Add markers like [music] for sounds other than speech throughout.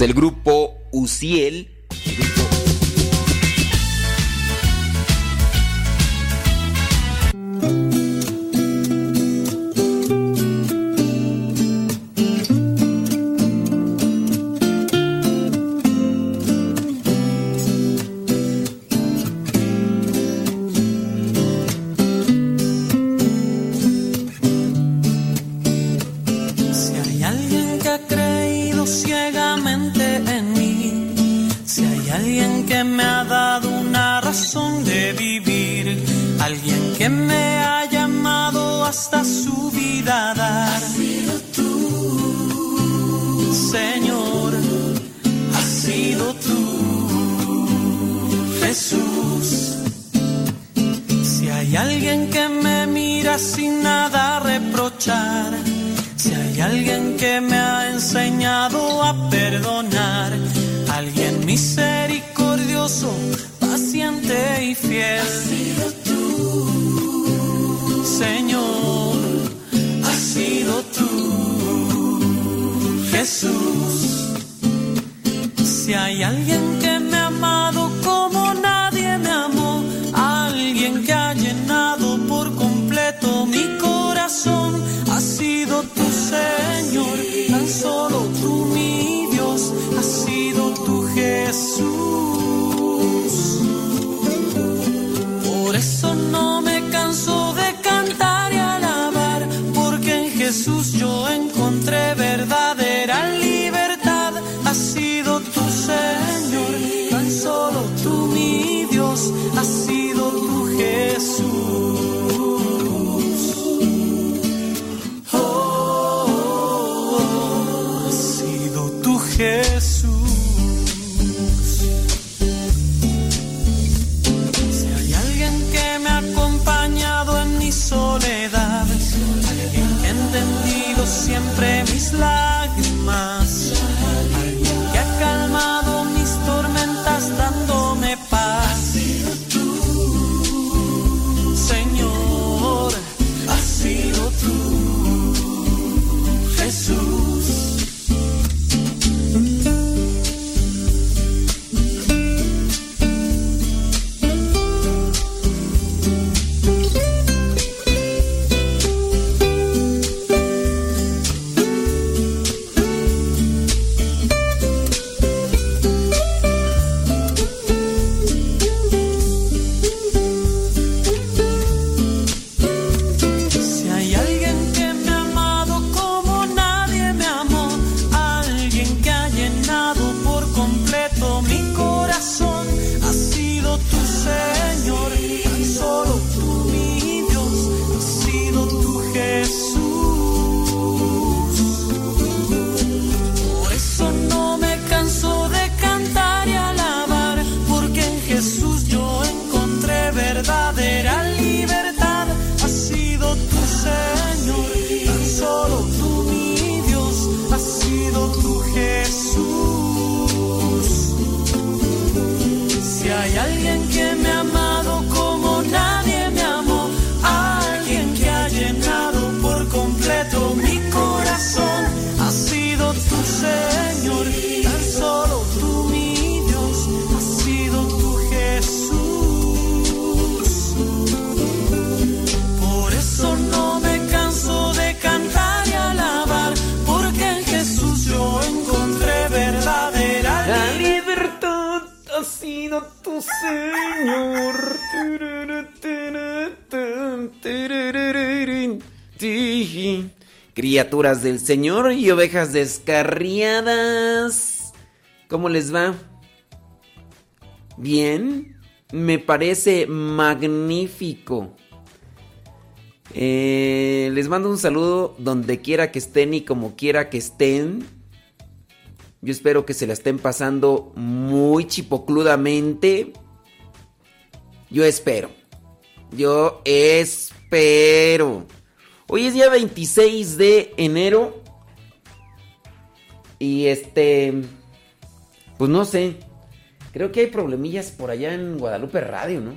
el grupo Criaturas del Señor y ovejas descarriadas. ¿Cómo les va? Bien, me parece magnífico. Eh, les mando un saludo donde quiera que estén y como quiera que estén. Yo espero que se la estén pasando muy chipocludamente. Yo espero. Yo espero. Hoy es día 26 de enero. Y este. Pues no sé. Creo que hay problemillas por allá en Guadalupe Radio, ¿no?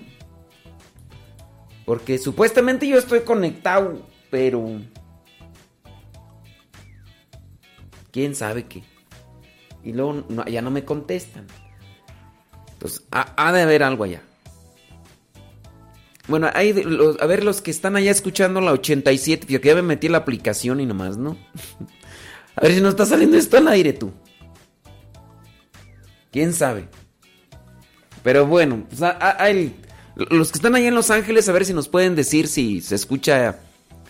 Porque supuestamente yo estoy conectado, pero. ¿Quién sabe qué? Y luego ya no me contestan. Pues, Entonces, ha de haber algo allá. Bueno, hay a ver los que están allá escuchando la 87, que ya me metí en la aplicación y nomás, ¿no? [laughs] a ver si no está saliendo esto al aire tú. ¿Quién sabe? Pero bueno, pues los que están allá en Los Ángeles, a ver si nos pueden decir si se escucha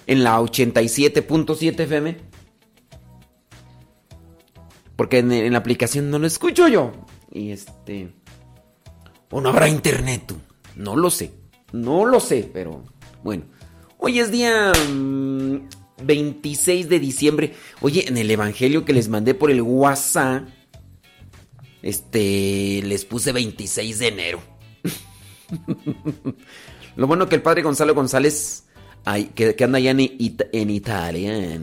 en la 87.7 FM. Porque en, la aplicación no lo escucho yo. Y este... O no habrá internet, tú. No lo sé. No lo sé, pero bueno. Hoy es día 26 mm, de diciembre. Oye, en el evangelio que les mandé por el WhatsApp, este, les puse 26 de enero. [laughs] Lo bueno que el padre Gonzalo González, que, anda allá en, Italia,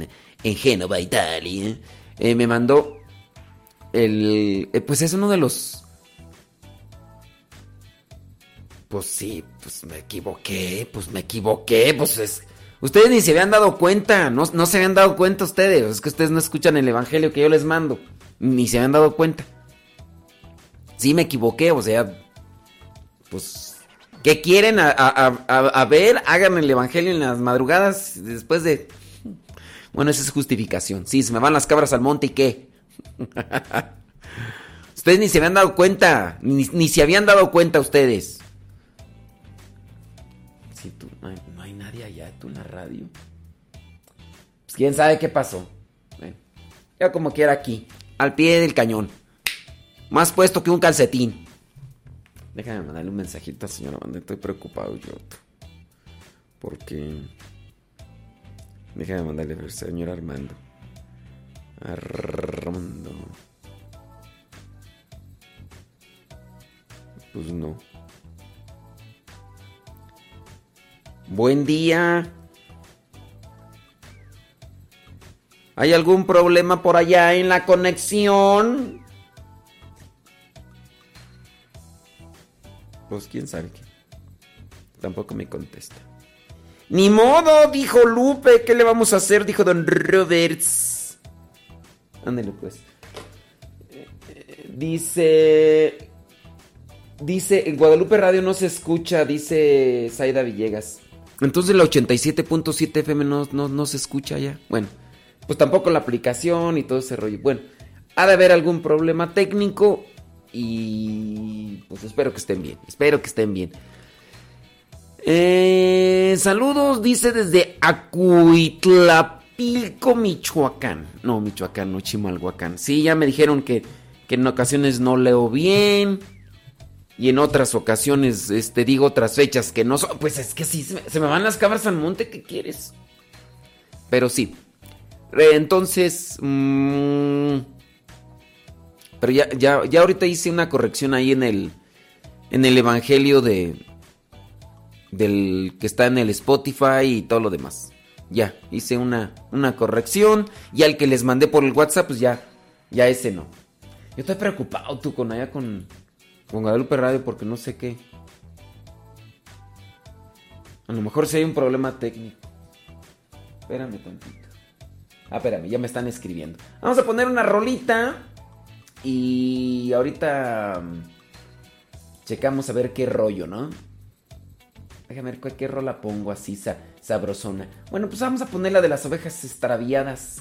en, Génova, Italia, eh, me mandó el... Eh, pues es uno de los pues sí, pues me equivoqué, pues me equivoqué, pues es... Ustedes ni se habían dado cuenta, no, no se habían dado cuenta ustedes, es que ustedes no escuchan el Evangelio que yo les mando, ni se habían dado cuenta. Sí me equivoqué, o sea, pues... ¿Qué quieren a, a ver? Hagan el Evangelio en las madrugadas después de... Bueno, esa es justificación. Sí, se me van las cabras al monte y qué. [laughs] ustedes ni se habían dado cuenta, ni, ni se habían dado cuenta ustedes. No hay, nadie allá, tú en la radio. Pues quién sabe qué pasó. Bueno, ya como quiera aquí, al pie del cañón. Más puesto que un calcetín. Déjame mandarle un mensajito a señora Amanda. Estoy preocupado yo. Porque. Déjame mandarle al señor Armando. Armando. Pues no. Buen día. ¿Hay algún problema por allá en la conexión? Pues quién sabe qué. Tampoco me contesta. Ni modo, dijo Lupe. ¿Qué le vamos a hacer? Dijo Don Roberts. Ándale pues. Dice. Dice, en Guadalupe Radio no se escucha, dice Zaida Villegas. Entonces la 87.7 FM no, no, se escucha ya. Bueno, pues tampoco la aplicación y todo ese rollo. Bueno, ha de haber algún problema técnico y pues espero que estén bien. Espero que estén bien. Eh, saludos, dice desde Acuitlapilco, Michoacán. No, Michoacán, no Chimalhuacán. Sí, ya me dijeron que, que en ocasiones no leo bien y en otras ocasiones este, digo otras fechas que no son. Pues es que sí, se me, van las cabras al monte, ¿qué quieres? Pero sí. Entonces. Mm, pero ya, ya, ya ahorita hice una corrección ahí en el. En el evangelio de. Del que está en el Spotify y todo lo demás. Ya, hice una, una corrección. Y al que les mandé por el WhatsApp, pues ya. Ya ese no. Yo estoy preocupado tú con allá con con Guadalupe Radio porque no sé qué. A lo mejor si hay un problema técnico. Espérame tantito. Ah, espérame, ya me están escribiendo. Vamos a poner una rolita. Y ahorita mm, checamos a ver qué rollo, ¿no? Déjame ver qué rola pongo así, sabrosona. Bueno, pues vamos a poner la de las ovejas extraviadas.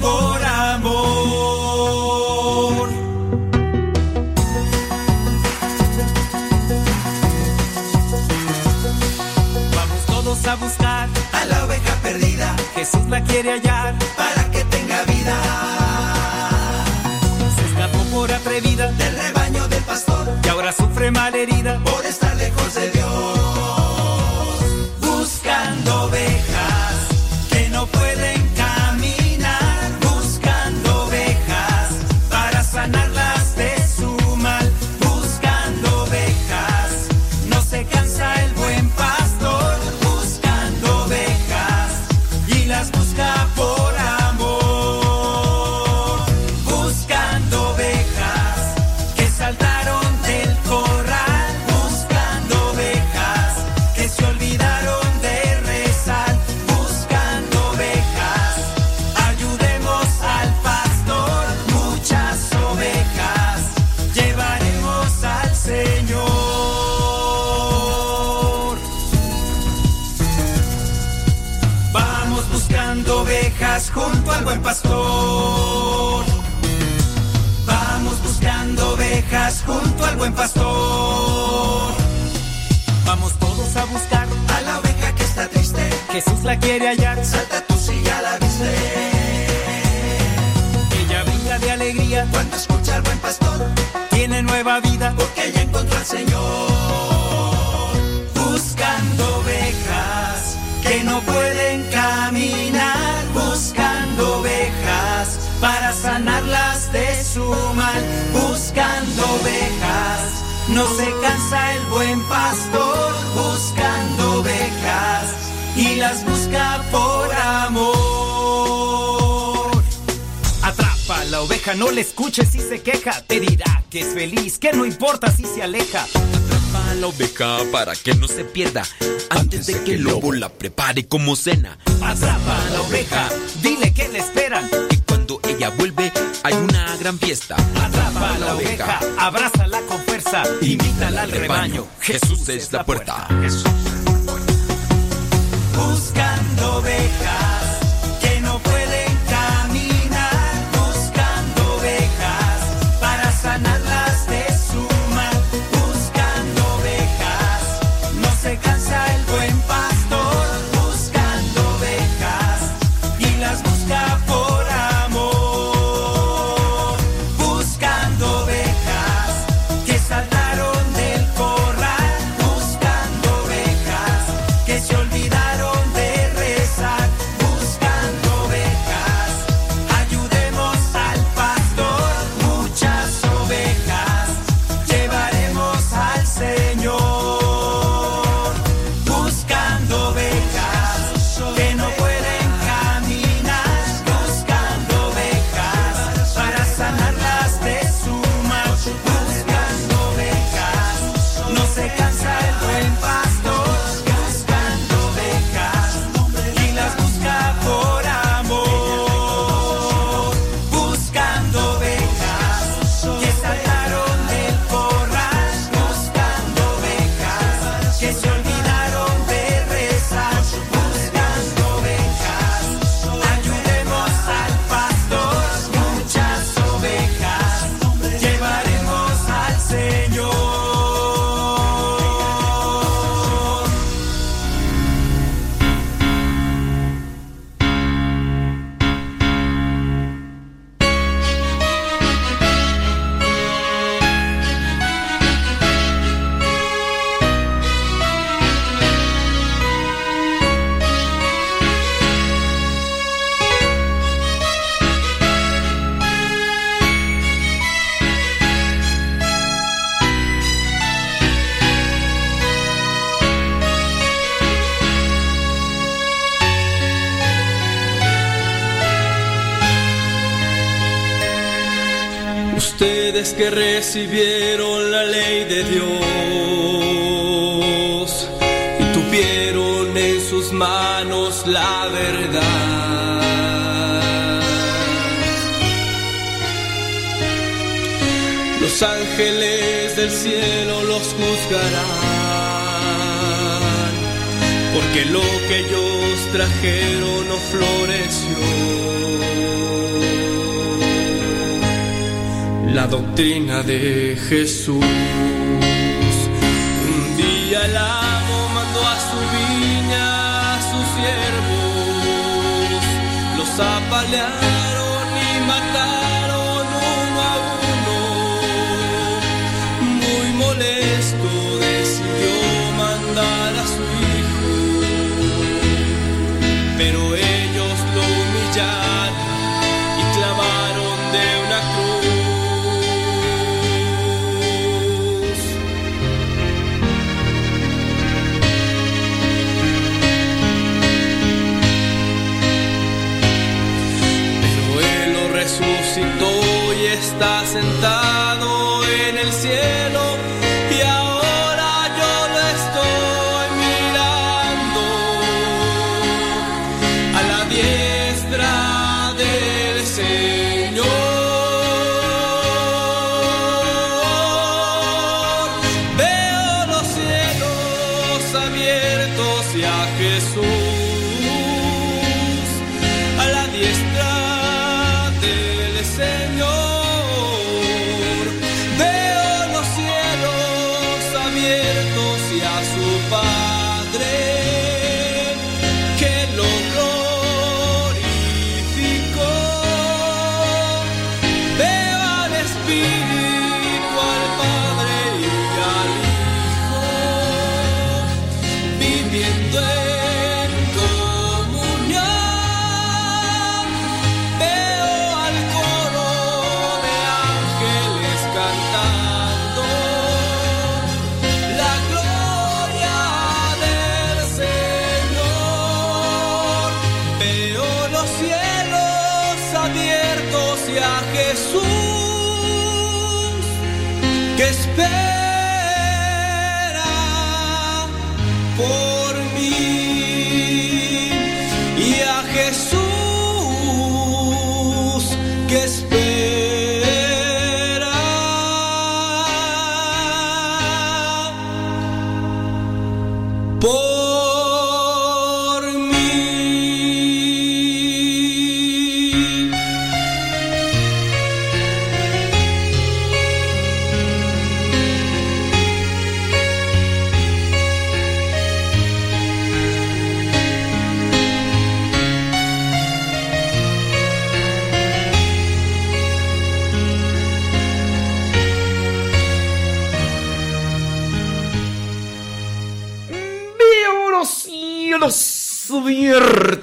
por amor. Vamos todos a buscar a la oveja perdida. Jesús la quiere hallar para que tenga vida. Se escapó por atrevida del rebaño del pastor y ahora sufre malherida por esta para que no se pierda. Antes de que el lobo la prepare como cena. Atrapa a la oveja, dile que le esperan. Y cuando ella vuelve, hay una gran fiesta. Atrapa a la oveja, abrázala con fuerza, invítala al rebaño. Jesús es la puerta.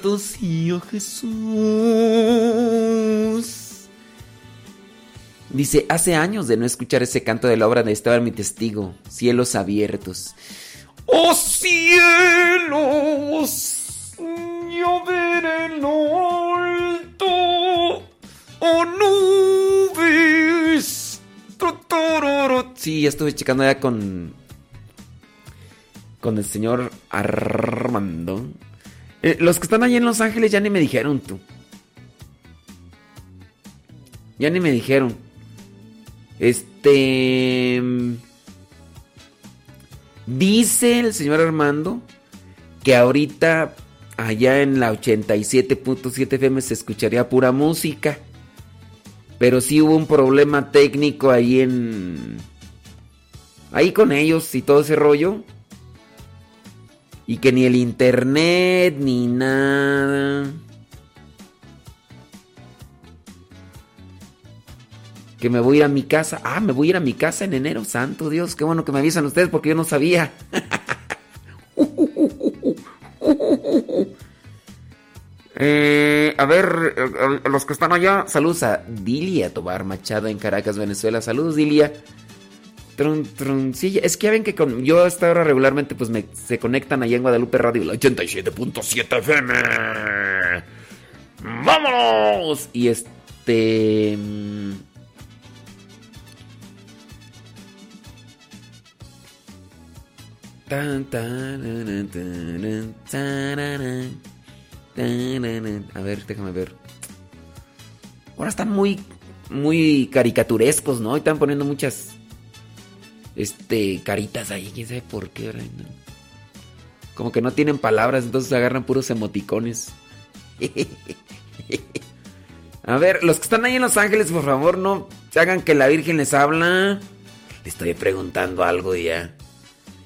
Abiertos y a Jesús. Dice, hace años de no escuchar ese canto de la obra de Esteban mi testigo, cielos abiertos. ¡Oh cielos! Yo veré en alto. ¡Oh nubes! Sí, ya estuve checando ya con con el señor Armando. Eh, los que están allí en Los Ángeles ya ni me dijeron tú. Ya ni me dijeron. Este... Dice el señor Armando que ahorita allá en la 87.7 FM se escucharía pura música. Pero sí hubo un problema técnico ahí en... Ahí con ellos y todo ese rollo. Y que ni el internet ni nada. Que me voy a ir a mi casa. Ah, me voy a ir a mi casa en enero. Santo Dios, qué bueno que me avisan ustedes porque yo no sabía. [laughs] Eh, a ver, eh, los que están allá, saludos a Dilia Tobar Machado en Caracas, Venezuela. Saludos, Dilia. Trun, trun. Sí, es que ya ven que con, yo a esta hora regularmente pues me, se conectan allá en Guadalupe Radio, la 87.7 FM. ¡Vámonos! Y este... mm. A ver, déjame ver. Ahora están muy, muy caricaturescos, ¿no? Y están poniendo muchas este, caritas ahí, quién sabe por qué. ¿verdad? Como que no tienen palabras, entonces agarran puros emoticones. [laughs] A ver, los que están ahí en Los Ángeles, por favor, no hagan que la Virgen les habla. Le estoy preguntando algo ya.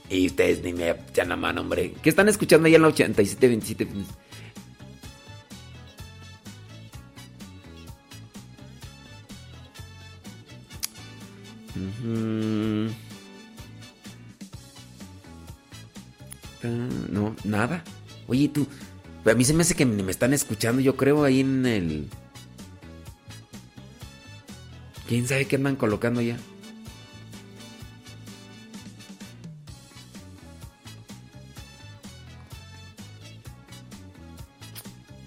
Y ustedes ni me echan la mano, hombre. ¿Qué están escuchando ahí en la 8727? Ujú. Ah, No, nada. Oye, tú. A mí se me hace que me están escuchando, yo creo, ahí en el. ¿Quién sabe qué andan colocando ya?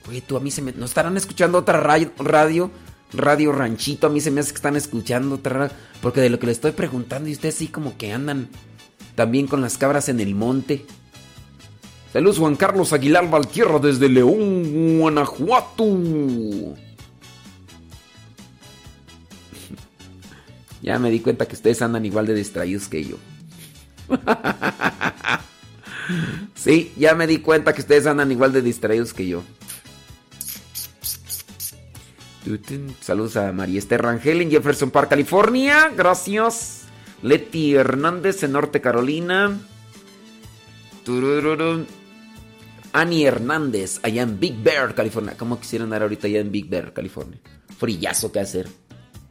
Oye, tú a mí se me. ¿No estarán escuchando otra radio? radio? Radio Ranchito. A mí se me hace que están escuchando. Porque de lo que le estoy preguntando, y ustedes así como que andan también con las cabras en el monte. Saludos Juan Carlos Aguilar Valtierra desde León, Guanajuato. [laughs] Ya me di cuenta que ustedes andan igual de distraídos que yo. [laughs] Sí, ya me di cuenta que ustedes andan igual de distraídos que yo. Saludos a María Esther Rangel en Jefferson Park, California. Gracias. Leti Hernández en Norte Carolina. Annie Hernández allá en Big Bear, California. ¿Cómo quisieran dar ahorita allá en Big Bear, California? Frillazo que hacer.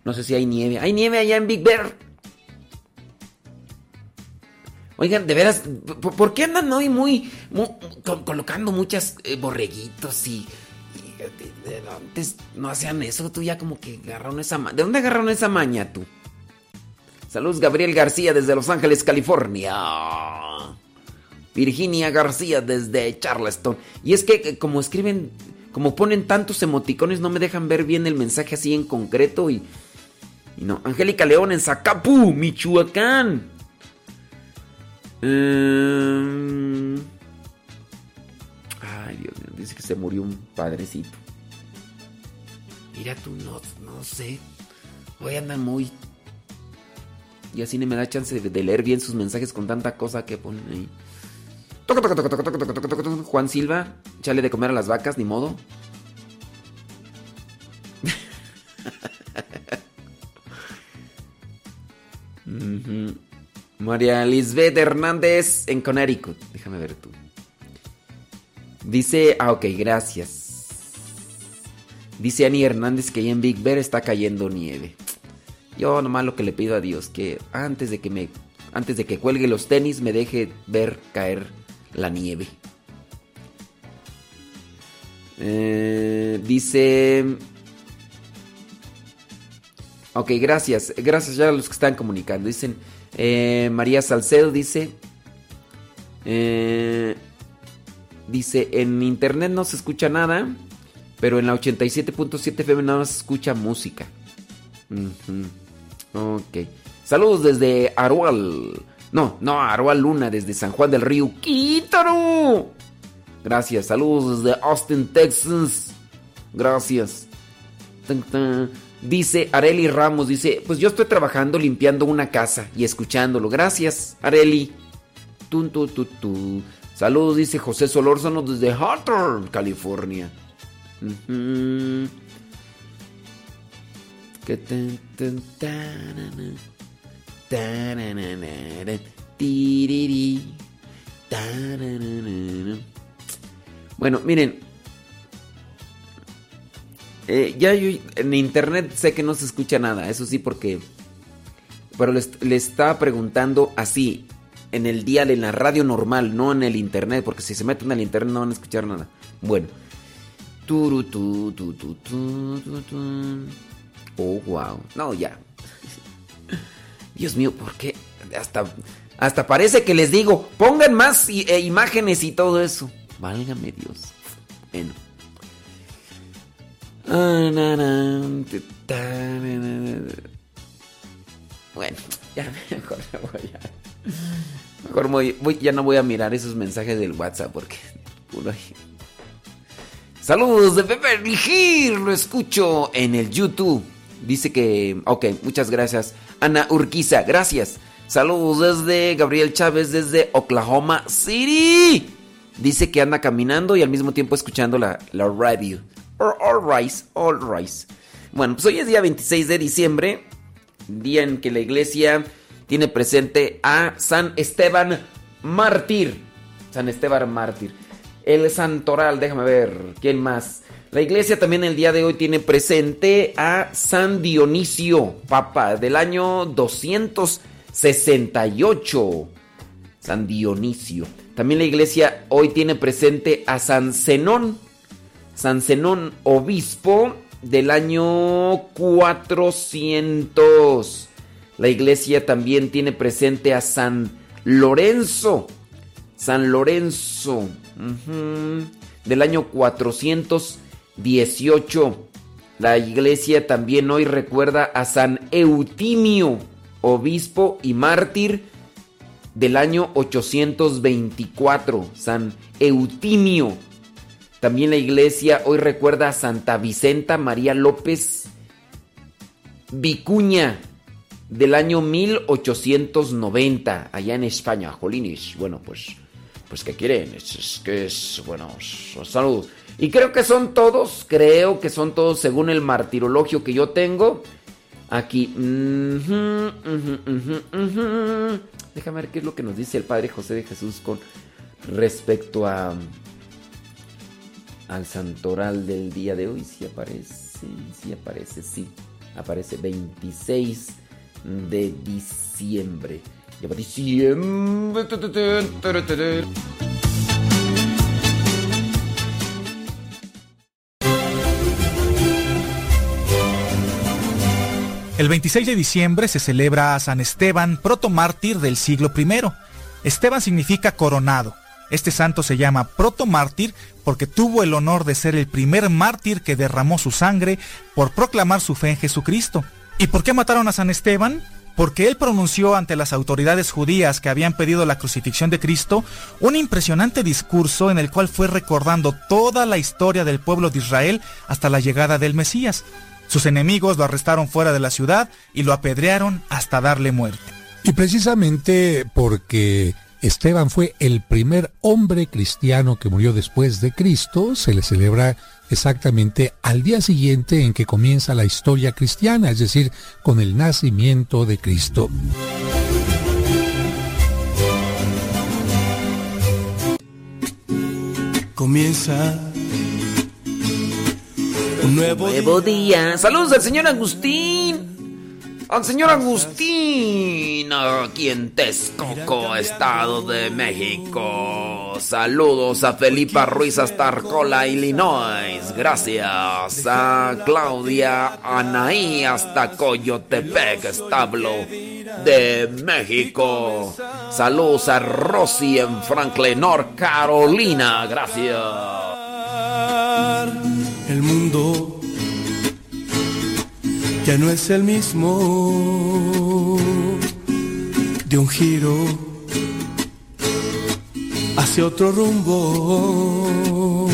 No sé si hay nieve. ¿Hay nieve allá en Big Bear? Oigan, de veras, ¿por, qué andan hoy muy, colocando muchas eh, borreguitos y, antes no hacían eso? Tú ya como que agarraron esa maña. ¿De dónde agarraron esa maña tú? Saludos Gabriel García desde Los Ángeles, California. Virginia García desde Charleston. Y es que como escriben, como ponen tantos emoticones, no me dejan ver bien el mensaje así en concreto y... Y no, Angélica León en Zacapu, Michoacán. Em, ay, Dios mío, dice que se murió un padrecito. Mira tú, no, no sé. Hoy andan muy. Y así no me da chance de, leer bien sus mensajes con tanta cosa que ponen ahí. Juan Silva, chale de comer a las vacas, ni modo. María Lisbeth Hernández en Connecticut. Déjame ver tú. Dice, ah, ok, gracias. Dice Annie Hernández que en Big Bear está cayendo nieve. Yo nomás lo que le pido a Dios que antes de que me antes de que cuelgue los tenis me deje ver caer la nieve. Eh, dice Ok, gracias. Gracias ya a los que están comunicando. Dicen, eh, María Salcedo dice, eh, dice, en internet no se escucha nada, pero en la 87.7 FM no se escucha música. Ok. Saludos desde Arual. No, no, Arual Luna, desde San Juan del Río. ¡Quítaro! Gracias. Saludos desde Austin, Texas. Gracias. Dice Areli Ramos, dice, pues yo estoy trabajando limpiando una casa y escuchándolo. Gracias, Areli. Saludos, dice José Solórzano desde Hawthorne, California. Bueno, miren, eh, ya en internet sé que no se escucha nada, eso sí, porque. Pero le, estaba preguntando así, en el dial, en la radio normal, no en el internet, porque si se meten al internet no van a escuchar nada. Bueno. Oh, wow. No, ya. Dios mío, ¿por qué? Hasta, hasta parece que les digo, pongan más eh, imágenes y todo eso. Válgame Dios. Bueno. Bueno, ya mejor voy a, mejor ya no voy a mirar esos mensajes del WhatsApp porque Saludos de Beverly Hills, lo escucho en el YouTube. Dice que, ok, muchas gracias. Ana Urquiza, gracias. Saludos desde Gabriel Chávez, desde Oklahoma City. Dice que anda caminando y al mismo tiempo escuchando la, la radio all rise, all rise. Bueno, pues hoy es día 26 de diciembre, día en que la iglesia tiene presente a San Esteban Mártir. San Esteban Mártir. El santoral, déjame ver, ¿quién más? La iglesia también el día de hoy tiene presente a San Dionisio, papa del año 268. San Dionisio. También la iglesia hoy tiene presente a San Zenón San Zenón, obispo del año 400. La iglesia también tiene presente a San Lorenzo. San Lorenzo. del año 418. La iglesia también hoy recuerda a San Eutimio, obispo y mártir del año 824. San Eutimio. También la iglesia hoy recuerda a Santa Vicenta María López Vicuña del año 1890, allá en España, Jolines. Bueno, pues, pues ¿qué quieren? Es, que es, bueno, saludos. Y creo que son todos, creo que son todos según el martirologio que yo tengo. Aquí. Déjame ver qué es lo que nos dice el Padre José de Jesús con respecto a al santoral del día de hoy. Si aparece, si aparece, sí. Aparece 26 de diciembre. Lleva diciembre. El 26 de diciembre se celebra a San Esteban, protomártir del siglo I. Esteban significa coronado. Este santo se llama protomártir porque tuvo el honor de ser el primer mártir que derramó su sangre por proclamar su fe en Jesucristo. ¿Y por qué mataron a San Esteban? Porque él pronunció ante las autoridades judías que habían pedido la crucifixión de Cristo un impresionante discurso en el cual fue recordando toda la historia del pueblo de Israel hasta la llegada del Mesías. Sus enemigos lo arrestaron fuera de la ciudad y lo apedrearon hasta darle muerte. Y precisamente porque Esteban fue el primer hombre cristiano que murió después de Cristo, se le celebra exactamente al día siguiente en que comienza la historia cristiana, es decir, con el nacimiento de Cristo. Comienza un nuevo, día. Saludos al señor Agustín. Al señor Agustín, aquí en Texcoco, Estado de México. Saludos a Felipa Ruiz hasta Arcola, Illinois. Gracias a Claudia Anaí hasta Coyotepec, establo de México. Saludos a Rosy en Franklin, North Carolina. Gracias el mundo ya no es el mismo de un giro hacia otro rumbo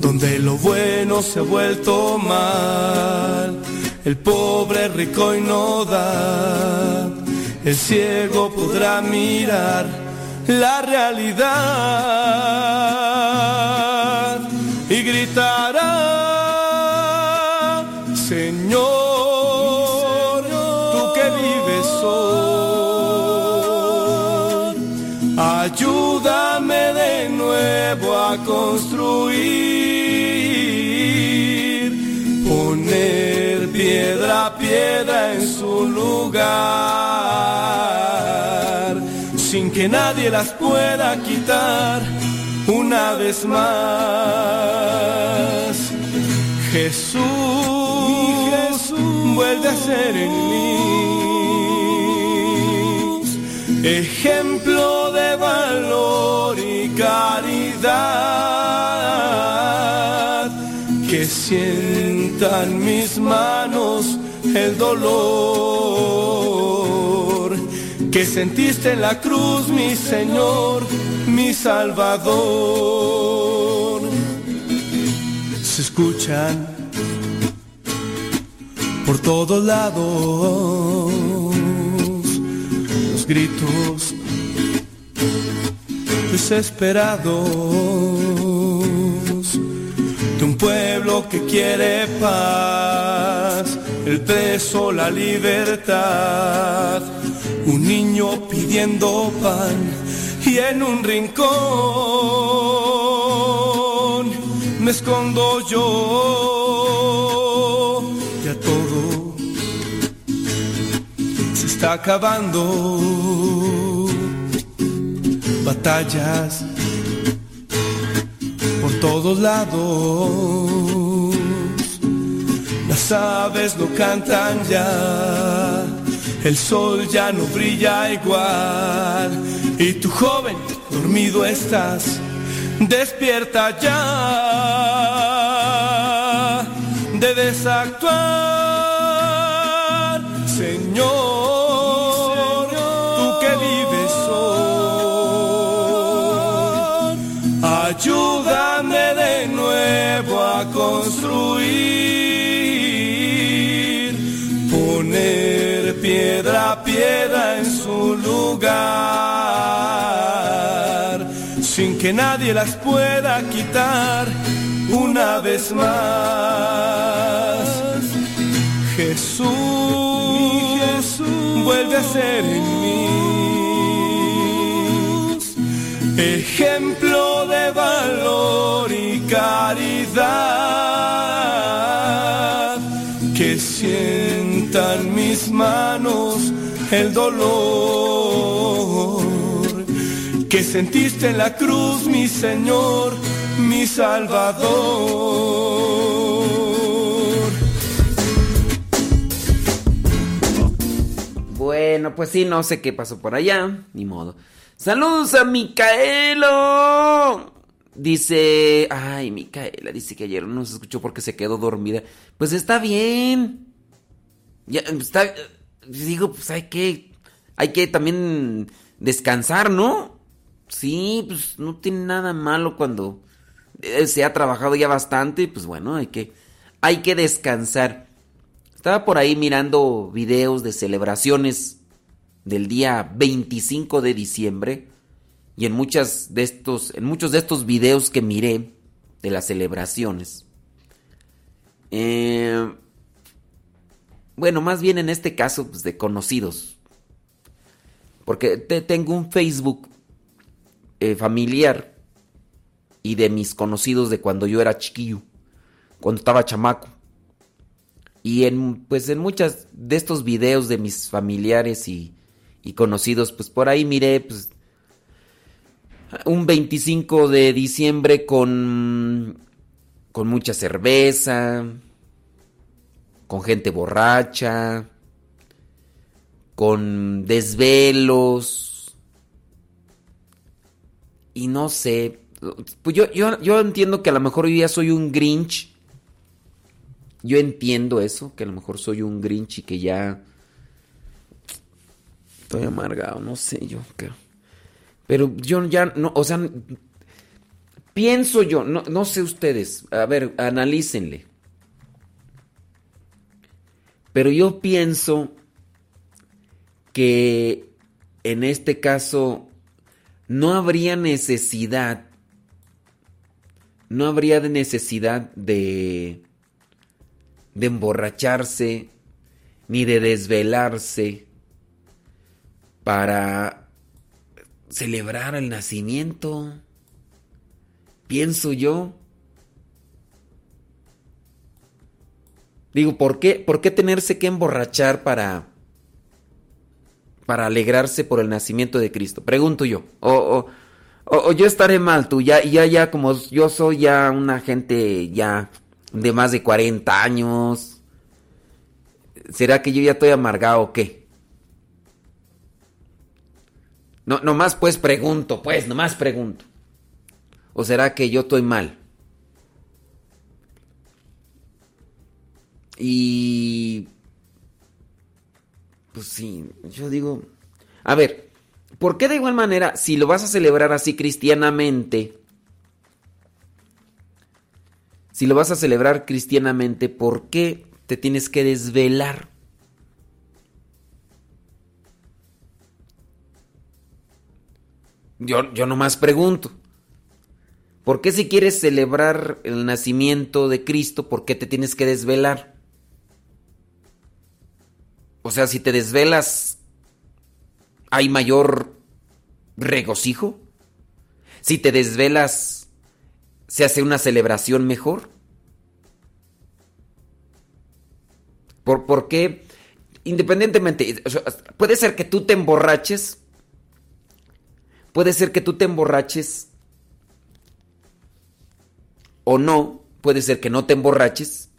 donde lo bueno se ha vuelto mal el pobre rico y no da el ciego podrá mirar la realidad gritará, Señor, tú que vives hoy, ayúdame de nuevo a construir, poner piedra a piedra en su lugar, sin que nadie las pueda quitar una vez más. Jesús, vuelve a ser en mí ejemplo de valor y caridad. Que sientan mis manos el dolor que sentiste en la cruz, mi Señor mi Salvador. Se escuchan por todos lados los gritos desesperados de un pueblo que quiere paz, el peso, la libertad, un niño pidiendo pan y en un rincón me escondo yo. Ya todo se está acabando. Batallas por todos lados. Las aves no cantan ya. El sol ya no brilla igual. Y tu joven, dormido estás, despierta ya, de desactuar, Señor, sin que nadie las pueda quitar una vez más. Jesús, vuelve a ser en mí ejemplo de valor y caridad que sientan mis manos el dolor que sentiste en la cruz, mi Señor mi Salvador. Bueno, pues sí, no sé qué pasó por allá, ni modo. Saludos a Micaelo. Dice, ay, Micaela, dice que ayer no se escuchó porque se quedó dormida. Pues está bien. Ya, está, digo, pues hay que, hay que también descansar, ¿no? Sí, pues no tiene nada malo cuando se ha trabajado ya bastante, pues bueno, hay que, hay que descansar. Estaba por ahí mirando videos de celebraciones del día 25 de diciembre y en muchas de estos, en muchos de estos videos que miré de las celebraciones, eh, bueno, más bien en este caso pues, de conocidos, porque tengo un Facebook eh, familiar y de mis conocidos de cuando yo era chiquillo, cuando estaba chamaco. Y en, pues en muchas de estos videos de mis familiares y, y conocidos, pues por ahí miré pues, un 25 de diciembre con, con mucha cerveza, con gente borracha, con desvelos. Y no sé, pues yo, yo, entiendo que a lo mejor hoy día soy un Grinch. Yo entiendo eso, que a lo mejor soy un Grinch y que ya estoy amargado, no sé yo. Pero yo ya no, o sea, pienso yo, no, no sé ustedes, a ver, analícenle. Pero yo pienso que en este caso no habría necesidad no habría necesidad de, de emborracharse ni de desvelarse para celebrar el nacimiento. Pienso yo. Digo, ¿por qué, ¿por qué tenerse que emborrachar para, para alegrarse por el nacimiento de Cristo? Pregunto yo. O, o, yo estaré mal, tú, ya, ya, ya, como yo soy ya una gente ya de más de 40 años. ¿Será que yo ya estoy amargado o qué? No, nomás pues pregunto, pues, nomás pregunto. ¿O será que yo estoy mal? Y... Pues sí, yo digo... A ver, ¿Por qué de igual manera, si lo vas a celebrar así cristianamente, si lo vas a celebrar cristianamente, ¿por qué te tienes que desvelar? Yo, yo nomás pregunto. ¿Por qué si quieres celebrar el nacimiento de Cristo, por qué te tienes que desvelar? O sea, si te desvelas hay mayor regocijo? Si te desvelas, ¿se hace una celebración mejor? ¿Por, por qué? Independientemente, puede ser que tú te emborraches, puede ser que tú te emborraches o no, puede ser que no te emborraches.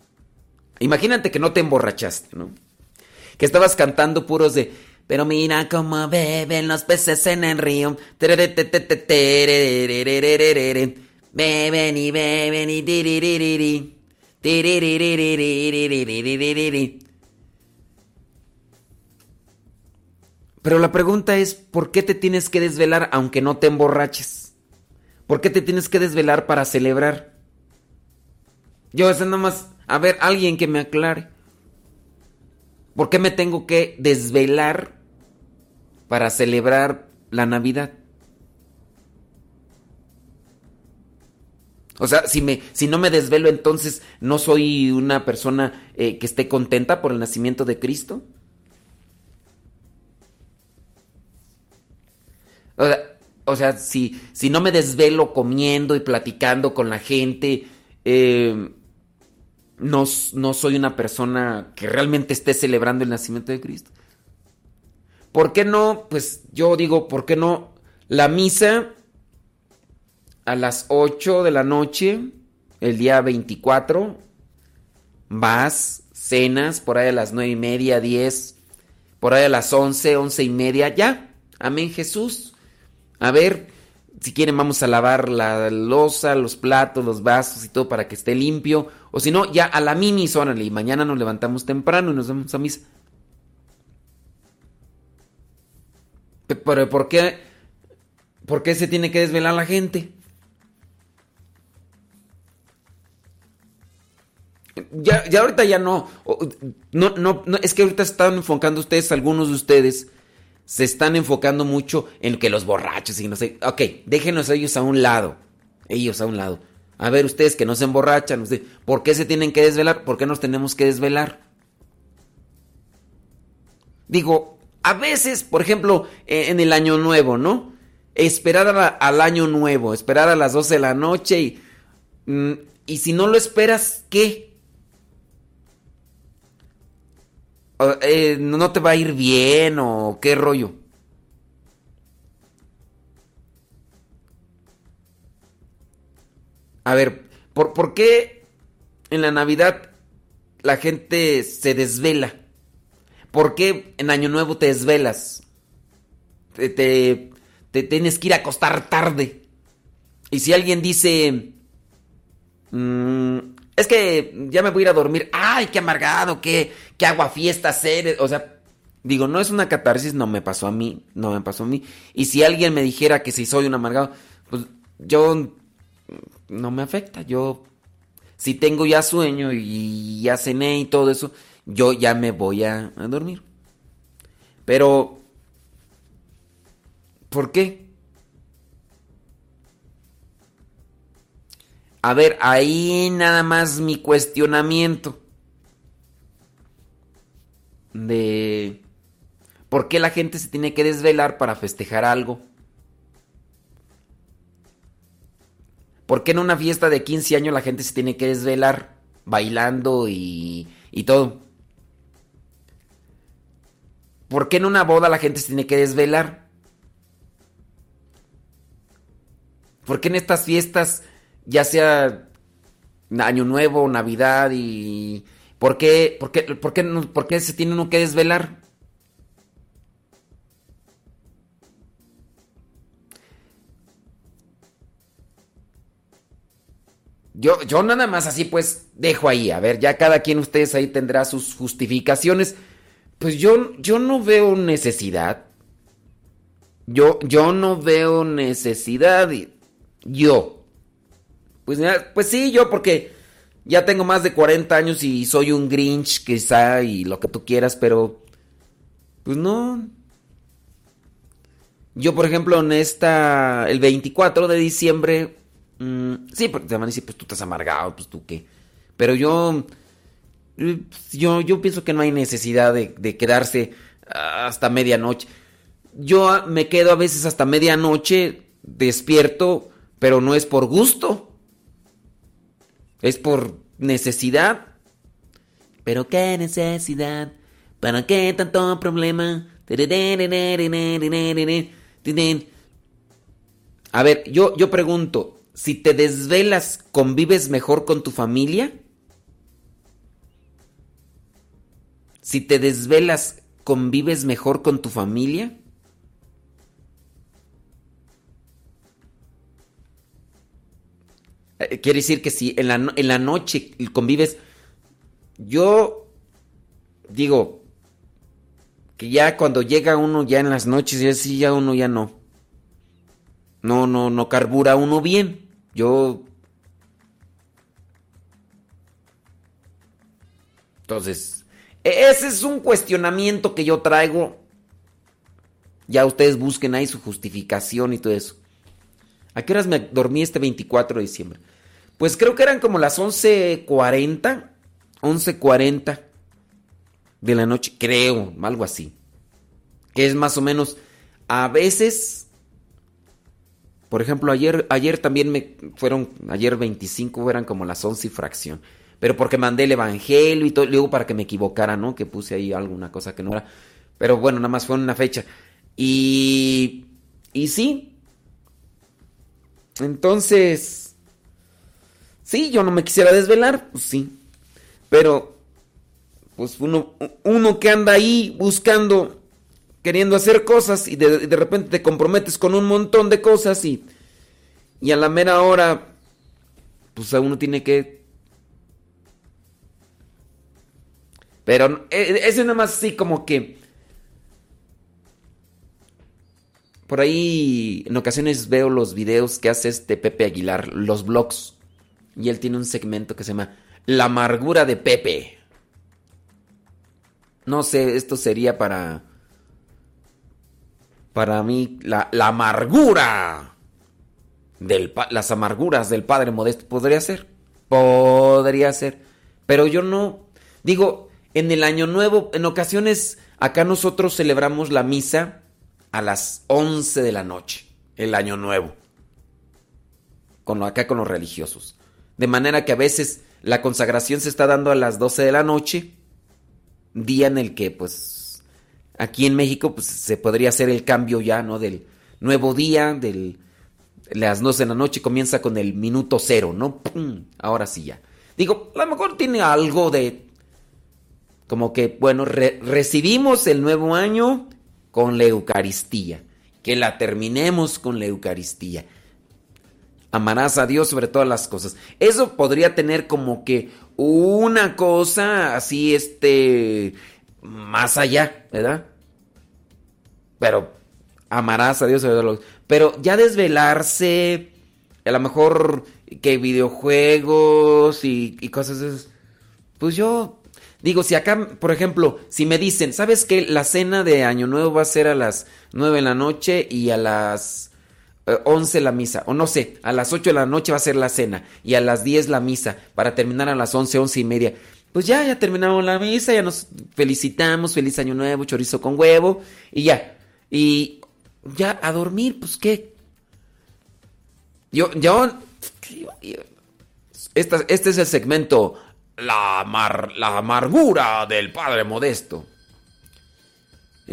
Imagínate que no te emborrachaste, ¿no? Que estabas cantando puros de pero mira cómo beben los peces en el río. Beben y beben y. Pero la pregunta es, ¿por qué te tienes que desvelar aunque no te emborraches? ¿Por qué te tienes que desvelar para celebrar? Yo, eso nada más, a ver, alguien que me aclare. ¿Por qué me tengo que desvelar para celebrar la Navidad? O sea, si, me, si no me desvelo, entonces no soy una persona eh, que esté contenta por el nacimiento de Cristo. O sea, si, si, no me desvelo comiendo y platicando con la gente, eh, no, no soy una persona que realmente esté celebrando el nacimiento de Cristo. ¿Por qué no? Pues yo digo, ¿por qué no? La misa a las 8 de la noche, el día 24, vas, cenas, por ahí a las 9 y media, 10, por ahí a las 11, 11 y media, ya, amén Jesús. A ver, si quieren vamos a lavar la losa, los platos, los vasos y todo para que esté limpio. O si no, ya a la mini, órale, y mañana nos levantamos temprano y nos vamos a misa. Pero ¿por qué, ¿por qué se tiene que desvelar la gente? Ya, ya ahorita ya no. No, no, no. Es que ahorita están enfocando ustedes, algunos de ustedes, se están enfocando mucho en que los borrachos y no sé. Ok, déjenos ellos a un lado. Ellos a un lado. A ver, ustedes que no se emborrachan, ¿por qué se tienen que desvelar? ¿Por qué nos tenemos que desvelar? Digo, a veces, por ejemplo, e, en el año nuevo, ¿no? Esperar al año nuevo, esperar a las 12 de la noche y... Mm, y si no lo esperas, ¿qué? Eh, no te va a ir bien o qué rollo. A ver, ¿por, ¿por, qué en la Navidad la gente se desvela? ¿Por qué en Año Nuevo te desvelas? Te, te, tienes que ir a acostar tarde. Y si alguien dice, mm, es que ya me voy a ir a dormir. Ay, qué amargado, qué, qué agua fiesta ser. O sea, digo, no es una catarsis, no me pasó a mí, no me pasó a mí. Y si alguien me dijera que si soy un amargado, pues yo no me afecta. Yo, si tengo ya sueño y ya cené y todo eso, yo ya me voy a, a dormir. Pero, ¿por qué? A ver, ahí nada más mi cuestionamiento de por qué la gente se tiene que desvelar para festejar algo. ¿Por qué en una fiesta de 15 años la gente se tiene que desvelar bailando y, y todo? ¿Por qué en una boda la gente se tiene que desvelar? ¿Por qué en estas fiestas ya sea Año Nuevo, Navidad y... ¿Por qué, por qué, por qué, por qué se tiene uno que desvelar? Yo, yo nada más así pues dejo ahí, a ver, ya cada quien ustedes ahí tendrá sus justificaciones. Pues yo, yo no veo necesidad. Yo, yo no veo necesidad. Yo, pues, pues sí, yo porque ya tengo más de 40 años y soy un Grinch quizá y lo que tú quieras, pero pues no. Yo, por ejemplo, en esta, el 24 de diciembre, mm, sí, porque te van a decir, pues tú estás amargado, pues tú qué. Pero yo, yo, yo pienso que no hay necesidad de quedarse hasta medianoche. Yo me quedo a veces hasta medianoche despierto, pero no es por gusto. Es por necesidad. Pero qué necesidad. ¿Para qué tanto problema? A ver, yo, yo pregunto, si te desvelas, ¿convives mejor con tu familia? Si te desvelas, ¿convives mejor con tu familia? Quiere decir que si en la, en la noche convives, yo digo que ya cuando llega uno ya en las noches, ya sí, ya uno ya no. No, no, no carbura uno bien. Yo... Entonces, e-, ese es un cuestionamiento que yo traigo. Ya ustedes busquen ahí su justificación y todo eso. ¿A qué horas me dormí este 24 de diciembre? Pues creo que eran como las 11.40. 11.40 de la noche, creo, algo así. Que es más o menos, a veces, por ejemplo, ayer, ayer también me fueron, ayer 25 eran como las 11 y fracción. Pero porque mandé el evangelio y todo, luego para que me equivocara, ¿no? Que puse ahí alguna cosa que no era. Pero bueno, nada más fue una fecha. Y, y sí. Entonces, sí, yo no me quisiera desvelar, pues sí. Pero, pues uno, uno que anda ahí buscando, queriendo hacer cosas y de, de repente te comprometes con un montón de cosas y, y a la mera hora, pues a uno tiene que Pero eh, es nada más así como que... Por ahí en ocasiones veo los videos que hace este Pepe Aguilar, los blogs. Y él tiene un segmento que se llama La amargura de Pepe. No sé, esto sería para... Para mí, la, amargura. Del, las amarguras del Padre Modesto. Podría ser. Podría ser. Pero yo no... Digo, en el Año Nuevo, en ocasiones, acá nosotros celebramos la misa a las 11 de la noche, el Año Nuevo, con acá con los religiosos. De manera que a veces la consagración se está dando a las 12 de la noche, día en el que, pues, aquí en México, pues, se podría hacer el cambio ya, ¿no? Del nuevo día, del las 12 de la noche comienza con el minuto cero, ¿no? Ahora sí ya. Digo, a lo mejor tiene algo de como que, bueno, recibimos el nuevo año con la Eucaristía, que la terminemos con la Eucaristía. Amarás a Dios sobre todas las cosas. Eso podría tener como que una cosa así, este, más allá, ¿verdad? Pero amarás a Dios sobre todas las cosas. Pero ya desvelarse, a lo mejor que videojuegos y, y cosas, pues yo Digo, si acá, por ejemplo, si me dicen, ¿sabes qué? La cena de Año Nuevo va a ser a las 9 de la noche y a las 11 eh, la misa. O no sé, a las 8 de la noche va a ser la cena y a las 10 la misa para terminar a las 11, 11 y media. Pues ya, ya terminamos la misa, ya nos felicitamos, feliz Año Nuevo, chorizo con huevo y ya. Y ya a dormir, pues qué. Yo, yo, este es el segmento la, la amargura del padre modesto.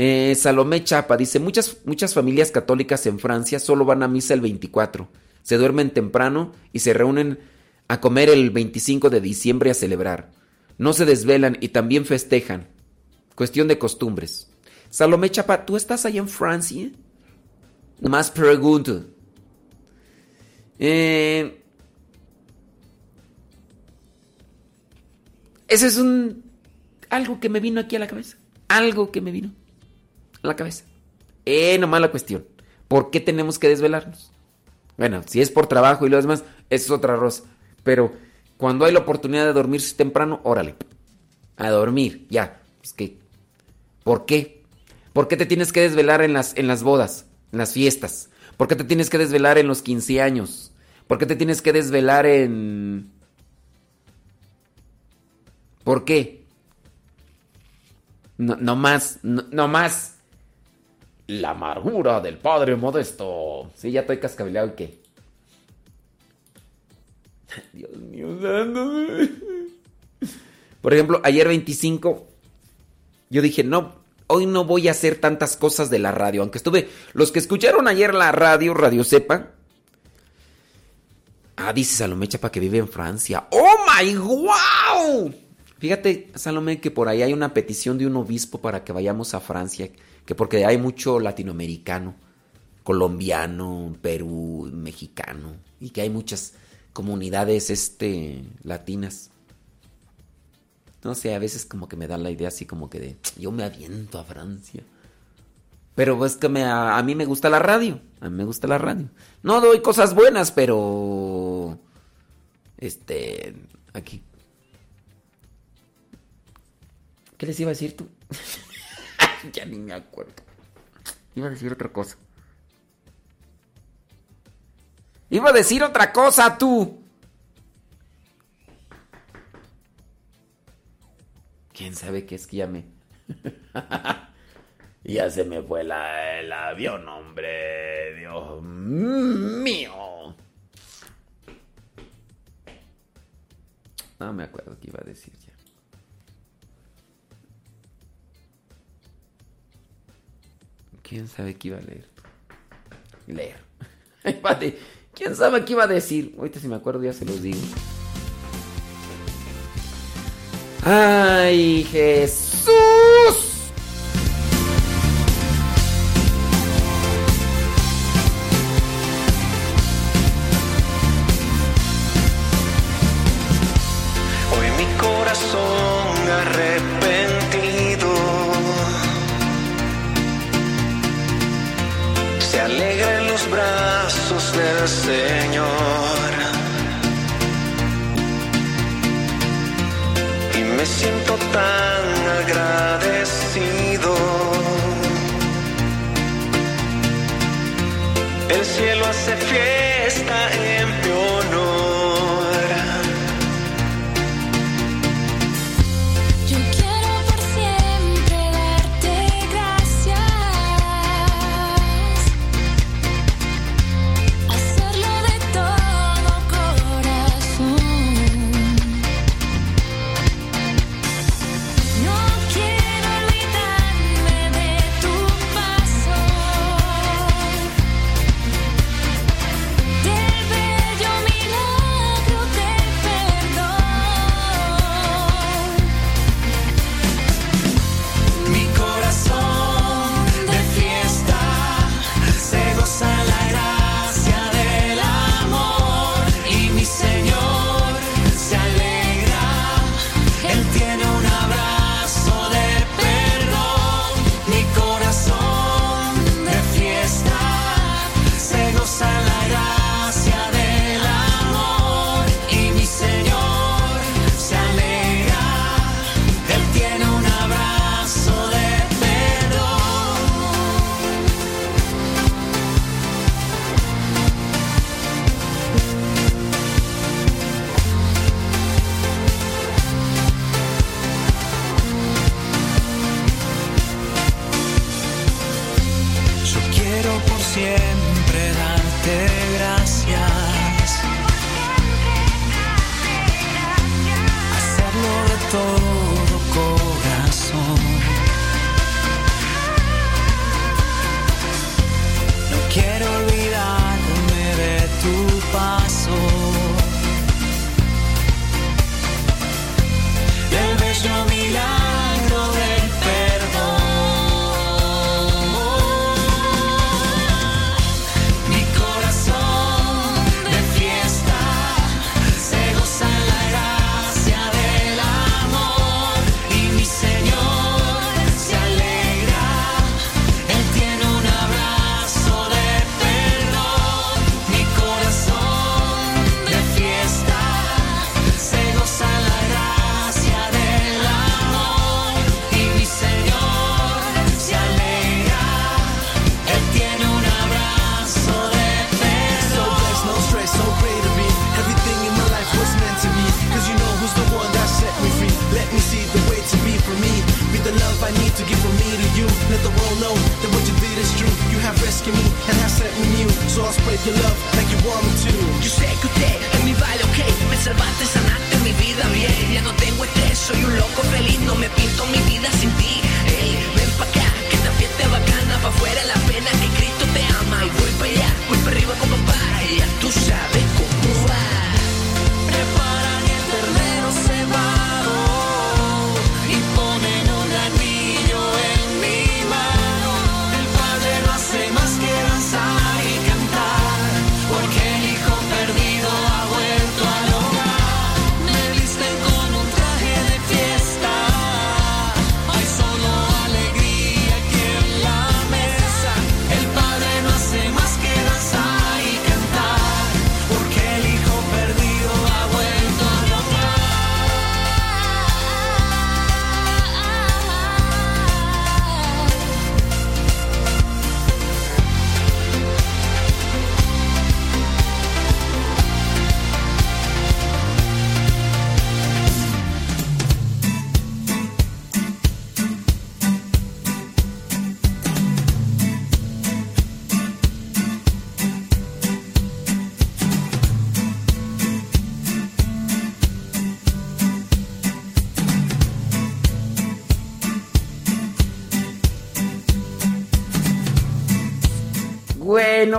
Eh, Salomé Chapa dice, muchas, muchas familias católicas en Francia solo van a misa el 24, se duermen temprano y se reúnen a comer el 25 de diciembre a celebrar. No se desvelan y también festejan. Cuestión de costumbres. Salomé Chapa, ¿tú estás ahí en Francia? Más pregunto. Eh, Ese es un... algo que me vino aquí a la cabeza. Algo que me vino la cabeza. Eh, nomás la cuestión. ¿Por qué tenemos que desvelarnos? Bueno, si es por trabajo y lo demás, eso es otra rosa. Pero cuando hay la oportunidad de dormirse temprano, órale. A dormir, ya. Es que, ¿por qué? ¿Por qué te tienes que desvelar en las, en las bodas, en las fiestas? ¿Por qué te tienes que desvelar en los 15 años? ¿Por qué te tienes que desvelar en ¿Por qué? No, más, no, más. La amargura del padre modesto. Sí, ya estoy cascabeleado y qué. [laughs] Dios mío, Por ejemplo, ayer 25, yo dije, no, hoy no voy a hacer tantas cosas de la radio. Aunque estuve, los que escucharon ayer la radio, Radio Sepa. Ah, dice Salomé Chapa que vive en Francia. ¡Oh my wow! Fíjate, Salomé, que por ahí hay una petición de un obispo para que vayamos a Francia, que porque hay mucho latinoamericano, colombiano, Perú, mexicano, y que hay muchas comunidades este latinas. No sé, a veces como que me da la idea así como que de yo me aviento a Francia. Pero es que me, a, mí me gusta la radio. A mí me gusta la radio. No doy cosas buenas, pero. Este. Aquí. ¿Qué les iba a decir tú? [laughs] [laughs] ya ni me acuerdo. Iba a decir otra cosa. Iba a decir otra cosa tú. ¿Quién sabe qué es que ya me... [laughs] ya se me fue la, el avión, hombre. Dios mío. No me acuerdo qué iba a decir ¿Quién sabe qué iba a leer? Leer. [laughs] ¿Quién sabe qué iba a decir? Ahorita si me acuerdo ya se los digo. ¡Ay, Jesús!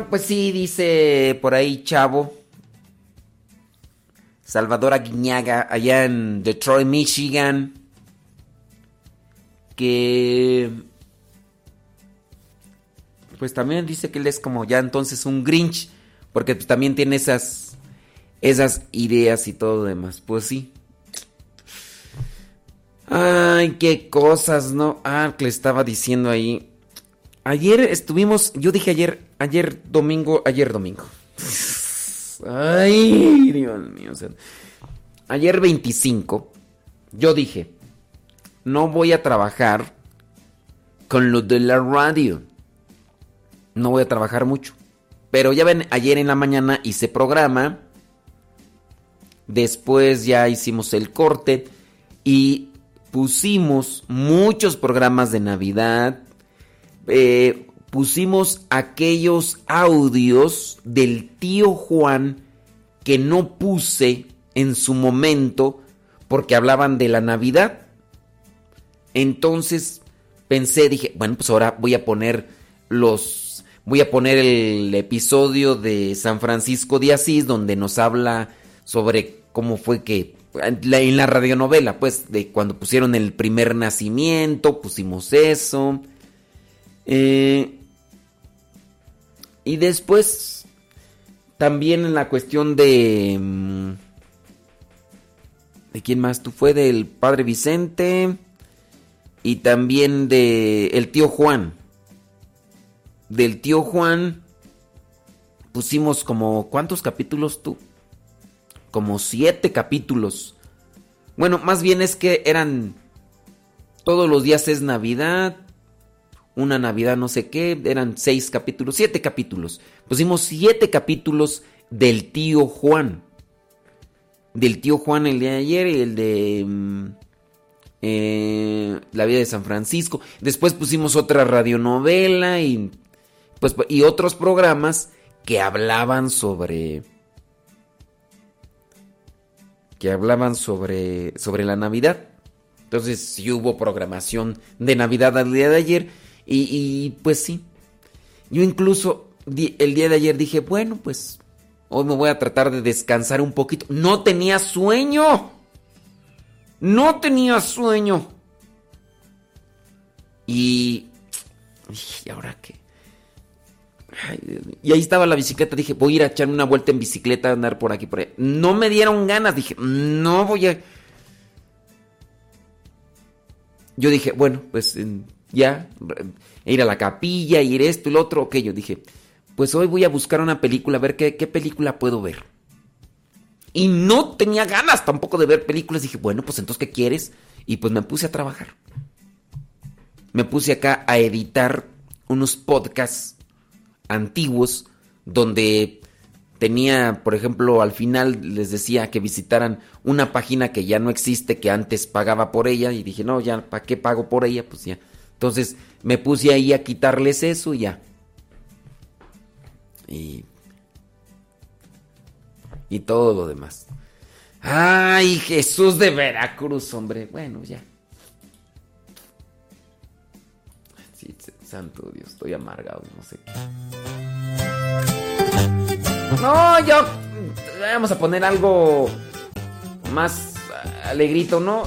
Pues sí, dice por ahí Chavo. Salvador Aguiñaga, allá en Detroit, Michigan. Que... Pues también dice que él es como ya entonces un Grinch. Porque pues también tiene esas... Esas ideas y todo lo demás. Pues sí. Ay, qué cosas, ¿no? Ah, que le estaba diciendo ahí. Ayer estuvimos, yo dije ayer, ayer domingo, ayer domingo. Ay, Dios mío. ayer 25, yo dije, no voy a trabajar con lo de la radio. No voy a trabajar mucho. Pero ya ven, ayer en la mañana hice programa. Después ya hicimos el corte. Y pusimos muchos programas de Navidad, eh, pusimos aquellos audios del tío Juan que no puse en su momento porque hablaban de la Navidad. Entonces pensé, dije, bueno, pues ahora voy a poner los, voy a poner el episodio de San Francisco de Asís donde nos habla sobre cómo fue que en la radionovela, pues, de cuando pusieron el primer nacimiento, pusimos eso. Eh, y después, también en la cuestión de... Mm, ¿De quién más? Tú fue del padre Vicente y también de el tío Juan. Del tío Juan pusimos como... ¿Cuántos capítulos tú? como siete capítulos. Bueno, más bien es que eran todos los días es Navidad, una Navidad no sé qué, eran seis capítulos, siete capítulos. Pusimos siete capítulos del tío Juan. Del tío Juan el de ayer y el de mm, eh, La vida de San Francisco. Después pusimos otra radionovela y, pues, y otros programas que hablaban sobre que hablaban sobre, sobre la Navidad. Entonces sí hubo programación de Navidad al día de ayer y, pues sí. Yo incluso el día de ayer dije, bueno, pues hoy me voy a tratar de descansar un poquito. No tenía sueño. No tenía sueño. Y... ¿Y ahora qué? y ahí estaba la bicicleta. Dije, voy a ir a echar una vuelta en bicicleta, andar por aquí, por ahí. No me dieron ganas. Dije, no voy a. Yo dije, bueno, pues ya, ir a la capilla, ir esto y lo otro. Ok, yo dije, pues hoy voy a buscar una película, a ver qué, qué película puedo ver. Y no tenía ganas tampoco de ver películas. Dije, bueno, pues entonces, ¿qué quieres? Y pues me puse a trabajar. Me puse acá a editar unos podcasts antiguos donde tenía, por ejemplo, al final les decía que visitaran una página que ya no existe, que antes pagaba por ella, y dije, no, ya, ¿para qué pago por ella? Pues ya. Entonces me puse ahí a quitarles eso y ya. Y. Y todo lo demás. Ay, Jesús de Veracruz, hombre. Bueno, ya. Santo Dios, estoy amargado, no sé. No, yo. Vamos a poner algo más alegrito, ¿no?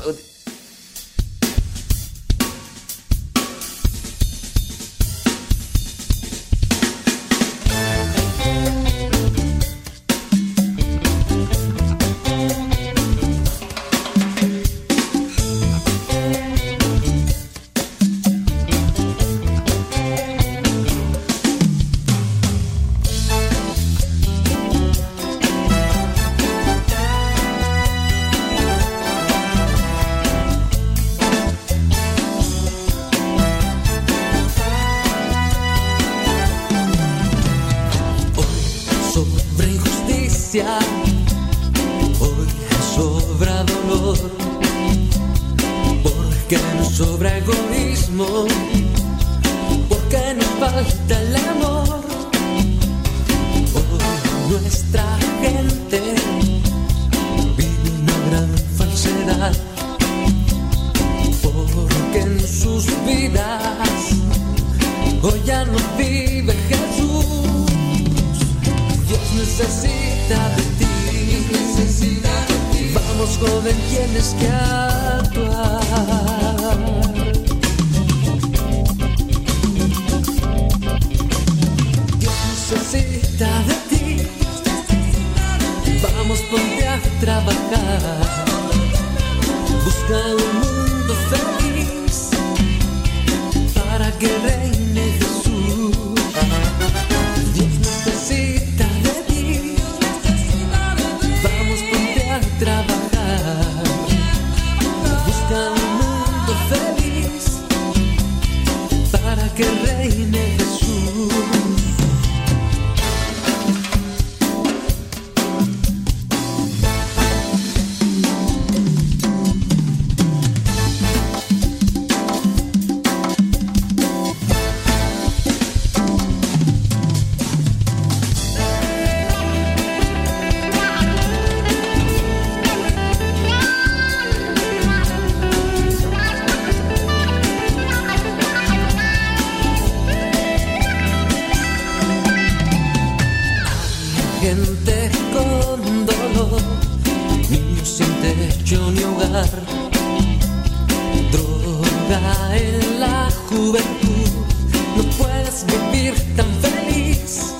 Vivir tan feliz,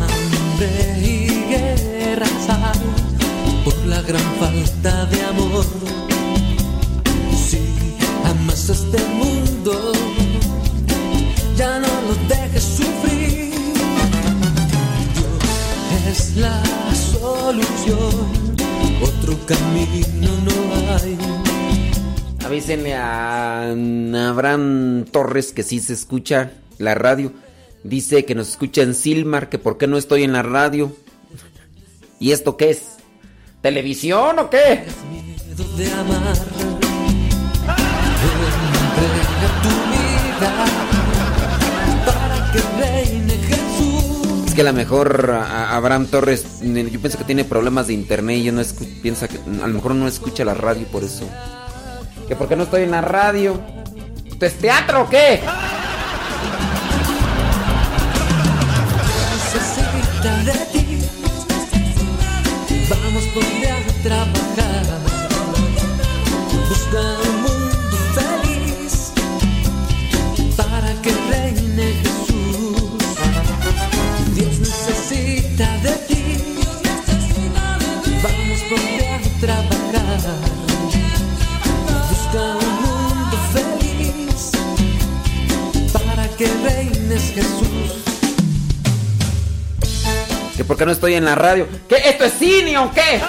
hambre y guerras hay por la gran falta Avísenle a Abraham Torres que sí se escucha la radio. Dice que nos escucha en Silmar, que por qué no estoy en la radio. ¿Y esto qué es? ¿Televisión o qué? Es que a lo mejor Abraham Torres, yo pienso que tiene problemas de internet y yo no piensa que a lo mejor no escucha la radio por eso. ¿Que por qué no estoy en la radio? ¿Esto es teatro o qué? Vamos a trabajar. Busca un mundo feliz para que reine Jesús. Dios necesita de ti. Vamos a trabajar. Que reines Jesús. ¿Que por qué no estoy en la radio? ¿Qué? ¿Esto es cine o qué?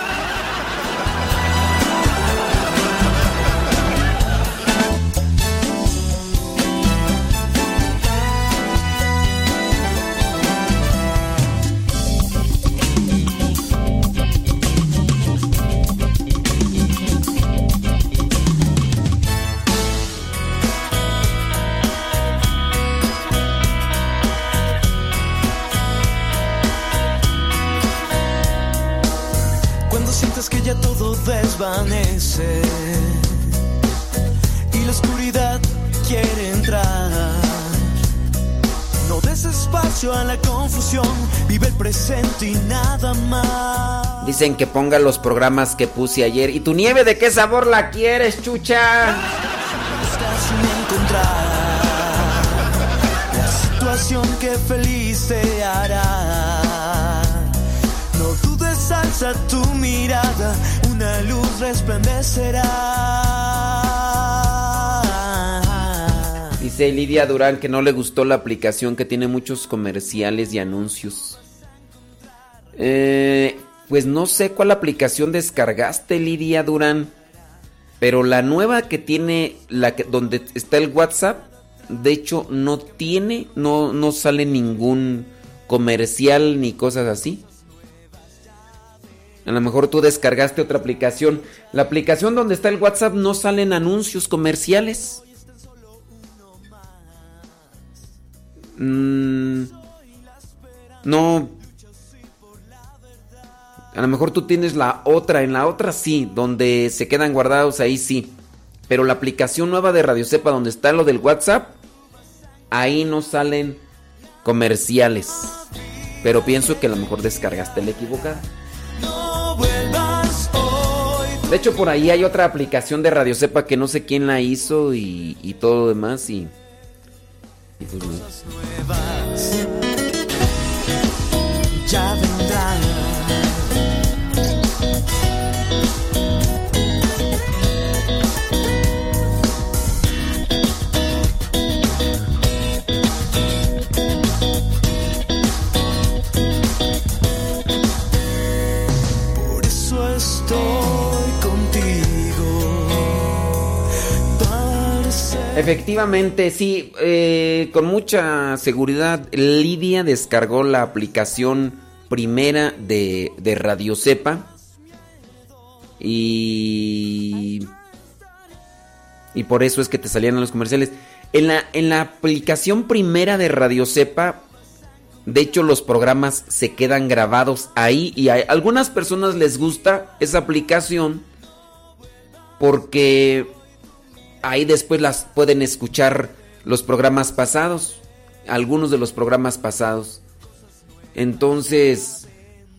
Desvanece y la oscuridad quiere entrar. No des espacio a la confusión, vive el presente y nada más. Dicen que ponga los programas que puse ayer. ¿Y tu nieve de qué sabor la quieres, chucha? Busca sin encontrar la situación que feliz te hará. No dudes, alza tu mirada, una luz resplandecerá. Dice Lidia Durán que no le gustó la aplicación que tiene muchos comerciales y anuncios. Eh, pues no sé cuál aplicación descargaste, Lidia Durán. Pero la nueva que tiene, la que, donde está el WhatsApp, de hecho no tiene, no, no sale ningún comercial ni cosas así. A lo mejor tú descargaste otra aplicación. La aplicación donde está el WhatsApp no salen anuncios comerciales. Mm, no. A lo mejor tú tienes la otra. En la otra sí. Donde se quedan guardados ahí sí. Pero la aplicación nueva de Radio Cepa donde está lo del WhatsApp. ahí no salen comerciales. Pero pienso que a lo mejor descargaste la equivocada. De hecho, por ahí hay otra aplicación de Radio Sepa que no sé quién la hizo y, todo lo demás y... pues. Efectivamente, sí, eh, con mucha seguridad, Lidia descargó la aplicación primera de, de Radio Cepa. Y. Y por eso es que te salían los comerciales. En la, en la aplicación primera de Radio Cepa, de hecho, los programas se quedan grabados ahí. Y a algunas personas les gusta esa aplicación porque ahí después las pueden escuchar los programas pasados, algunos de los programas pasados. Entonces,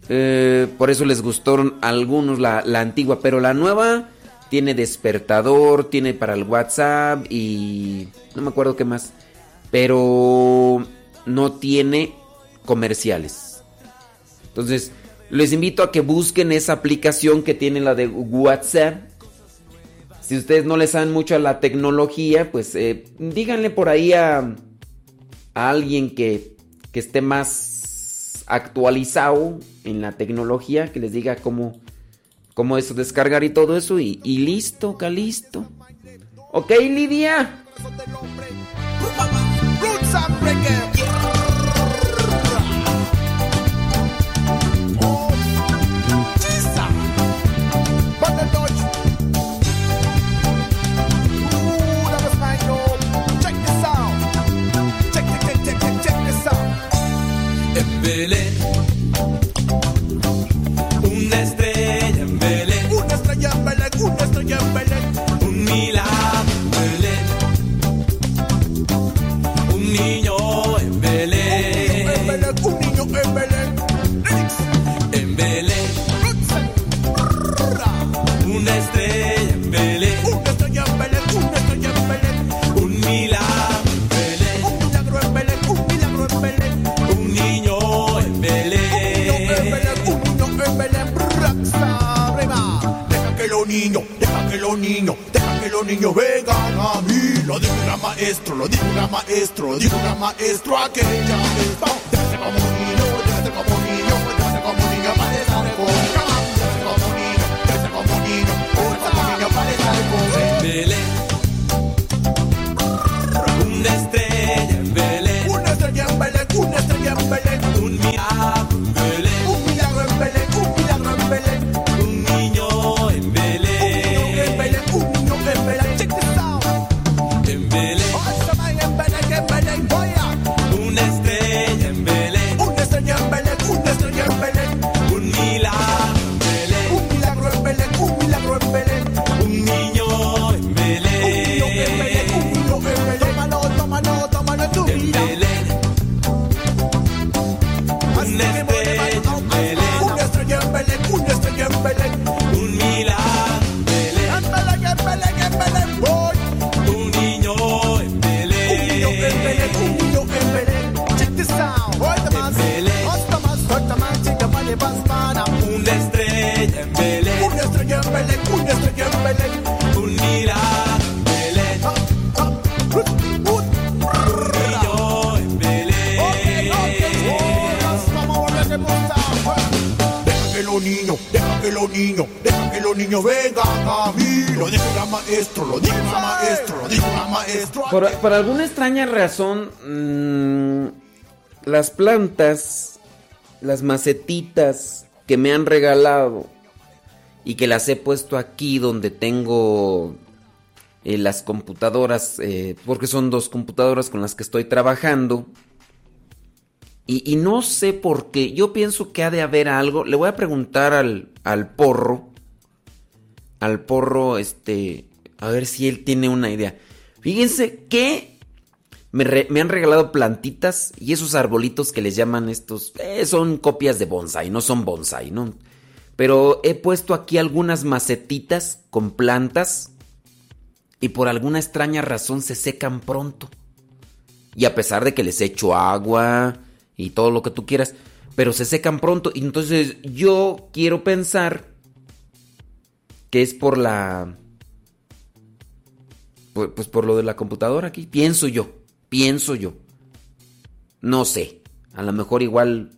eh, por eso les gustó a algunos la, la antigua, pero la nueva tiene despertador, tiene para el WhatsApp y no me acuerdo qué más, pero no tiene comerciales. Entonces, les invito a que busquen esa aplicación que tiene la de WhatsApp si ustedes no le saben mucho a la tecnología, pues eh, díganle por ahí a, a alguien que, que esté más actualizado en la tecnología, que les diga cómo, cómo eso descargar y todo eso, y, y listo, calisto. Ok, Lidia. En plantas, las macetitas que me han regalado y que las he puesto aquí donde tengo eh, las computadoras, eh, porque son dos computadoras con las que estoy trabajando. Y, y no sé por qué, yo pienso que ha de haber algo. Le voy a preguntar al, al porro, al porro, este, a ver si él tiene una idea. Fíjense que Me, han regalado plantitas y esos arbolitos que les llaman estos eh, son copias de bonsai, no son bonsai, ¿no? Pero he puesto aquí algunas macetitas con plantas y por alguna extraña razón se secan pronto. Y a pesar de que les echo agua y todo lo que tú quieras, pero se secan pronto. Y entonces yo quiero pensar que es por la... Pues, pues por lo de la computadora aquí. Pienso yo, pienso yo. No sé. A lo mejor igual...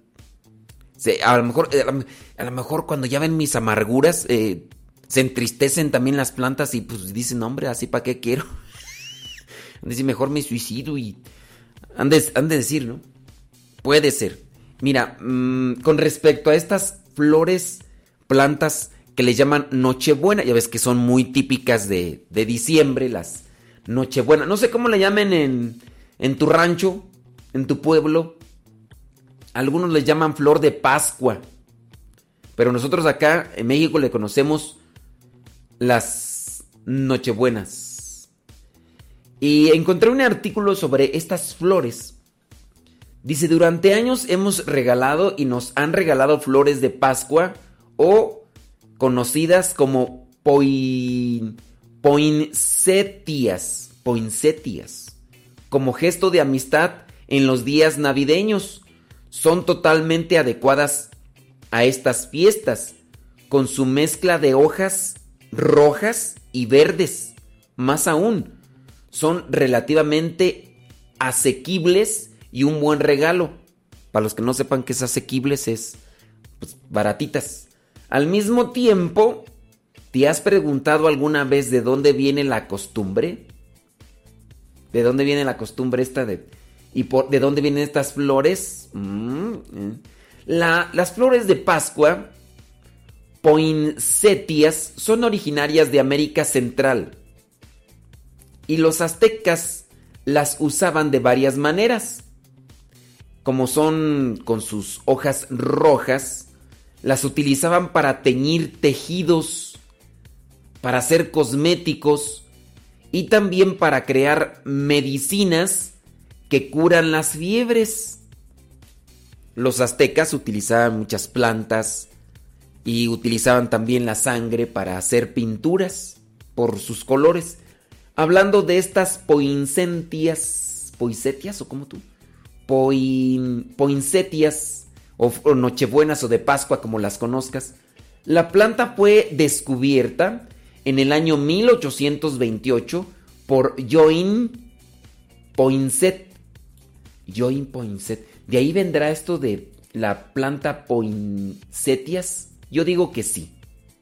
a, lo mejor, eh, a lo- mejor cuando ya ven mis amarguras, eh, se entristecen también las plantas y pues dicen, hombre, así para qué quiero. [laughs] Dice, mejor me suicido y... Han de, han de decir, ¿no? Puede ser. Mira, mm, con respecto a estas flores, plantas que le llaman Nochebuena, ya ves que son muy típicas de, de diciembre, las Nochebuena. No sé cómo le llamen en, en tu rancho, en tu pueblo. Algunos le llaman flor de Pascua. Pero nosotros acá en México le conocemos las Nochebuenas. Y encontré un artículo sobre estas flores. Dice, durante años hemos regalado y nos han regalado flores de Pascua o conocidas como poin, poinsettias, poinsettias, como gesto de amistad en los días navideños. Son totalmente adecuadas a estas fiestas, con su mezcla de hojas rojas y verdes. Más aún, son relativamente asequibles y un buen regalo. Para los que no sepan que es asequibles, es pues, baratitas. Al mismo tiempo, ¿te has preguntado alguna vez de dónde viene la costumbre? ¿De dónde viene la costumbre esta de... ¿Y por, de dónde vienen estas flores? Mm, eh. La- las flores de Pascua, poinsettias, son originarias de América Central. Y los aztecas las usaban de varias maneras. Como son con sus hojas rojas, las utilizaban para teñir tejidos, para hacer cosméticos y también para crear medicinas que curan las fiebres. Los aztecas utilizaban muchas plantas y utilizaban también la sangre para hacer pinturas por sus colores. Hablando de estas poinsentias, poisetias o como tú, Poin, o, o nochebuenas o de Pascua como las conozcas, la planta fue descubierta en el año 1828 por Join Poinsett. Join Poinsett. De ahí vendrá esto de la planta poinsettias. Yo digo que sí.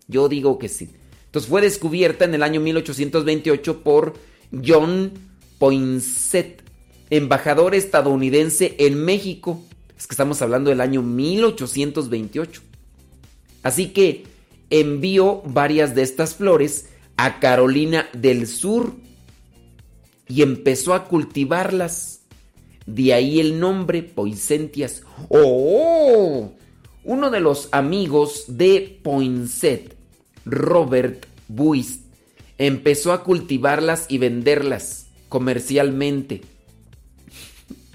Yo digo que sí. Entonces fue descubierta en el año 1828 por John Poinsett, embajador estadounidense en México. Es que estamos hablando del año 1828. Así que envió varias de estas flores a Carolina del Sur y empezó a cultivarlas. De ahí el nombre Poinsentias. ¡Oh! Uno de los amigos de Poinsett, Robert Buist, empezó a cultivarlas y venderlas comercialmente.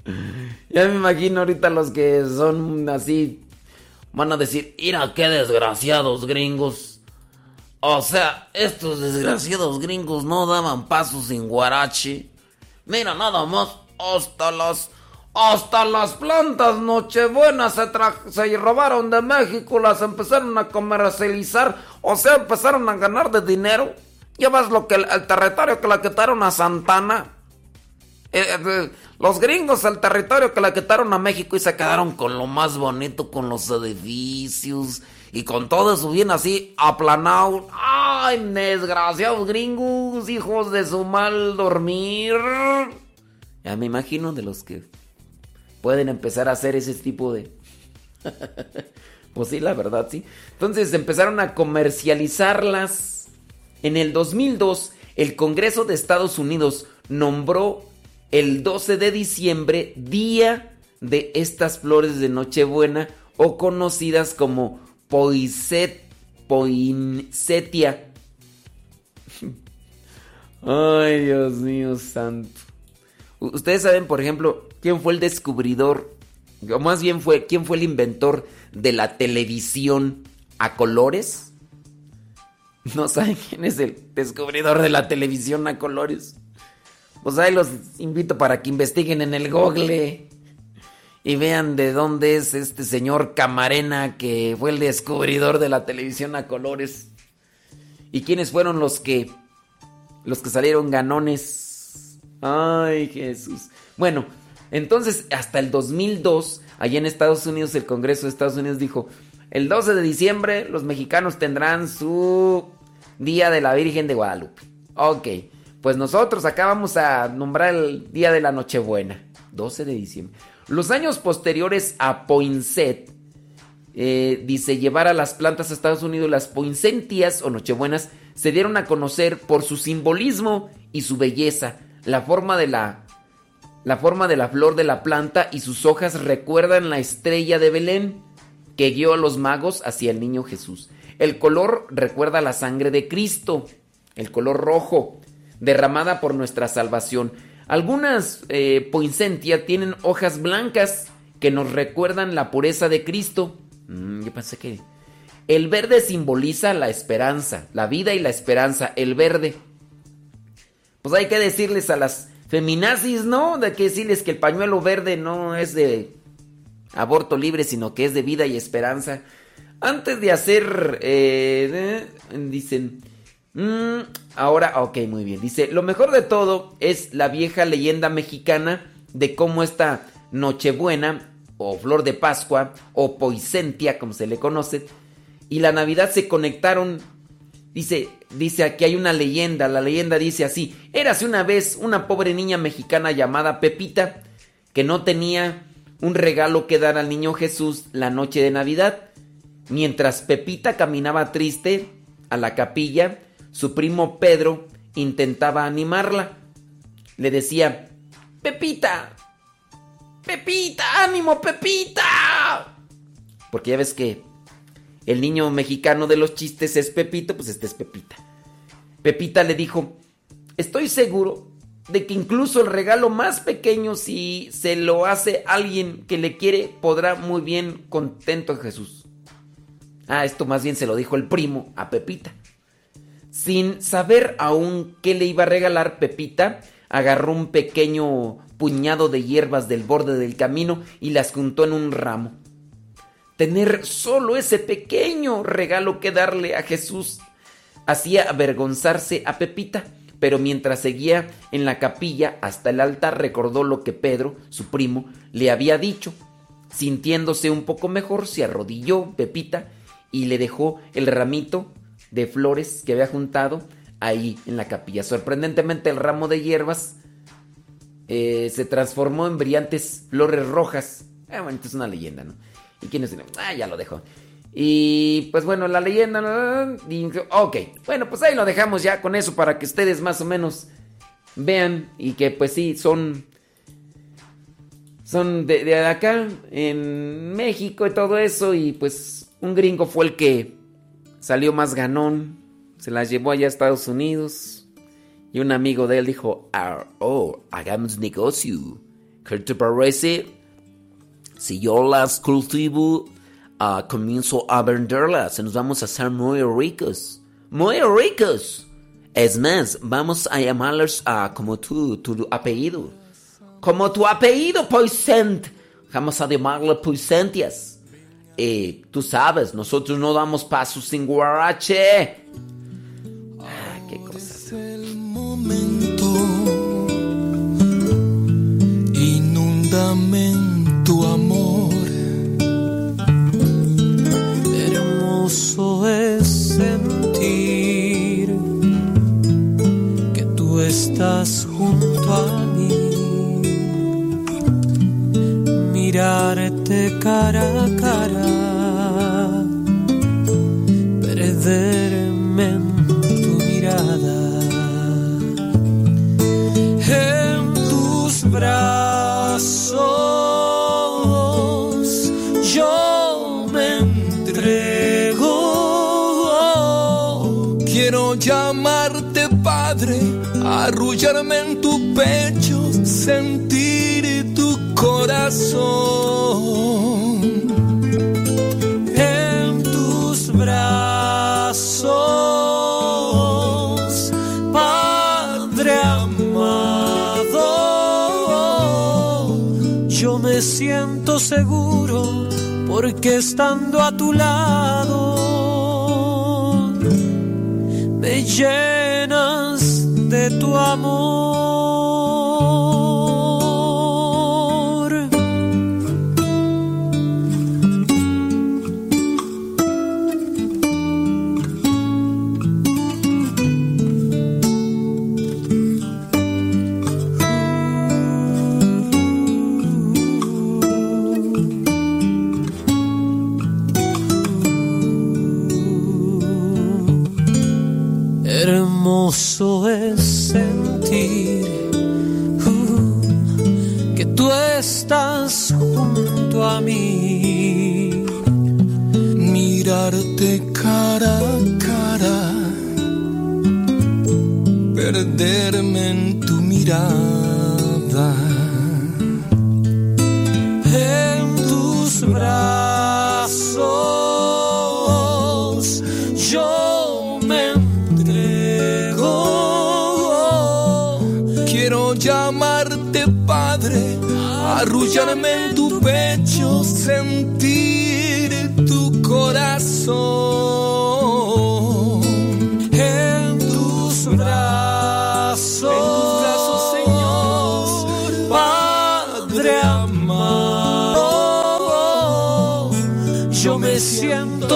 [laughs] Ya me imagino ahorita los que son así van a decir, mira qué desgraciados gringos. O sea, estos desgraciados gringos no daban pasos sin guarache. Mira nada más, hasta las hasta las plantas nochebuenas se, se robaron de México, las empezaron a comercializar, o sea, empezaron a ganar de dinero. Ya ves lo que el, el territorio que le quitaron a Santana. Eh, eh, los gringos el territorio que le quitaron a México y se quedaron con lo más bonito, con los edificios y con todo eso bien así aplanado. ¡Ay, desgraciados gringos, hijos de su mal dormir! Ya me imagino de los que pueden empezar a hacer ese tipo de... [laughs] pues sí, la verdad, sí. Entonces empezaron a comercializarlas. En el 2002, el Congreso de Estados Unidos nombró el 12 de diciembre Día de estas flores de Nochebuena o conocidas como poiset, poinsettia. [laughs] Ay, Dios mío santo. Ustedes saben, por ejemplo, quién fue el descubridor, o más bien fue, quién fue el inventor de la televisión a colores. [laughs] ¿No saben quién es el descubridor de la televisión a colores? Pues ahí los invito para que investiguen en el Google y vean de dónde es este señor Camarena que fue el descubridor de la televisión a colores. ¿Y quiénes fueron los que los que salieron ganones? Ay, Jesús. Bueno, entonces hasta el 2002, allá en Estados Unidos, el Congreso de Estados Unidos dijo, el 12 de diciembre los mexicanos tendrán su Día de la Virgen de Guadalupe. Ok, pues nosotros acá vamos a nombrar el Día de la Nochebuena, 12 de diciembre. Los años posteriores a Poinsett, eh, dice, llevar a las plantas a Estados Unidos, las poinsettias o nochebuenas se dieron a conocer por su simbolismo y su belleza. La forma de la, la forma de la flor de la planta y sus hojas recuerdan la estrella de Belén que guió a los magos hacia el niño Jesús. El color recuerda la sangre de Cristo, el color rojo, derramada por nuestra salvación. Algunas eh, poinsettias tienen hojas blancas que nos recuerdan la pureza de Cristo. Mm, yo pensé que... El verde simboliza la esperanza, la vida y la esperanza, el verde. Pues hay que decirles a las feminazis, ¿no? De que decirles que el pañuelo verde no es de aborto libre, sino que es de vida y esperanza. Antes de hacer, eh, dicen, Mm, ahora, ok, muy bien. Dice, lo mejor de todo es la vieja leyenda mexicana de cómo esta Nochebuena, o Flor de Pascua, o Poisentia, como se le conoce, y la Navidad se conectaron. Dice, dice aquí hay una leyenda, la leyenda dice así, érase una vez una pobre niña mexicana llamada Pepita, que no tenía un regalo que dar al niño Jesús la noche de Navidad. Mientras Pepita caminaba triste a la capilla, su primo Pedro intentaba animarla. Le decía, Pepita, Pepita, ánimo, Pepita. Porque ya ves que el niño mexicano de los chistes es Pepito, pues este es Pepita. Pepita le dijo, estoy seguro de que incluso el regalo más pequeño, si se lo hace alguien que le quiere, podrá muy bien contento Jesús. Ah, esto más bien se lo dijo el primo a Pepita. Sin saber aún qué le iba a regalar, Pepita agarró un pequeño puñado de hierbas del borde del camino y las juntó en un ramo. Tener solo ese pequeño regalo que darle a Jesús hacía avergonzarse a Pepita, pero mientras seguía en la capilla hasta el altar recordó lo que Pedro, su primo, le había dicho. Sintiéndose un poco mejor, se arrodilló Pepita y le dejó el ramito de flores que había juntado ahí en la capilla. Sorprendentemente el ramo de hierbas eh, se transformó en brillantes flores rojas. Ah, bueno, esto es una leyenda, ¿no? ¿Y quién es? Ah, ya lo dejo. Y pues bueno, la leyenda... Ok, bueno, pues ahí lo dejamos ya con eso para que ustedes más o menos vean y que pues sí, son... Son de, de acá, en México y todo eso. Y pues un gringo fue el que salió más ganón, se las llevó allá a Estados Unidos y un amigo de él dijo, ah, oh, hagamos negocio. ¿Qué te parece? Si yo las cultivo, uh, comienzo a venderlas y nos vamos a hacer muy ricos. Muy ricos. Es más, vamos a llamarlas uh, como tú, tu apellido. Como tu apellido, Poisent. Vamos a llamarle Poisentias. Eh, tú sabes, nosotros no damos pasos sin guarache. Ah, qué cosa. el momento. Inúndame en tu amor. Hermoso es sentir que tú estás junto a mí. Mirarte cara a en tus brazos, Padre amado. Yo me siento seguro porque estando a tu lado me llenas de tu amor. En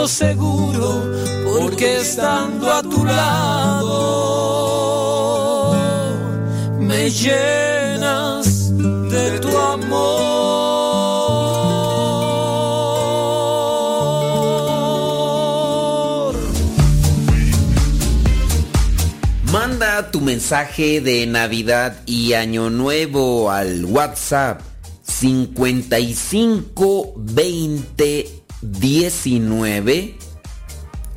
seguro porque estando a tu lado me llenas de tu amor. Manda tu mensaje de Navidad y Año Nuevo al WhatsApp 55 20 19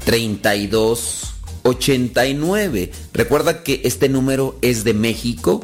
32 89. Recuerda que este número es de México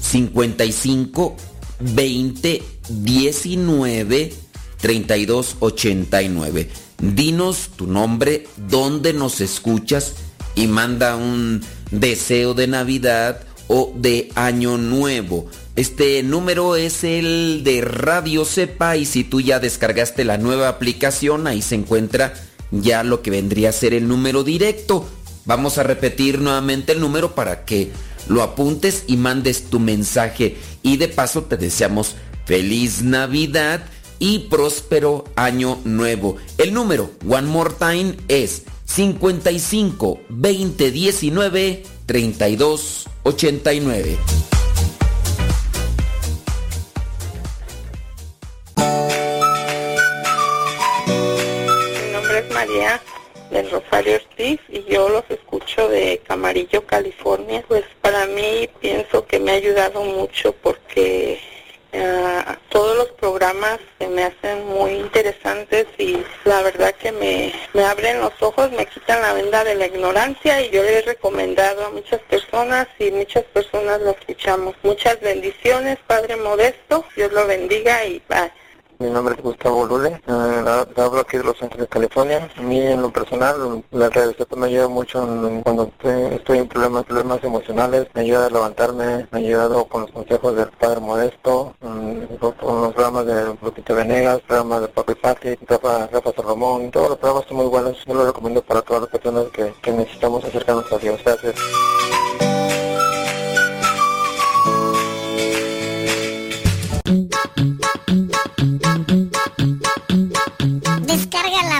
55 20 19 32 89. Dinos tu nombre, dónde nos escuchas y manda un deseo de Navidad o de Año Nuevo. Este número es el de Radio Cepa y si tú ya descargaste la nueva aplicación, ahí se encuentra ya lo que vendría a ser el número directo. Vamos a repetir nuevamente el número para que lo apuntes y mandes tu mensaje. Y de paso te deseamos feliz Navidad y próspero año nuevo. El número, one more time, es 55 20 19 32 89. Del Rosario Ortiz y yo los escucho de Camarillo, California. Pues para mí pienso que me ha ayudado mucho porque eh, todos los programas se me hacen muy interesantes y la verdad que me, me abren los ojos, me quitan la venda de la ignorancia y yo le he recomendado a muchas personas y muchas personas lo escuchamos. Muchas bendiciones, Padre Modesto, Dios lo bendiga y bye. Mi nombre es Gustavo Lule, eh, hablo aquí de Los Ángeles, California. A mí en lo personal, la revista me ayuda mucho en- cuando estoy en problemas, problemas emocionales, me ayuda a levantarme, me ha ayudado con los consejos del Padre Modesto, mm, con los programas de Lupita Venegas, programas de Papi Pati, Rafa, Rafa Salomón, todos los programas son muy buenos, yo los recomiendo para todas las personas que, que necesitamos acercarnos a Dios. Gracias.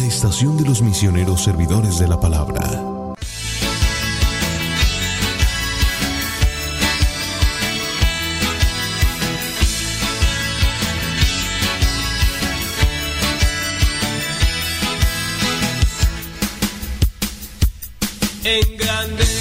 la estación de los misioneros servidores de la palabra. Engrandece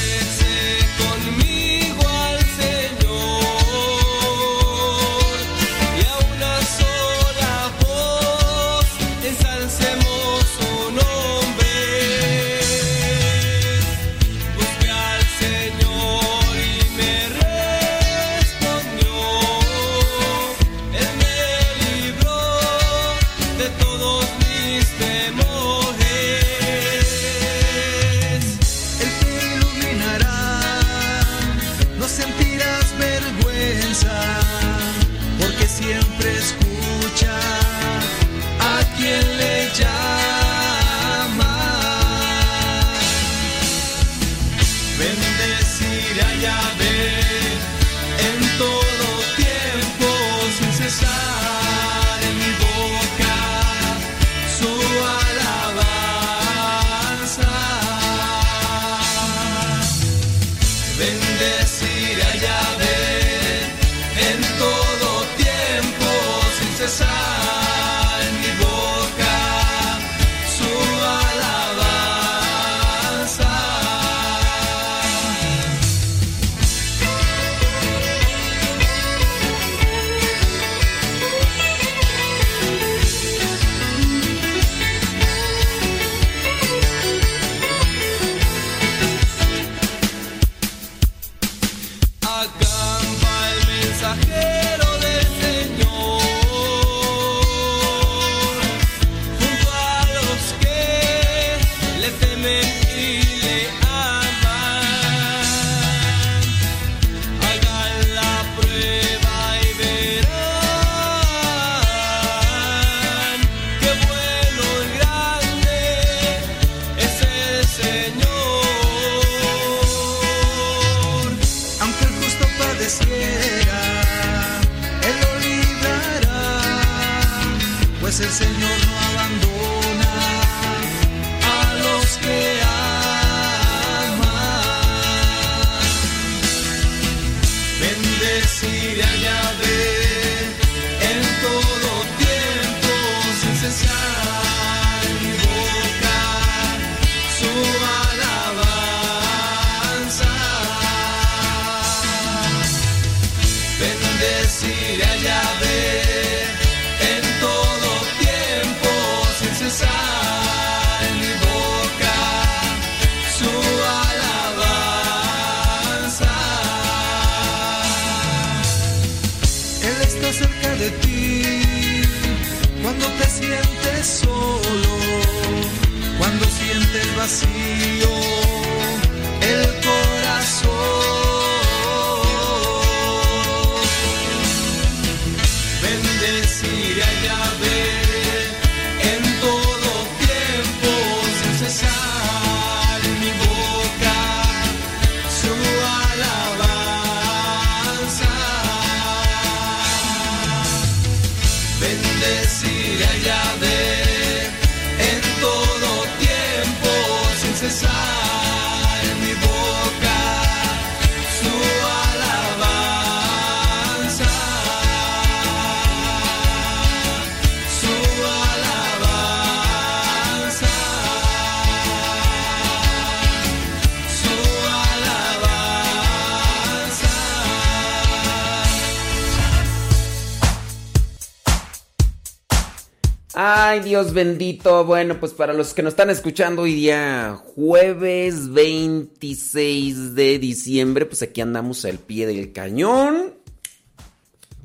Dios bendito. Bueno, pues para los que nos están escuchando hoy día, jueves 26 de diciembre, pues aquí andamos al pie del cañón.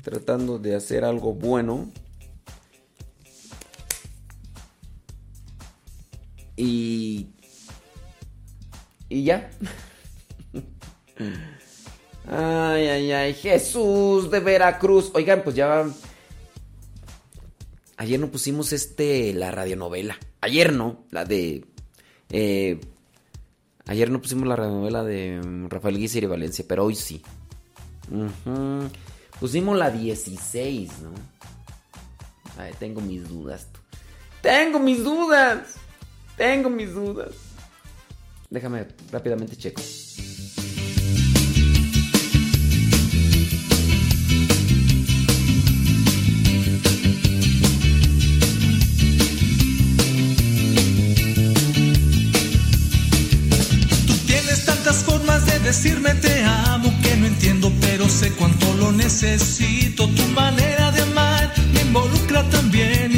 Tratando de hacer algo bueno. Y... Y ya. [laughs] Ay, ay, ay. Jesús de Veracruz. Oigan, pues ya Ayer no pusimos este, la radionovela. Ayer no, la de... Eh, ayer no pusimos la radionovela de mm, Rafael Guizar y Valencia, pero hoy sí. Pusimos la 16, ¿no? Ay, tengo mis dudas. Tengo mis dudas. Tengo mis dudas. Déjame rápidamente checo. Decirme te amo que no entiendo, pero sé cuánto lo necesito. Tu manera de amar me involucra también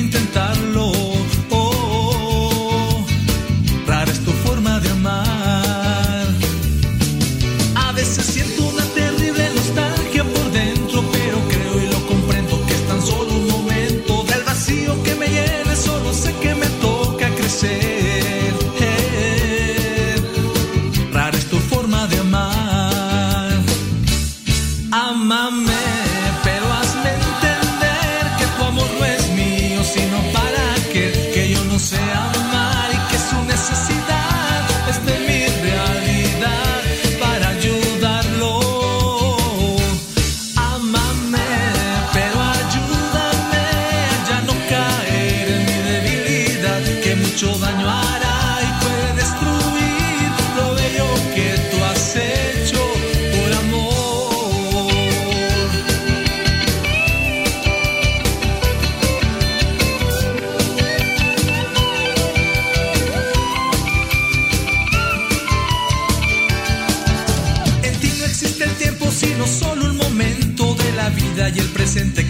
presente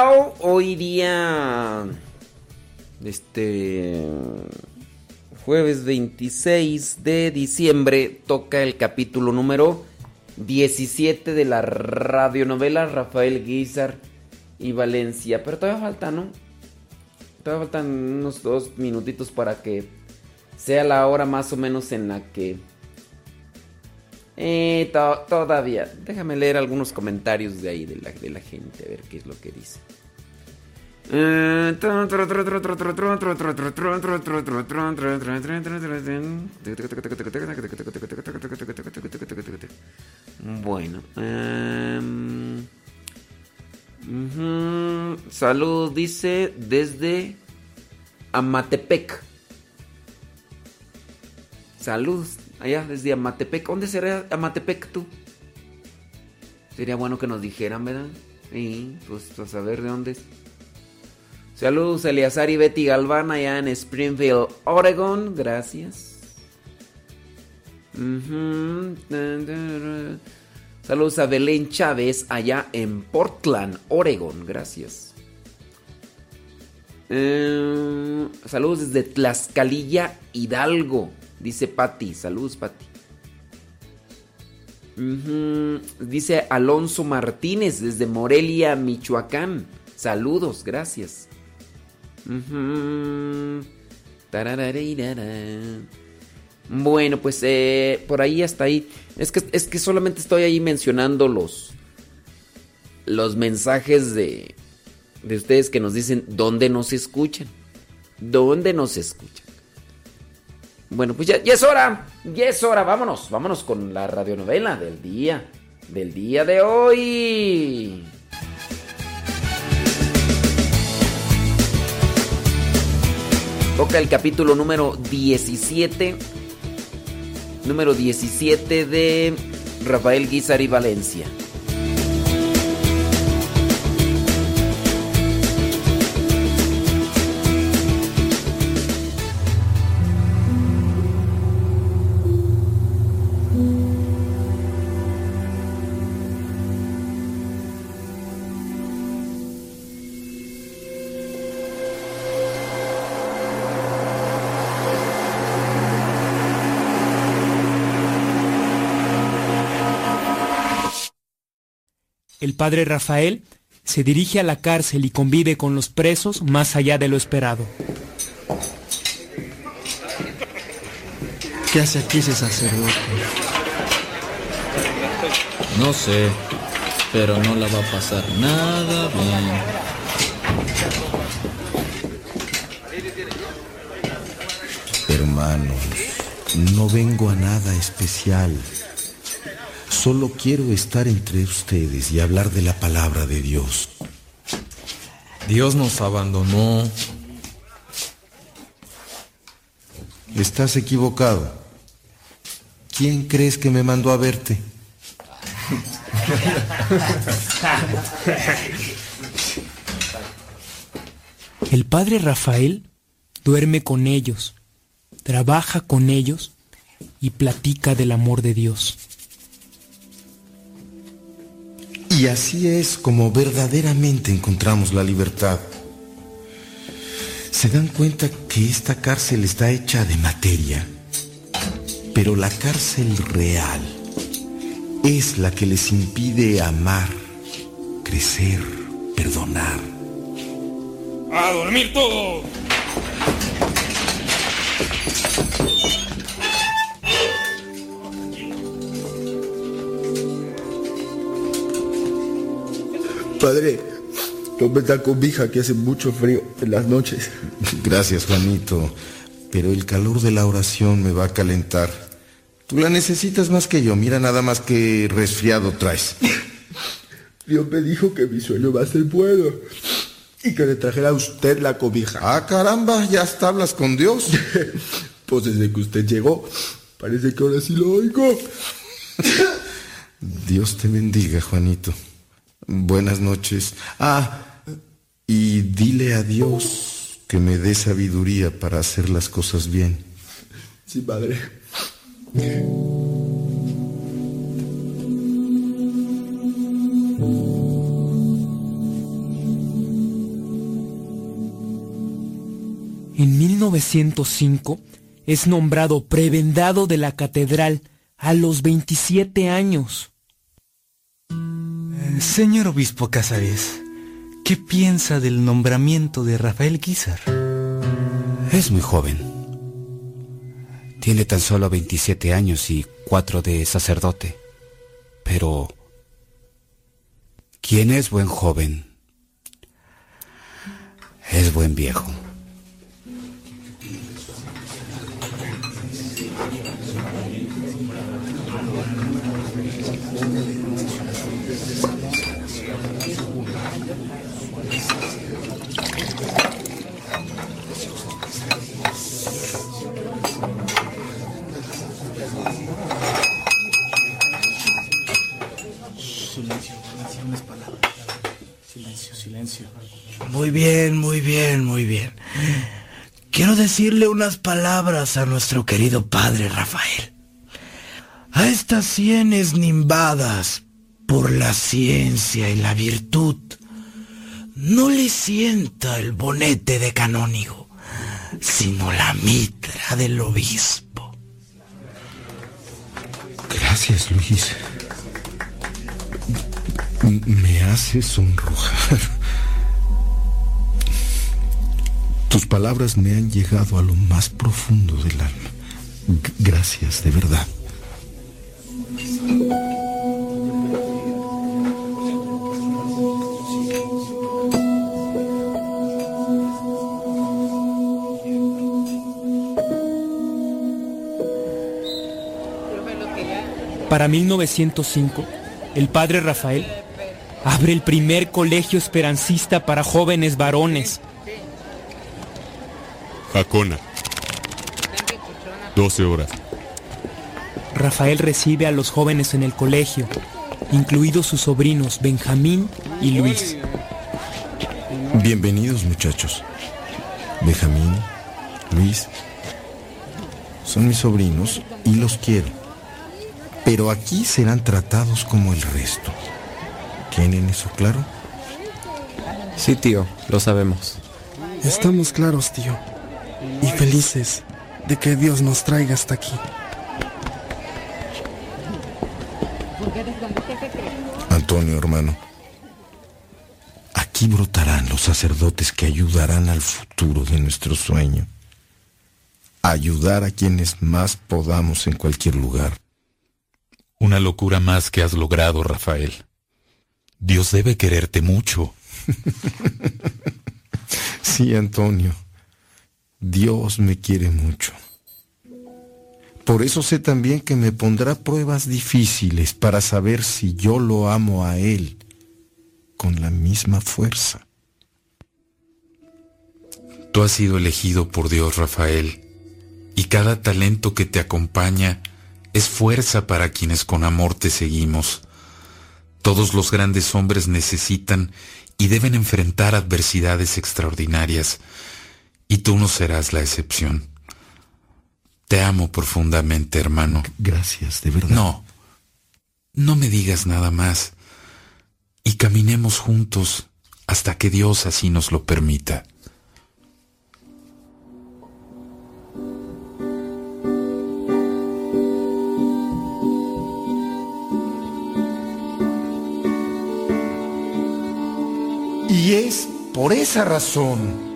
Hoy día. Este. Jueves 26 de diciembre toca el capítulo número 17 de la radionovela Rafael Guizar y Valencia. Pero todavía falta, ¿no? Todavía faltan unos dos minutitos para que sea la hora más o menos en la que... Eh, to- todavía. Déjame leer algunos comentarios de ahí de la, de la gente, a ver qué es lo que dice. Bueno. em, ujú, Salud, dice desde Amatepec. Saludos, allá desde Amatepec. ¿Dónde será Amatepec tú? Sería bueno que nos dijeran, ¿verdad? Sí, pues a saber de dónde es. Saludos Eleazar y Betty Galván allá en Springfield, Oregon. Gracias. Saludos a Belén Chávez allá en Portland, Oregon. Gracias. Eh, saludos desde Tlaxcalilla, Hidalgo. Dice Patti. Saludos, Patti. Ujú. Dice Alonso Martínez desde Morelia, Michoacán. Saludos, gracias. Bueno, pues eh, por ahí hasta ahí. Es que, es que solamente estoy ahí mencionando los, los mensajes de, de ustedes que nos dicen dónde nos escuchan. ¿Dónde nos escuchan? Bueno, pues ya, ya es hora. Ya es hora. Vámonos. Vámonos con la radionovela del día. Del día de hoy. Toca el capítulo número 17. Número 17 de Rafael Guizar y Valencia. Padre Rafael se dirige a la cárcel y convive con los presos más allá de lo esperado. ¿Qué hace aquí ese sacerdote? No sé, pero no la va a pasar nada bien. Hermanos, no vengo a nada especial. Solo quiero estar entre ustedes y hablar de la palabra de Dios. Dios nos abandonó. Estás equivocado. ¿Quién crees que me mandó a verte? El padre Rafael duerme con ellos, trabaja con ellos y platica del amor de Dios. Y así es como verdaderamente encontramos la libertad. Se dan cuenta que esta cárcel está hecha de materia, pero la cárcel real es la que les impide amar, crecer, perdonar. ¡A dormir todo! Padre, tome esta cobija que hace mucho frío en las noches. Gracias, Juanito. Pero el calor de la oración me va a calentar. Tú la necesitas más que yo. Mira nada más que resfriado traes. Dios me dijo que mi sueño va a ser bueno. Y que le trajera a usted la cobija. Ah, caramba, ya hasta hablas con Dios. [laughs] pues desde que usted llegó, parece que ahora sí lo oigo. Dios te bendiga, Juanito. Buenas noches. Ah, y dile a Dios que me dé sabiduría para hacer las cosas bien. Sí, padre. En 1905 es nombrado prebendado de la catedral a los 27 años. Señor Obispo Casares, ¿qué piensa del nombramiento de Rafael Guizar? Es muy joven. Tiene tan solo 27 años y cuatro de sacerdote. Pero... ¿Quién es buen joven? Es buen viejo. Muy bien, muy bien, muy bien. Quiero decirle unas palabras a nuestro querido padre Rafael. A estas sienes nimbadas por la ciencia y la virtud, no le sienta el bonete de canónigo, sino la mitra del obispo. Gracias, Luis. Me hace sonrojar. Tus palabras me han llegado a lo más profundo del alma. Gracias, de verdad. Para 1905, el padre Rafael abre el primer colegio esperancista para jóvenes varones. Jacona. 12 horas. Rafael recibe a los jóvenes en el colegio, incluidos sus sobrinos Benjamín y Luis. Bienvenidos muchachos. Benjamín, Luis, son mis sobrinos y los quiero. Pero aquí serán tratados como el resto. ¿Tienen eso claro? Sí, tío, lo sabemos. Estamos claros, tío. Y felices de que Dios nos traiga hasta aquí. Antonio, hermano. Aquí brotarán los sacerdotes que ayudarán al futuro de nuestro sueño. Ayudar a quienes más podamos en cualquier lugar. Una locura más que has logrado, Rafael. Dios debe quererte mucho. [laughs] sí, Antonio. Dios me quiere mucho. Por eso sé también que me pondrá pruebas difíciles para saber si yo lo amo a Él con la misma fuerza. Tú has sido elegido por Dios, Rafael, y cada talento que te acompaña es fuerza para quienes con amor te seguimos. Todos los grandes hombres necesitan y deben enfrentar adversidades extraordinarias, y tú no serás la excepción. Te amo profundamente, hermano. Gracias, de verdad. No, no me digas nada más. Y caminemos juntos hasta que Dios así nos lo permita. Y es por esa razón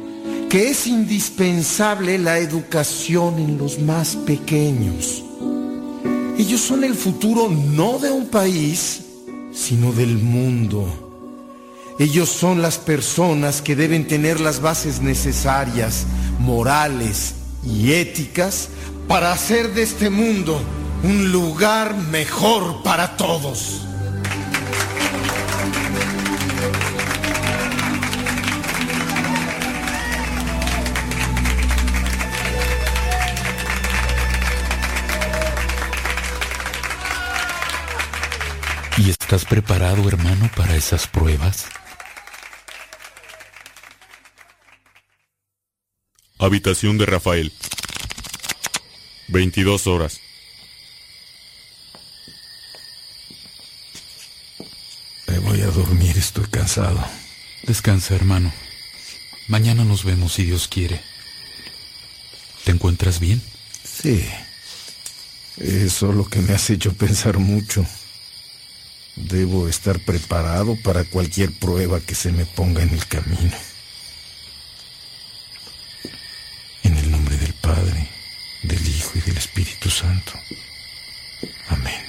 que es indispensable la educación en los más pequeños. Ellos son el futuro no de un país, sino del mundo. Ellos son las personas que deben tener las bases necesarias, morales y éticas, para hacer de este mundo un lugar mejor para todos. ¿Y estás preparado, hermano, para esas pruebas? Habitación de Rafael. 22 horas. Me voy a dormir, estoy cansado. Descansa, hermano. Mañana nos vemos si Dios quiere. ¿Te encuentras bien? Sí. Eso es lo que me has hecho pensar mucho. Debo estar preparado para cualquier prueba que se me ponga en el camino. En el nombre del Padre, del Hijo y del Espíritu Santo. Amén.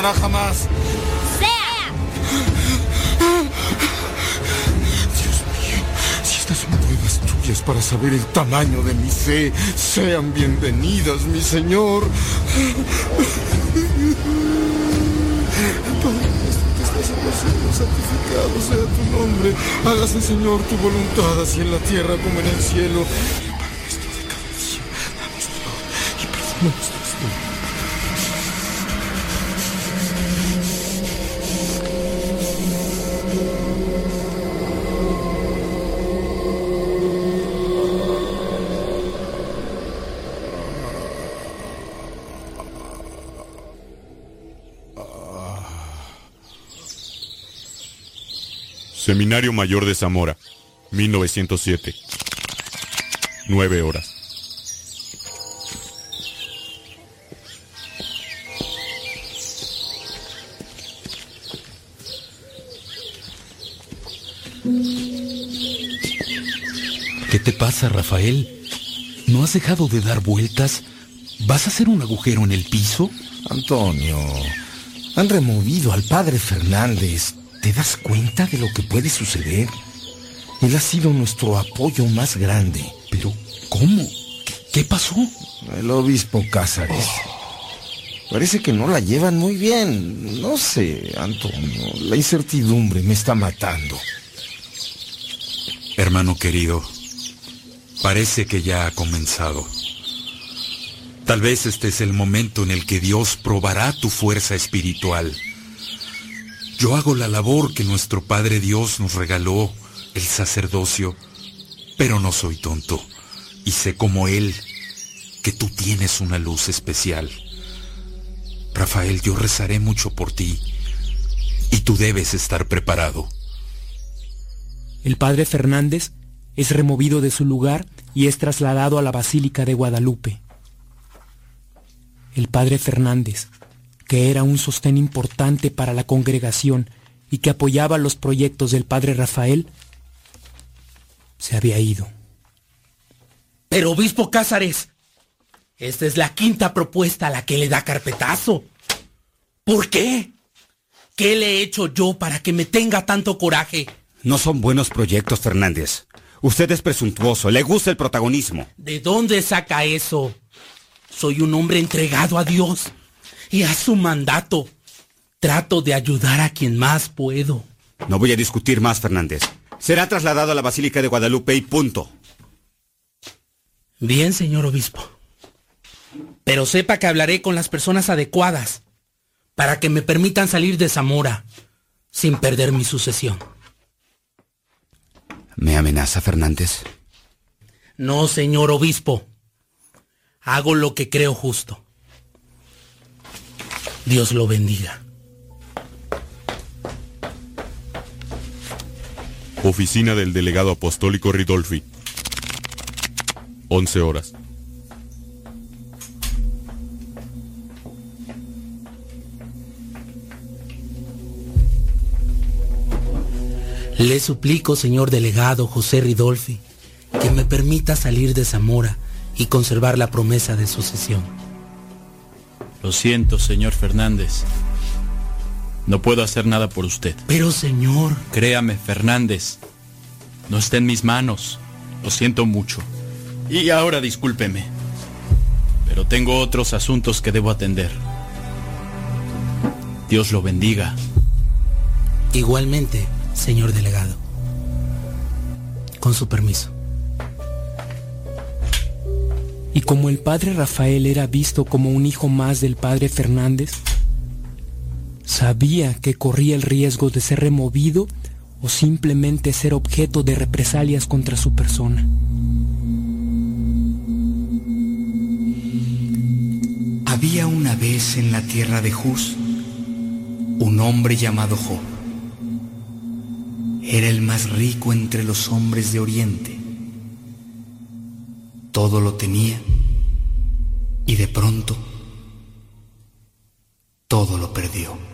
Me abandonará jamás. ¡Sea! Si estas son pruebas tuyas para saber el tamaño de mi fe, sean bienvenidas, mi Señor. Santificado sea tu nombre. Hágase, Señor, tu voluntad, así en la tierra como en el cielo. Seminario Mayor de Zamora, 1907. 9 horas. ¿Qué te pasa, Rafael? ¿No has dejado de dar vueltas? ¿Vas a hacer un agujero en el piso? Antonio, han removido al padre Fernández. ¿Te das cuenta de lo que puede suceder? Él ha sido nuestro apoyo más grande. Pero, ¿cómo? ¿Qué, qué pasó? El obispo Cázares. Parece que no la llevan muy bien. No sé, Antonio. La incertidumbre me está matando. Hermano querido, parece que ya ha comenzado. Tal vez este es el momento en el que Dios probará tu fuerza espiritual. Yo hago la labor que nuestro Padre Dios nos regaló, el sacerdocio, pero no soy tonto y sé como Él que tú tienes una luz especial. Rafael, yo rezaré mucho por ti y tú debes estar preparado. El padre Fernández es removido de su lugar y es trasladado a la Basílica de Guadalupe. El padre Fernández, que era un sostén importante para la congregación y que apoyaba los proyectos del padre Rafael, se había ido. Pero obispo Cázares, esta es la quinta propuesta a la que le da carpetazo. ¿Por qué? ¿Qué le he hecho yo para que me tenga tanto coraje? No son buenos proyectos, Fernández. Usted es presuntuoso, le gusta el protagonismo. ¿De dónde saca eso? Soy un hombre entregado a Dios y a su mandato. Trato de ayudar a quien más puedo. No voy a discutir más, Fernández. Será trasladado a la Basílica de Guadalupe y punto. Bien, señor obispo. Pero sepa que hablaré con las personas adecuadas para que me permitan salir de Zamora sin perder mi sucesión. ¿Me amenaza, Fernández? No, señor obispo. Hago lo que creo justo. Dios lo bendiga. Oficina del Delegado Apostólico Ridolfi. 11 horas. Le suplico, señor delegado José Ridolfi, que me permita salir de Zamora y conservar la promesa de sucesión. Lo siento, señor Fernández. No puedo hacer nada por usted. Pero, señor... Créame, Fernández. No está en mis manos. Lo siento mucho. Y ahora discúlpeme. Pero tengo otros asuntos que debo atender. Dios lo bendiga. Igualmente, señor delegado. Con su permiso. Y como el padre Rafael era visto como un hijo más del padre Fernández, sabía que corría el riesgo de ser removido o simplemente ser objeto de represalias contra su persona. Había una vez en la tierra de Juz un hombre llamado Job. Era el más rico entre los hombres de Oriente. Todo lo tenía y de pronto todo lo perdió.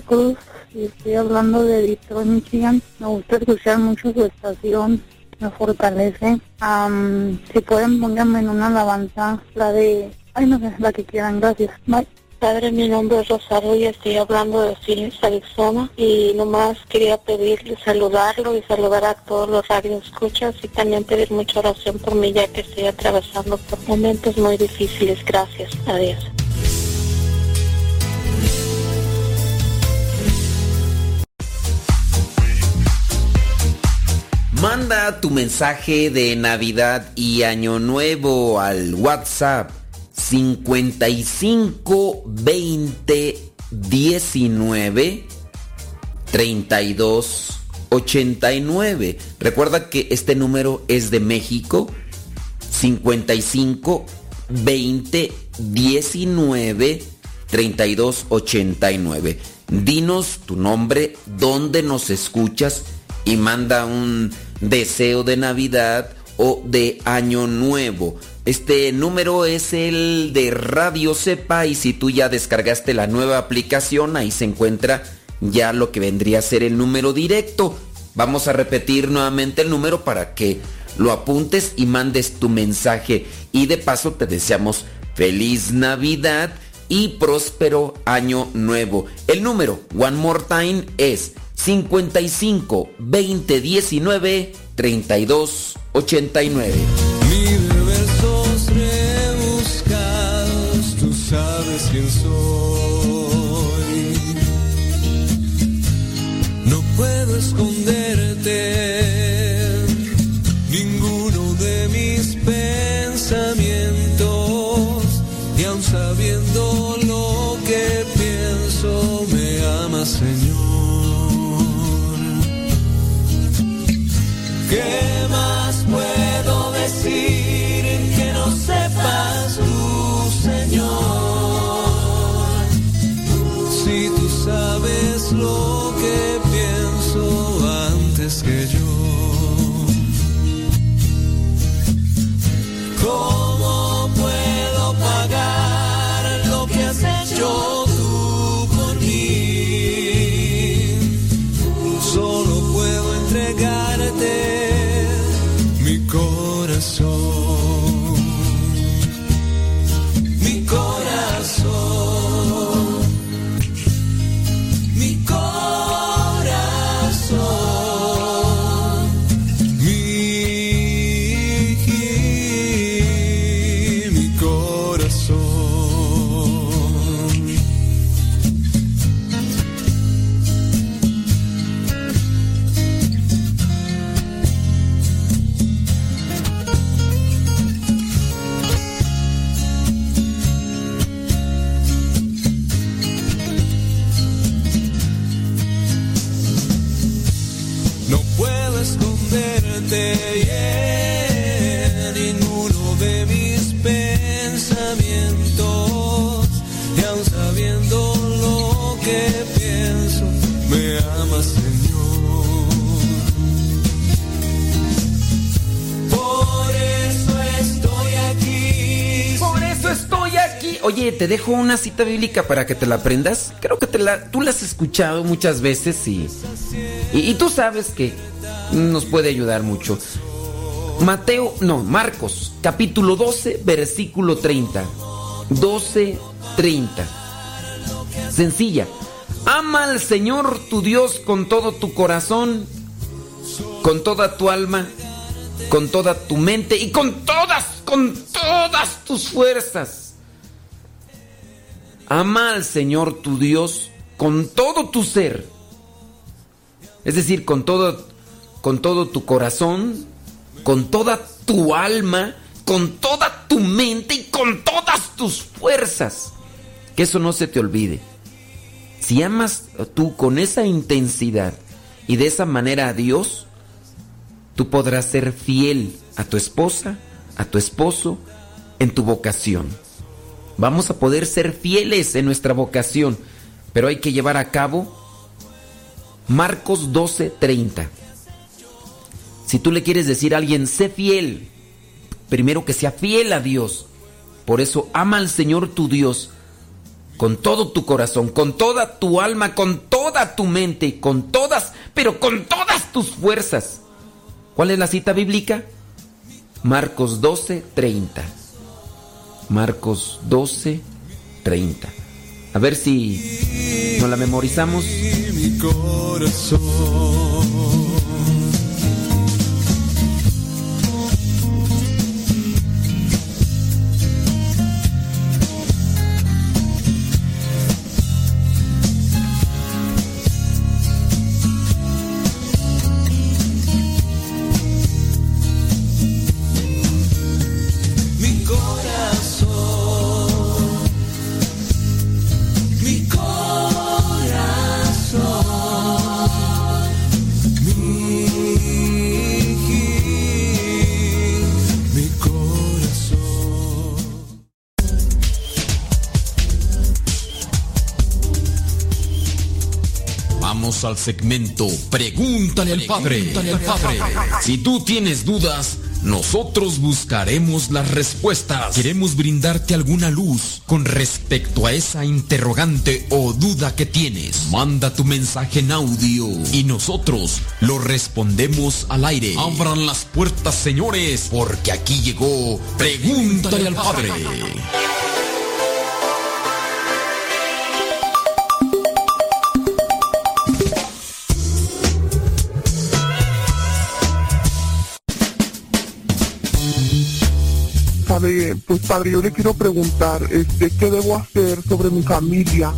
Cruz y estoy hablando de Detroit, Michigan. Me gusta escuchar mucho su estación, me fortalece. Am, si pueden, pónganme en una alabanza, la de... Ay, no sé, la que quieran, gracias. Padre, mi nombre es Rosario y estoy hablando de Phoenix, Arizona y nomás quería pedirle, saludarlo y saludar a todos los radioescuchas y también pedir mucha oración por mí ya que estoy atravesando por momentos muy difíciles. Gracias. Adiós. Manda tu mensaje de Navidad y Año Nuevo al WhatsApp 55 20 19 32 89. Recuerda que este número es de México 55 20 19 32 89. Dinos tu nombre, dónde nos escuchas y manda un deseo de Navidad o de Año Nuevo. Este número es el de Radio Cepa y si tú ya descargaste la nueva aplicación, ahí se encuentra ya lo que vendría a ser el número directo. Vamos a repetir nuevamente el número para que lo apuntes y mandes tu mensaje. Y de paso te deseamos feliz Navidad y próspero año nuevo. El número, one more time, es 55 20 19 32 89. Mil versos rebuscados, tú sabes quién soy. No puedo esconderte ¿Qué Oye, te dejo una cita bíblica para que te la aprendas. Creo que te la, tú la has escuchado muchas veces y, y, y tú sabes que nos puede ayudar mucho. Mateo, no, Marcos, capítulo 12, versículo 30. 12, 30. Sencilla. Ama al Señor tu Dios con todo tu corazón, con toda tu alma, con toda tu mente y con todas, con todas tus fuerzas. Ama al Señor tu Dios con todo tu ser. Es decir, con todo, con todo tu corazón, con toda tu alma, con toda tu mente y con todas tus fuerzas. Que eso no se te olvide. Si amas tú con esa intensidad y de esa manera a Dios, tú podrás ser fiel a tu esposa, a tu esposo, en tu vocación. Vamos a poder ser fieles en nuestra vocación, pero hay que llevar a cabo Marcos 12:30. Si tú le quieres decir a alguien, sé fiel, primero que sea fiel a Dios. Por eso ama al Señor tu Dios con todo tu corazón, con toda tu alma, con toda tu mente, con todas, pero con todas tus fuerzas. ¿Cuál es la cita bíblica? Marcos 12, 30. Marcos 12, 30. A ver si nos la memorizamos. Al segmento Pregúntale al Padre. Si tú tienes dudas, nosotros buscaremos las respuestas. Queremos brindarte alguna luz con respecto a esa interrogante o duda que tienes. Manda tu mensaje en audio y nosotros lo respondemos al aire. Abran las puertas, señores, porque aquí llegó Pregúntale al Padre. Padre, pues padre, yo le quiero preguntar, este, ¿qué debo hacer sobre mi familia?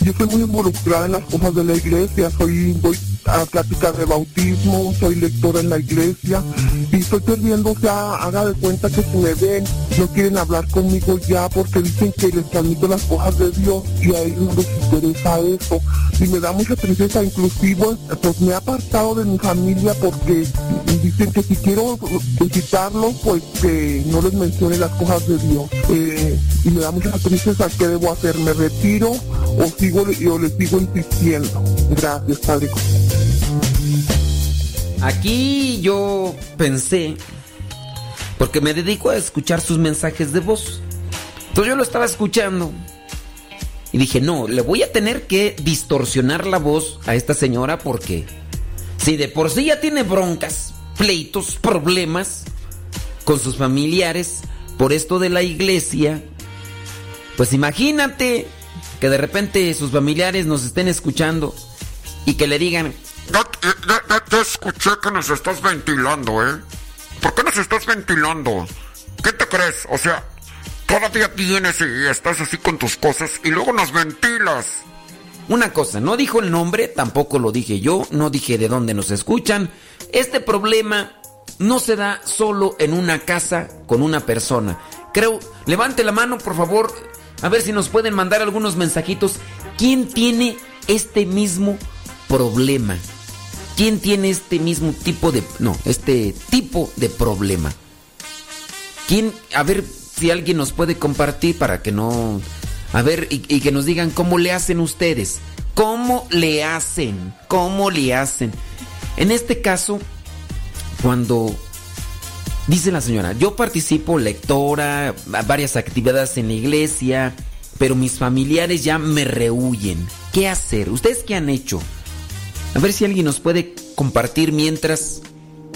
Yo soy muy involucrada en las cosas de la iglesia, soy, voy a pláticas de bautismo, soy lectora en la iglesia y estoy perdiendo, o sea, haga de cuenta que si me ven, no quieren hablar conmigo ya porque dicen que les transmito las cosas de Dios y a ellos les interesa eso. Y me da mucha tristeza, inclusive, pues me he apartado de mi familia porque dicen que si quiero visitarlos, pues que no les mencione las cosas de Dios. Eh, y me da mucha tristeza, ¿qué debo hacer? ¿Me retiro o sigo o les sigo insistiendo? Gracias, Padre. Aquí yo pensé, porque me dedico a escuchar sus mensajes de voz. Entonces yo lo estaba escuchando y dije, no, le voy a tener que distorsionar la voz a esta señora porque si de por sí ya tiene broncas, pleitos, problemas con sus familiares por esto de la iglesia, pues imagínate que de repente sus familiares nos estén escuchando y que le digan, ya, te escuché que nos estás ventilando, ¿eh? ¿Por qué nos estás ventilando? ¿Qué te crees? O sea, todavía tienes y estás así con tus cosas y luego nos ventilas. Una cosa, no dijo el nombre, tampoco lo dije yo, no dije de dónde nos escuchan. Este problema no se da solo en una casa con una persona. Creo, levante la mano por favor, a ver si nos pueden mandar algunos mensajitos. ¿Quién tiene este mismo problema? ¿Quién tiene este mismo tipo de... No, este tipo de problema? ¿Quién... A ver si alguien nos puede compartir para que no... A ver, y, que nos digan cómo le hacen ustedes. ¿Cómo le hacen? ¿Cómo le hacen? En este caso, cuando dice la señora, yo participo lectora, varias actividades en la iglesia, pero mis familiares ya me rehuyen. ¿Qué hacer? ¿Ustedes qué han hecho? A ver si alguien nos puede compartir mientras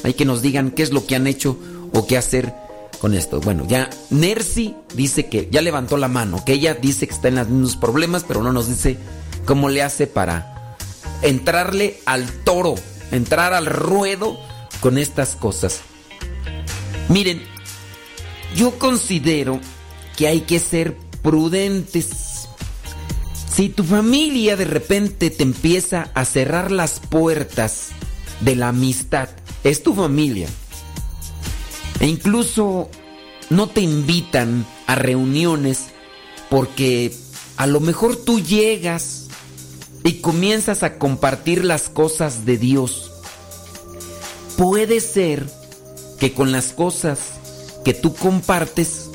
hay que nos digan qué es lo que han hecho o qué hacer con esto. Bueno, ya Nercy dice que ya levantó la mano, que ella dice que está en los mismos problemas, pero no nos dice cómo le hace para entrarle al toro, entrar al ruedo con estas cosas. Miren, yo considero que hay que ser prudentes si tu familia de repente te empieza a cerrar las puertas de la amistad, es tu familia. E incluso no te invitan a reuniones porque a lo mejor tú llegas y comienzas a compartir las cosas de Dios. Puede ser que con las cosas que tú compartes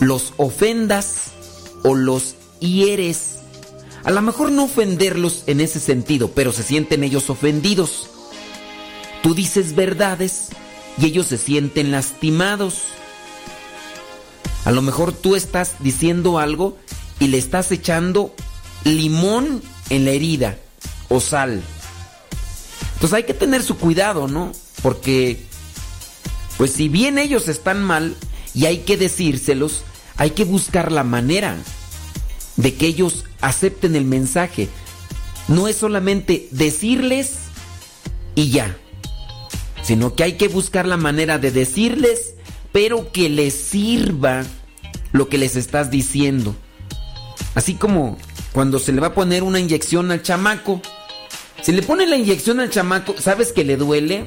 los ofendas o los hieres a lo mejor no ofenderlos en ese sentido, pero se sienten ellos ofendidos. Tú dices verdades y ellos se sienten lastimados. A lo mejor tú estás diciendo algo y le estás echando limón en la herida o sal. Entonces hay que tener su cuidado, ¿no? Porque, pues si bien ellos están mal y hay que decírselos, hay que buscar la manera de que ellos acepten el mensaje. No es solamente decirles y ya, sino que hay que buscar la manera de decirles, pero que les sirva lo que les estás diciendo. Así como cuando se le va a poner una inyección al chamaco. Si le pone la inyección al chamaco, ¿sabes que le duele?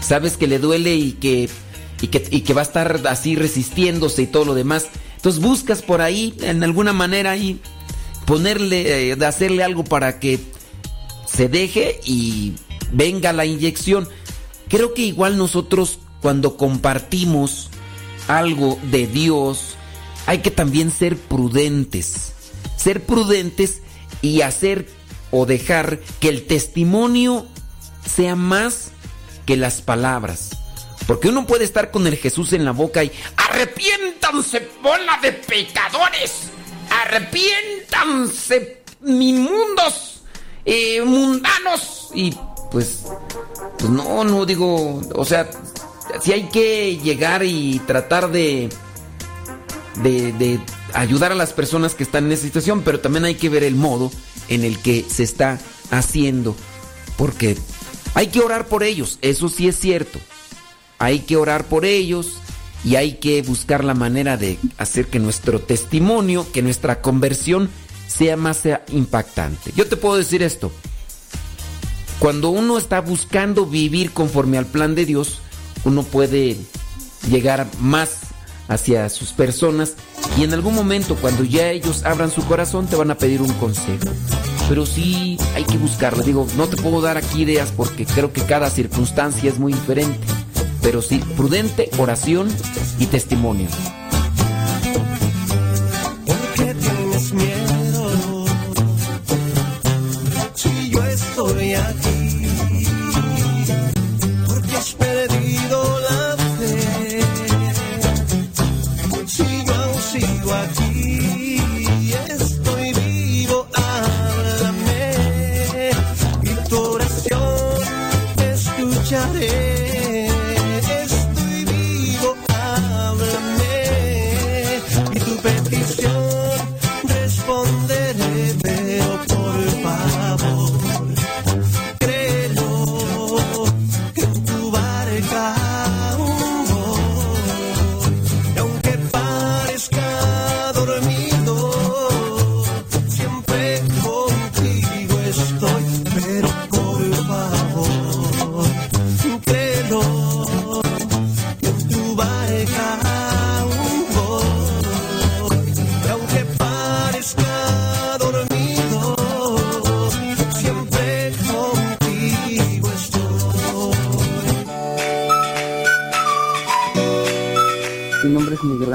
¿Sabes que le duele y que, y que, y que va a estar así resistiéndose y todo lo demás? Entonces buscas por ahí, en alguna manera ahí, ponerle, eh, hacerle algo para que se deje y venga la inyección. Creo que igual nosotros cuando compartimos algo de Dios, hay que también ser prudentes. Ser prudentes y hacer o dejar que el testimonio sea más que las palabras. Porque uno puede estar con el Jesús en la boca y arrepiéntanse, bola de pecadores. Arrepiéntanse, inmundos, eh, mundanos. Y pues, pues no, no digo, o sea, si hay que llegar y tratar de, de, de ayudar a las personas que están en esa situación, pero también hay que ver el modo en el que se está haciendo. Porque hay que orar por ellos, eso sí es cierto hay que orar por ellos y hay que buscar la manera de hacer que nuestro testimonio, que nuestra conversión sea más impactante. Yo te puedo decir esto. Cuando uno está buscando vivir conforme al plan de Dios, uno puede llegar más hacia sus personas y en algún momento cuando ya ellos abran su corazón te van a pedir un consejo. Pero sí hay que buscarlo. Digo, no te puedo dar aquí ideas porque creo que cada circunstancia es muy diferente. Pero sí, prudente, oración y testimonio.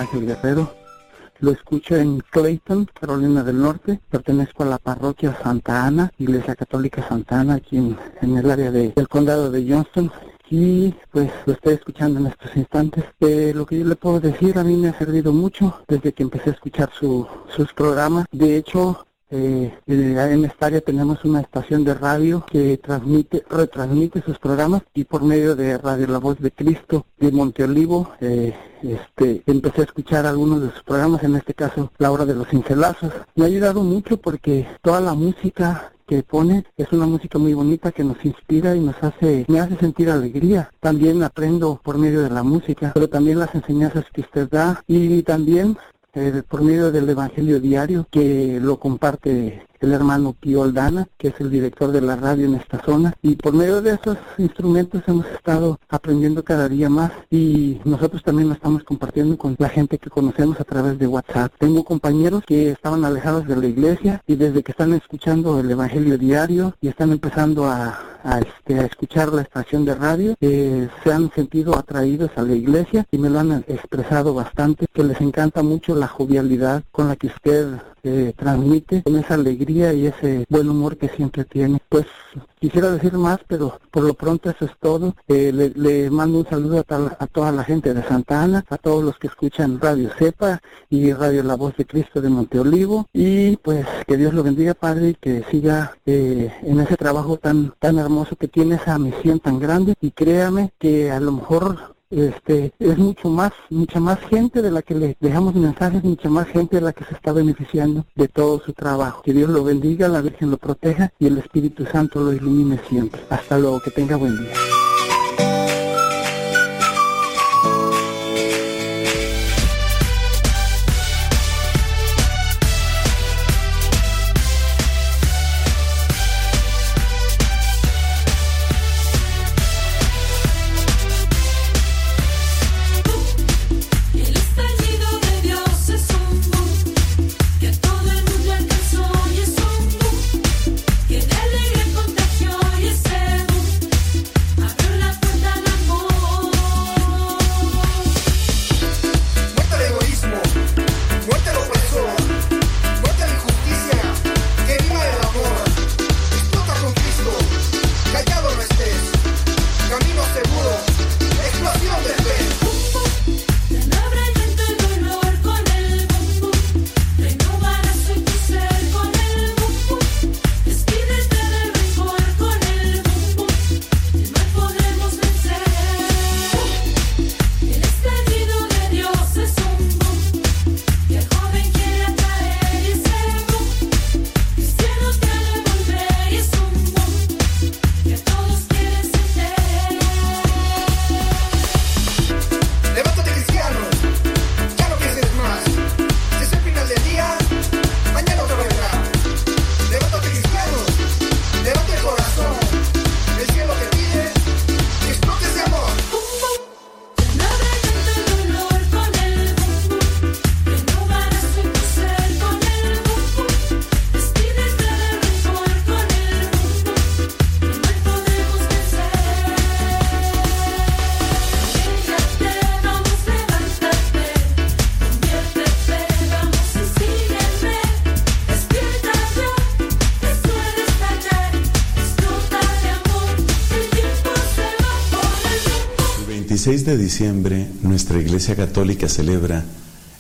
Ángel Guerrero. Lo escucho en Clayton, Carolina del Norte. Pertenezco a la parroquia Santa Ana, Iglesia Católica Santa Ana, aquí en, en el área de- del condado de Johnston. Y pues lo estoy escuchando en estos instantes. Eh, lo que yo le puedo decir a mí me ha servido mucho desde que empecé a escuchar su, sus programas. De hecho, eh, en esta área tenemos una estación de radio que transmite, retransmite sus programas y por medio de Radio La Voz de Cristo de Monteolivo, eh, este, empecé a escuchar algunos de sus programas, en este caso La Hora de los Cincelazos. Me ha ayudado mucho porque toda la música que pone es una música muy bonita que nos inspira y nos hace, me hace sentir alegría. También aprendo por medio de la música, pero también las enseñanzas que usted da y también eh, por medio del Evangelio Diario que lo comparte el hermano Aldana, que es el director de la radio en esta zona. Y por medio de esos instrumentos hemos estado aprendiendo cada día más y nosotros también lo estamos compartiendo con la gente que conocemos a través de WhatsApp. Tengo compañeros que estaban alejados de la iglesia y desde que están escuchando el Evangelio Diario y están empezando a, a, este, a escuchar la estación de radio, eh, se han sentido atraídos a la iglesia y me lo han expresado bastante, que les encanta mucho la jovialidad con la que usted eh, transmite, con esa alegría y ese buen humor que siempre tiene. Pues quisiera decir más, pero por lo pronto eso es todo. Eh, le, le mando un saludo a, tal- a toda la gente de Santa Ana, a todos los que escuchan Radio Cepa y Radio La Voz de Cristo de Monteolivo y pues que Dios lo bendiga Padre y que siga eh, en ese trabajo tan tan hermoso que tiene esa misión tan grande y créame que a lo mejor este es mucho más, mucha más gente de la que le dejamos mensajes, mucha más gente de la que se está beneficiando de todo su trabajo. Que Dios lo bendiga, la Virgen lo proteja y el Espíritu Santo lo ilumine siempre. Hasta luego, que tenga buen día. De diciembre nuestra Iglesia Católica celebra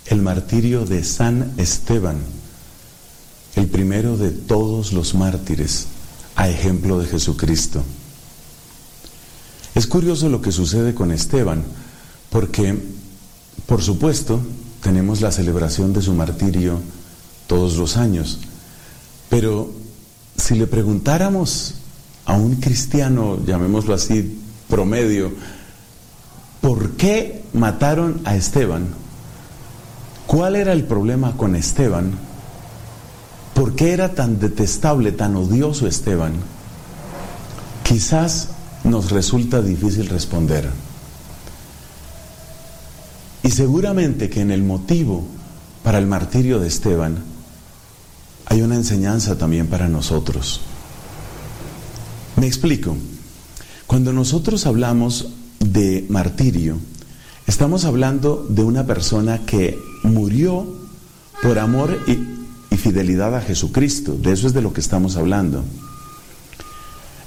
el martirio de San Esteban, el primero de todos los mártires, a ejemplo de Jesucristo. Es curioso lo que sucede con Esteban, porque, por supuesto, tenemos la celebración de su martirio todos los años, pero si le preguntáramos a un cristiano, llamémoslo así, promedio, ¿por qué mataron a Esteban? ¿Cuál era el problema con Esteban? ¿Por qué era tan detestable, tan odioso Esteban? Quizás nos resulta difícil responder. Y seguramente que en el motivo para el martirio de Esteban hay una enseñanza también para nosotros. Me explico. Cuando nosotros hablamos de martirio, estamos hablando de una persona que murió por amor y, fidelidad a Jesucristo. De eso es de lo que estamos hablando.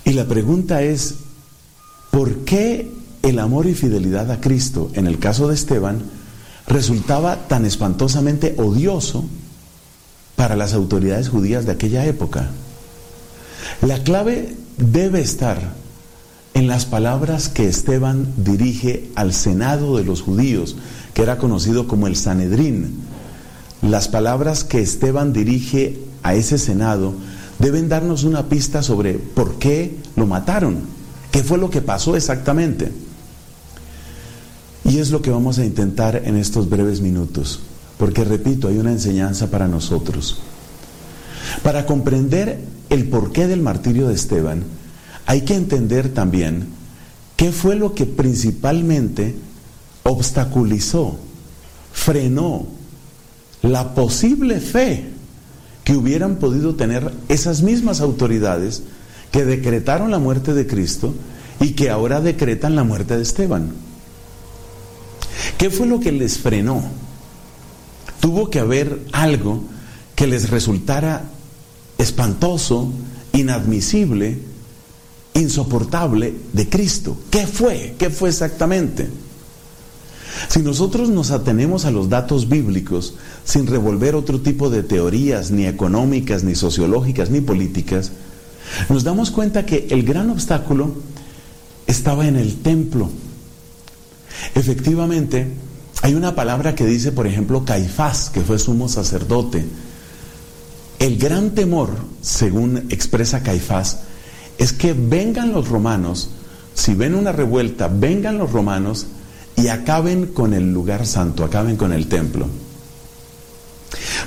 Y la pregunta es, ¿por qué el amor y fidelidad a Cristo, en el caso de Esteban, resultaba tan espantosamente odioso para las autoridades judías de aquella época? La clave debe estar en las palabras que Esteban dirige al Senado de los judíos, que era conocido como el Sanedrín. Las palabras que Esteban dirige a ese Senado deben darnos una pista sobre por qué lo mataron, qué fue lo que pasó exactamente. Y es lo que vamos a intentar en estos breves minutos, porque repito, hay una enseñanza para nosotros. Para comprender el porqué del martirio de Esteban, hay que entender también qué fue lo que principalmente obstaculizó, frenó la posible fe que hubieran podido tener esas mismas autoridades que decretaron la muerte de Cristo y que ahora decretan la muerte de Esteban. ¿Qué fue lo que les frenó? Tuvo que haber algo que les resultara espantoso, inadmisible, insoportable de Cristo. ¿Qué fue? ¿Qué fue exactamente? Si nosotros nos atenemos a los datos bíblicos sin revolver otro tipo de teorías, ni económicas, ni sociológicas, ni políticas, nos damos cuenta que el gran obstáculo estaba en el templo. Efectivamente, hay una palabra que dice, por ejemplo, Caifás, que fue sumo sacerdote. El gran temor, según expresa Caifás, es que vengan los romanos, si ven una revuelta, vengan los romanos y acaben con el lugar santo, acaben con el templo.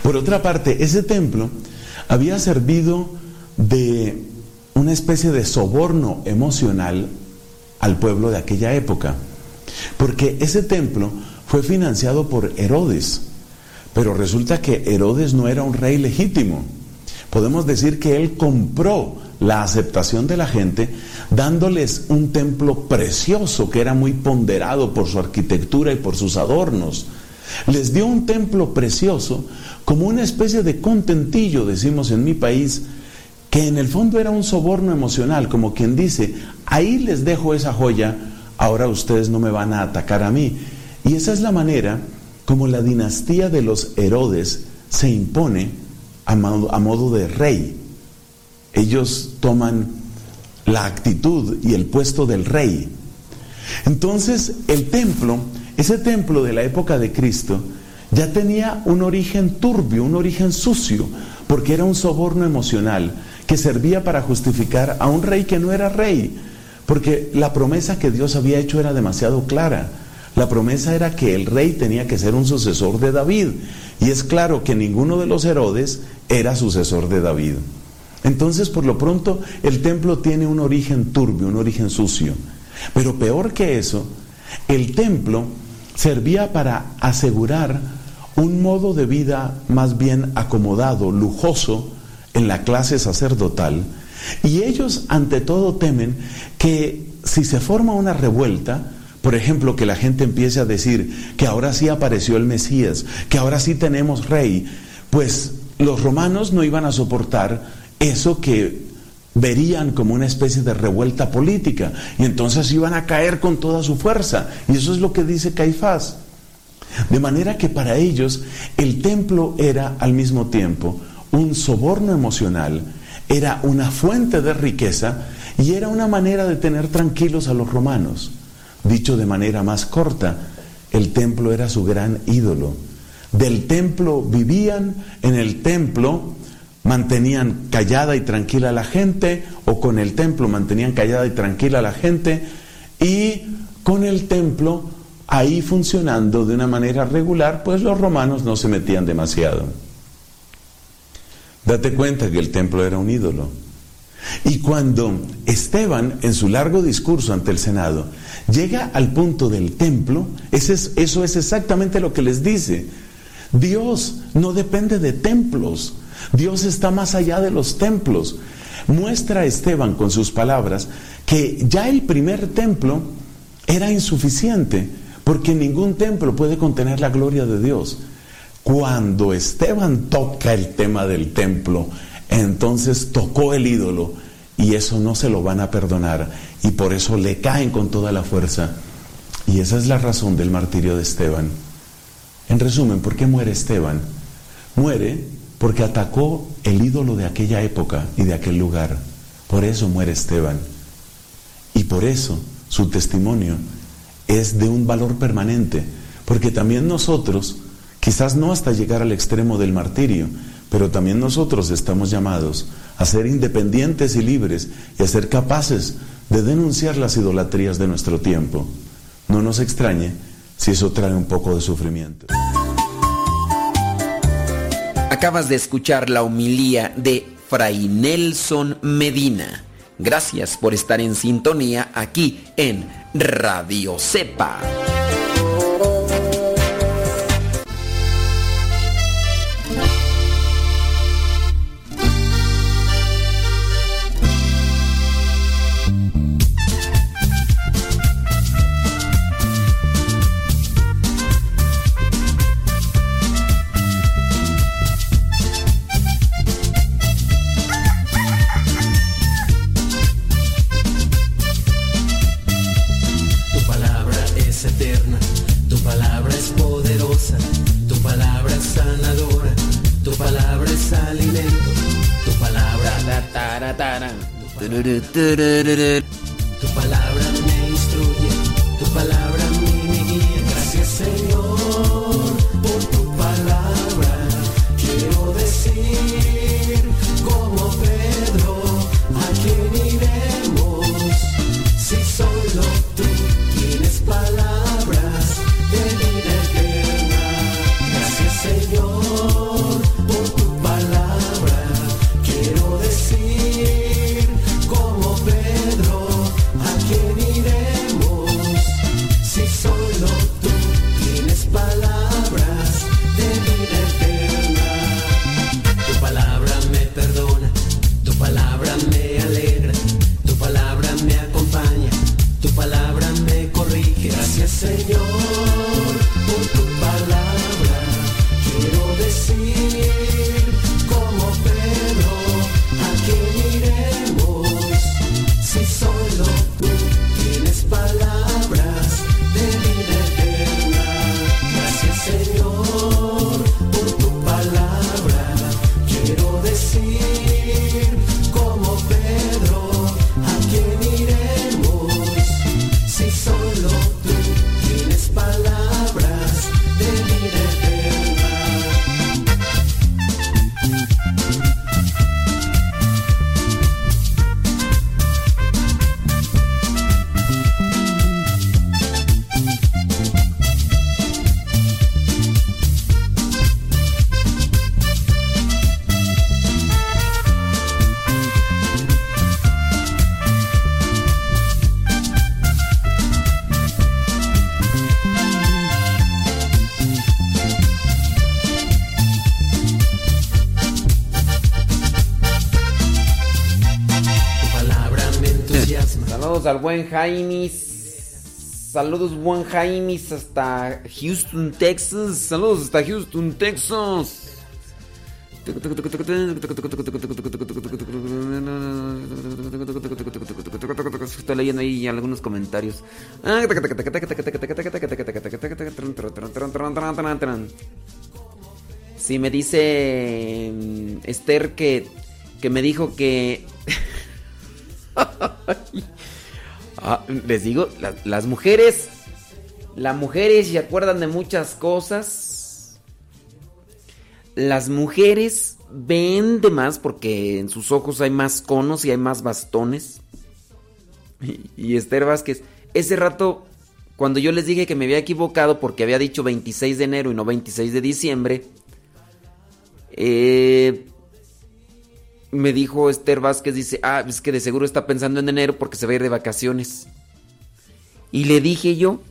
Por otra parte, ese templo había servido de una especie de soborno emocional al pueblo de aquella época, porque ese templo fue financiado por Herodes, pero resulta que Herodes no era un rey legítimo. Podemos decir que él compró la aceptación de la gente dándoles un templo precioso que era muy ponderado por su arquitectura y por sus adornos. Les dio un templo precioso como una especie de contentillo, decimos en mi país, que en el fondo era un soborno emocional, como quien dice, ahí les dejo esa joya, ahora ustedes no me van a atacar a mí. Y esa es la manera como la dinastía de los Herodes se impone a modo, de rey. Ellos toman la actitud y el puesto del rey. Entonces el templo, ese templo de la época de Cristo, ya tenía un origen turbio, un origen sucio, porque era un soborno emocional que servía para justificar a un rey que no era rey, porque la promesa que Dios había hecho era demasiado clara. La promesa era que el rey tenía que ser un sucesor de David, y es claro que ninguno de los Herodes era sucesor de David. Entonces, por lo pronto, el templo tiene un origen turbio, un origen sucio. Pero peor que eso, el templo servía para asegurar un modo de vida más bien acomodado, lujoso en la clase sacerdotal. Y ellos ante todo temen que si se forma una revuelta, por ejemplo, que la gente empiece a decir que ahora sí apareció el Mesías, que ahora sí tenemos rey, pues los romanos no iban a soportar eso que verían como una especie de revuelta política y entonces iban a caer con toda su fuerza. Y eso es lo que dice Caifás. De manera que para ellos el templo era al mismo tiempo un soborno emocional, era una fuente de riqueza y era una manera de tener tranquilos a los romanos. Dicho de manera más corta, el templo era su gran ídolo. Del templo vivían, en el templo mantenían callada y tranquila a la gente, o con el templo mantenían callada y tranquila a la gente, y con el templo ahí funcionando de una manera regular, pues los romanos no se metían demasiado. Date cuenta que el templo era un ídolo. Y cuando Esteban, en su largo discurso ante el Senado, llega al punto del templo, eso es exactamente lo que les dice. Dios no depende de templos, Dios está más allá de los templos. Muestra Esteban con sus palabras que ya el primer templo era insuficiente, porque ningún templo puede contener la gloria de Dios. Cuando Esteban toca el tema del templo, entonces tocó el ídolo y eso no se lo van a perdonar y por eso le caen con toda la fuerza. Y esa es la razón del martirio de Esteban. En resumen, ¿por qué muere Esteban? Muere porque atacó el ídolo de aquella época y de aquel lugar. Por eso muere Esteban. Y por eso su testimonio es de un valor permanente, porque también nosotros, quizás no hasta llegar al extremo del martirio, pero también nosotros estamos llamados a ser independientes y libres y a ser capaces de denunciar las idolatrías de nuestro tiempo. No nos extrañe si eso trae un poco de sufrimiento. Acabas de escuchar la homilía de Fray Nelson Medina. Gracias por estar en sintonía aquí en Radio Cepa. do, do, do, do, do. Buen Jaimis. Saludos buen Jaimis hasta Houston, Texas. Saludos hasta Houston, Texas. Estoy leyendo ahí algunos comentarios. Sí, me dice mm, Esther que, que me dijo que... [laughs] Ah, les digo, la- las mujeres, las mujeres se acuerdan de muchas cosas. Las mujeres ven de más porque en sus ojos hay más conos y hay más bastones. Y, y Esther Vázquez, ese rato, cuando yo les dije que me había equivocado porque había dicho 26 de enero y no 26 de diciembre, eh, me dijo Esther Vázquez, dice, ah, es que de seguro está pensando en enero porque se va a ir de vacaciones. Y le dije yo,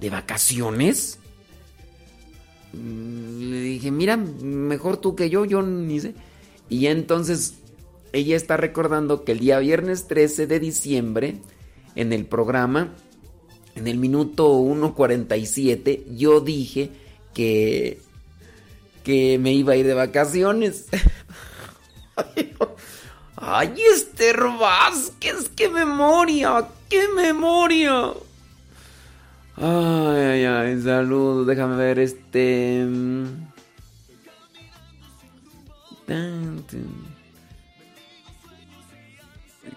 ¿de vacaciones? Mm, Le dije, mira, mejor tú que yo, yo ni sé. Y entonces ella está recordando que el día viernes 13 de diciembre, en el programa, en el minuto 1.47, yo dije que, que me iba a ir de vacaciones. [laughs] Ay, Esther Vázquez, qué memoria, qué memoria. Ay, ay, ay, saludos, déjame ver este... mm.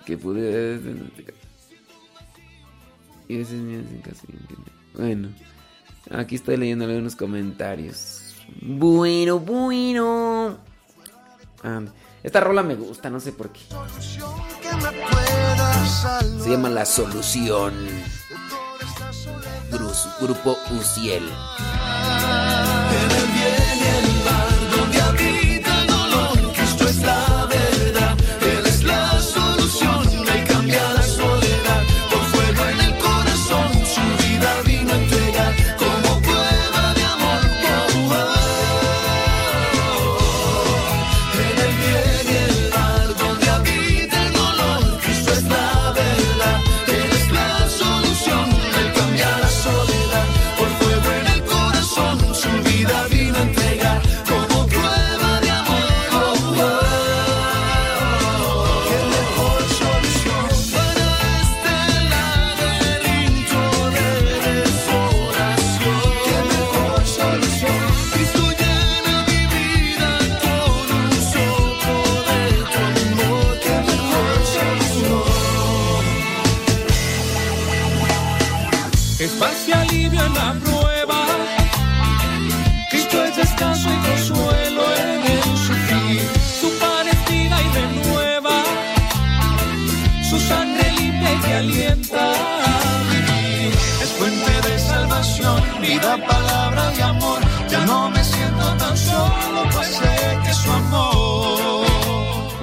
Que pude... Y ese es Bueno, aquí estoy leyendo algunos comentarios. Bueno, bueno. Ah, esta rola me gusta, no sé por qué. Se llama La Solución. Grupo, Uciel.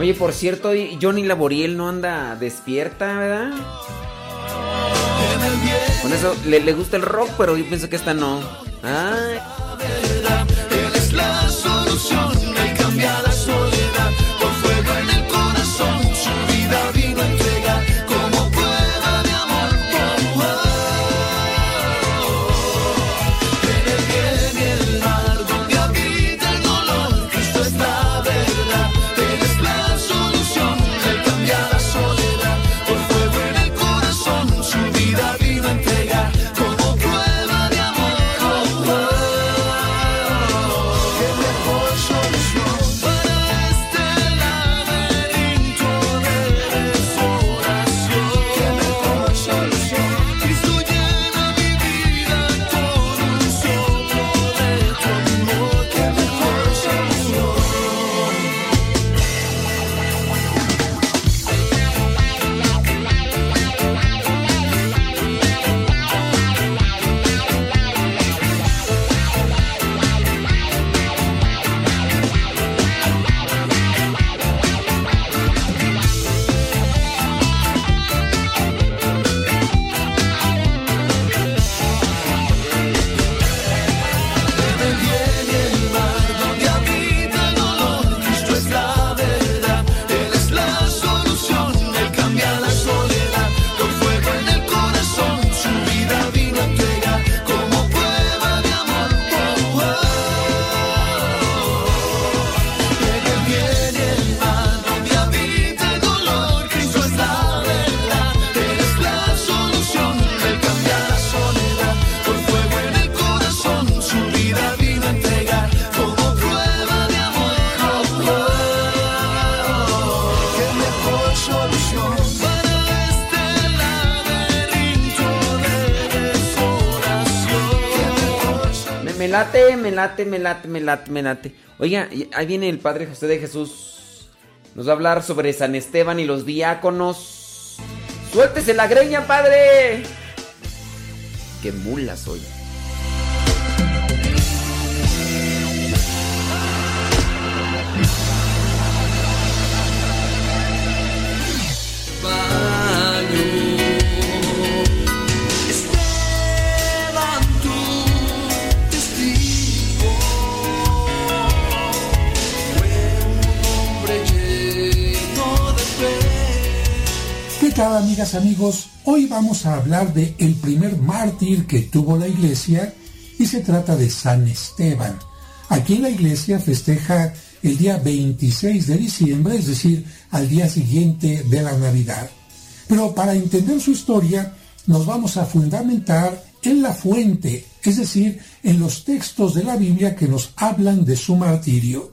Oye, por cierto, Johnny Laboriel no anda despierta, ¿verdad? Con eso le, le gusta el rock, pero yo pienso que esta no. Ay. Late, me late, me late, me late. Oiga, ahí viene el Padre José de Jesús. Nos va a hablar sobre San Esteban y los diáconos. ¡Suéltese la greña, Padre! ¡Qué mula soy! Amigas, amigos? Hoy vamos a hablar de el primer mártir que tuvo la iglesia y se trata de San Esteban. Aquí la iglesia festeja el día 26 de diciembre, es decir, al día siguiente de la Navidad. Pero para entender su historia nos vamos a fundamentar en la fuente, es decir, en los textos de la Biblia que nos hablan de su martirio.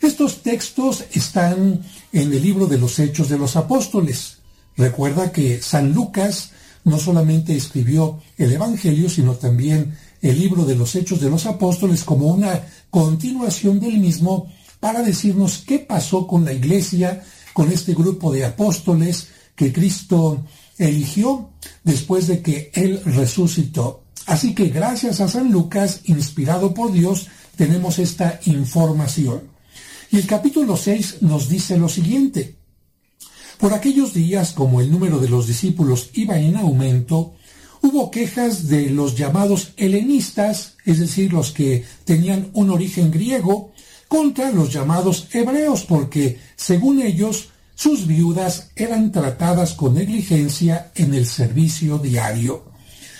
Estos textos están en el libro de los Hechos de los Apóstoles. Recuerda que San Lucas no solamente escribió el Evangelio, sino también el libro de los Hechos de los Apóstoles como una continuación del mismo para decirnos qué pasó con la iglesia, con este grupo de apóstoles que Cristo eligió después de que Él resucitó. Así que gracias a San Lucas, inspirado por Dios, tenemos esta información. Y el capítulo 6 nos dice lo siguiente. Por aquellos días, como el número de los discípulos iba en aumento, hubo quejas de los llamados helenistas, es decir, los que tenían un origen griego, contra los llamados hebreos, porque, según ellos, sus viudas eran tratadas con negligencia en el servicio diario.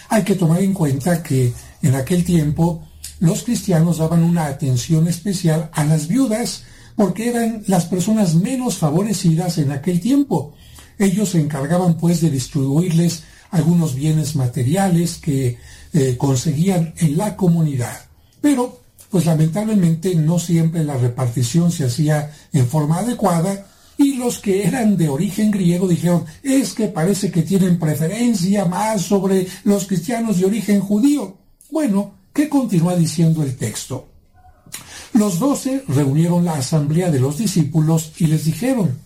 Hay que tomar en cuenta que en aquel tiempo los cristianos daban una atención especial a las viudas, porque eran las personas menos favorecidas en aquel tiempo. Ellos se encargaban pues de distribuirles algunos bienes materiales que eh, conseguían en la comunidad. Pero, pues lamentablemente no siempre la repartición se hacía en forma adecuada y los que eran de origen griego dijeron, es que parece que tienen preferencia más sobre los cristianos de origen judío. Bueno, ¿qué continúa diciendo el texto? Los doce reunieron la asamblea de los discípulos y les dijeron,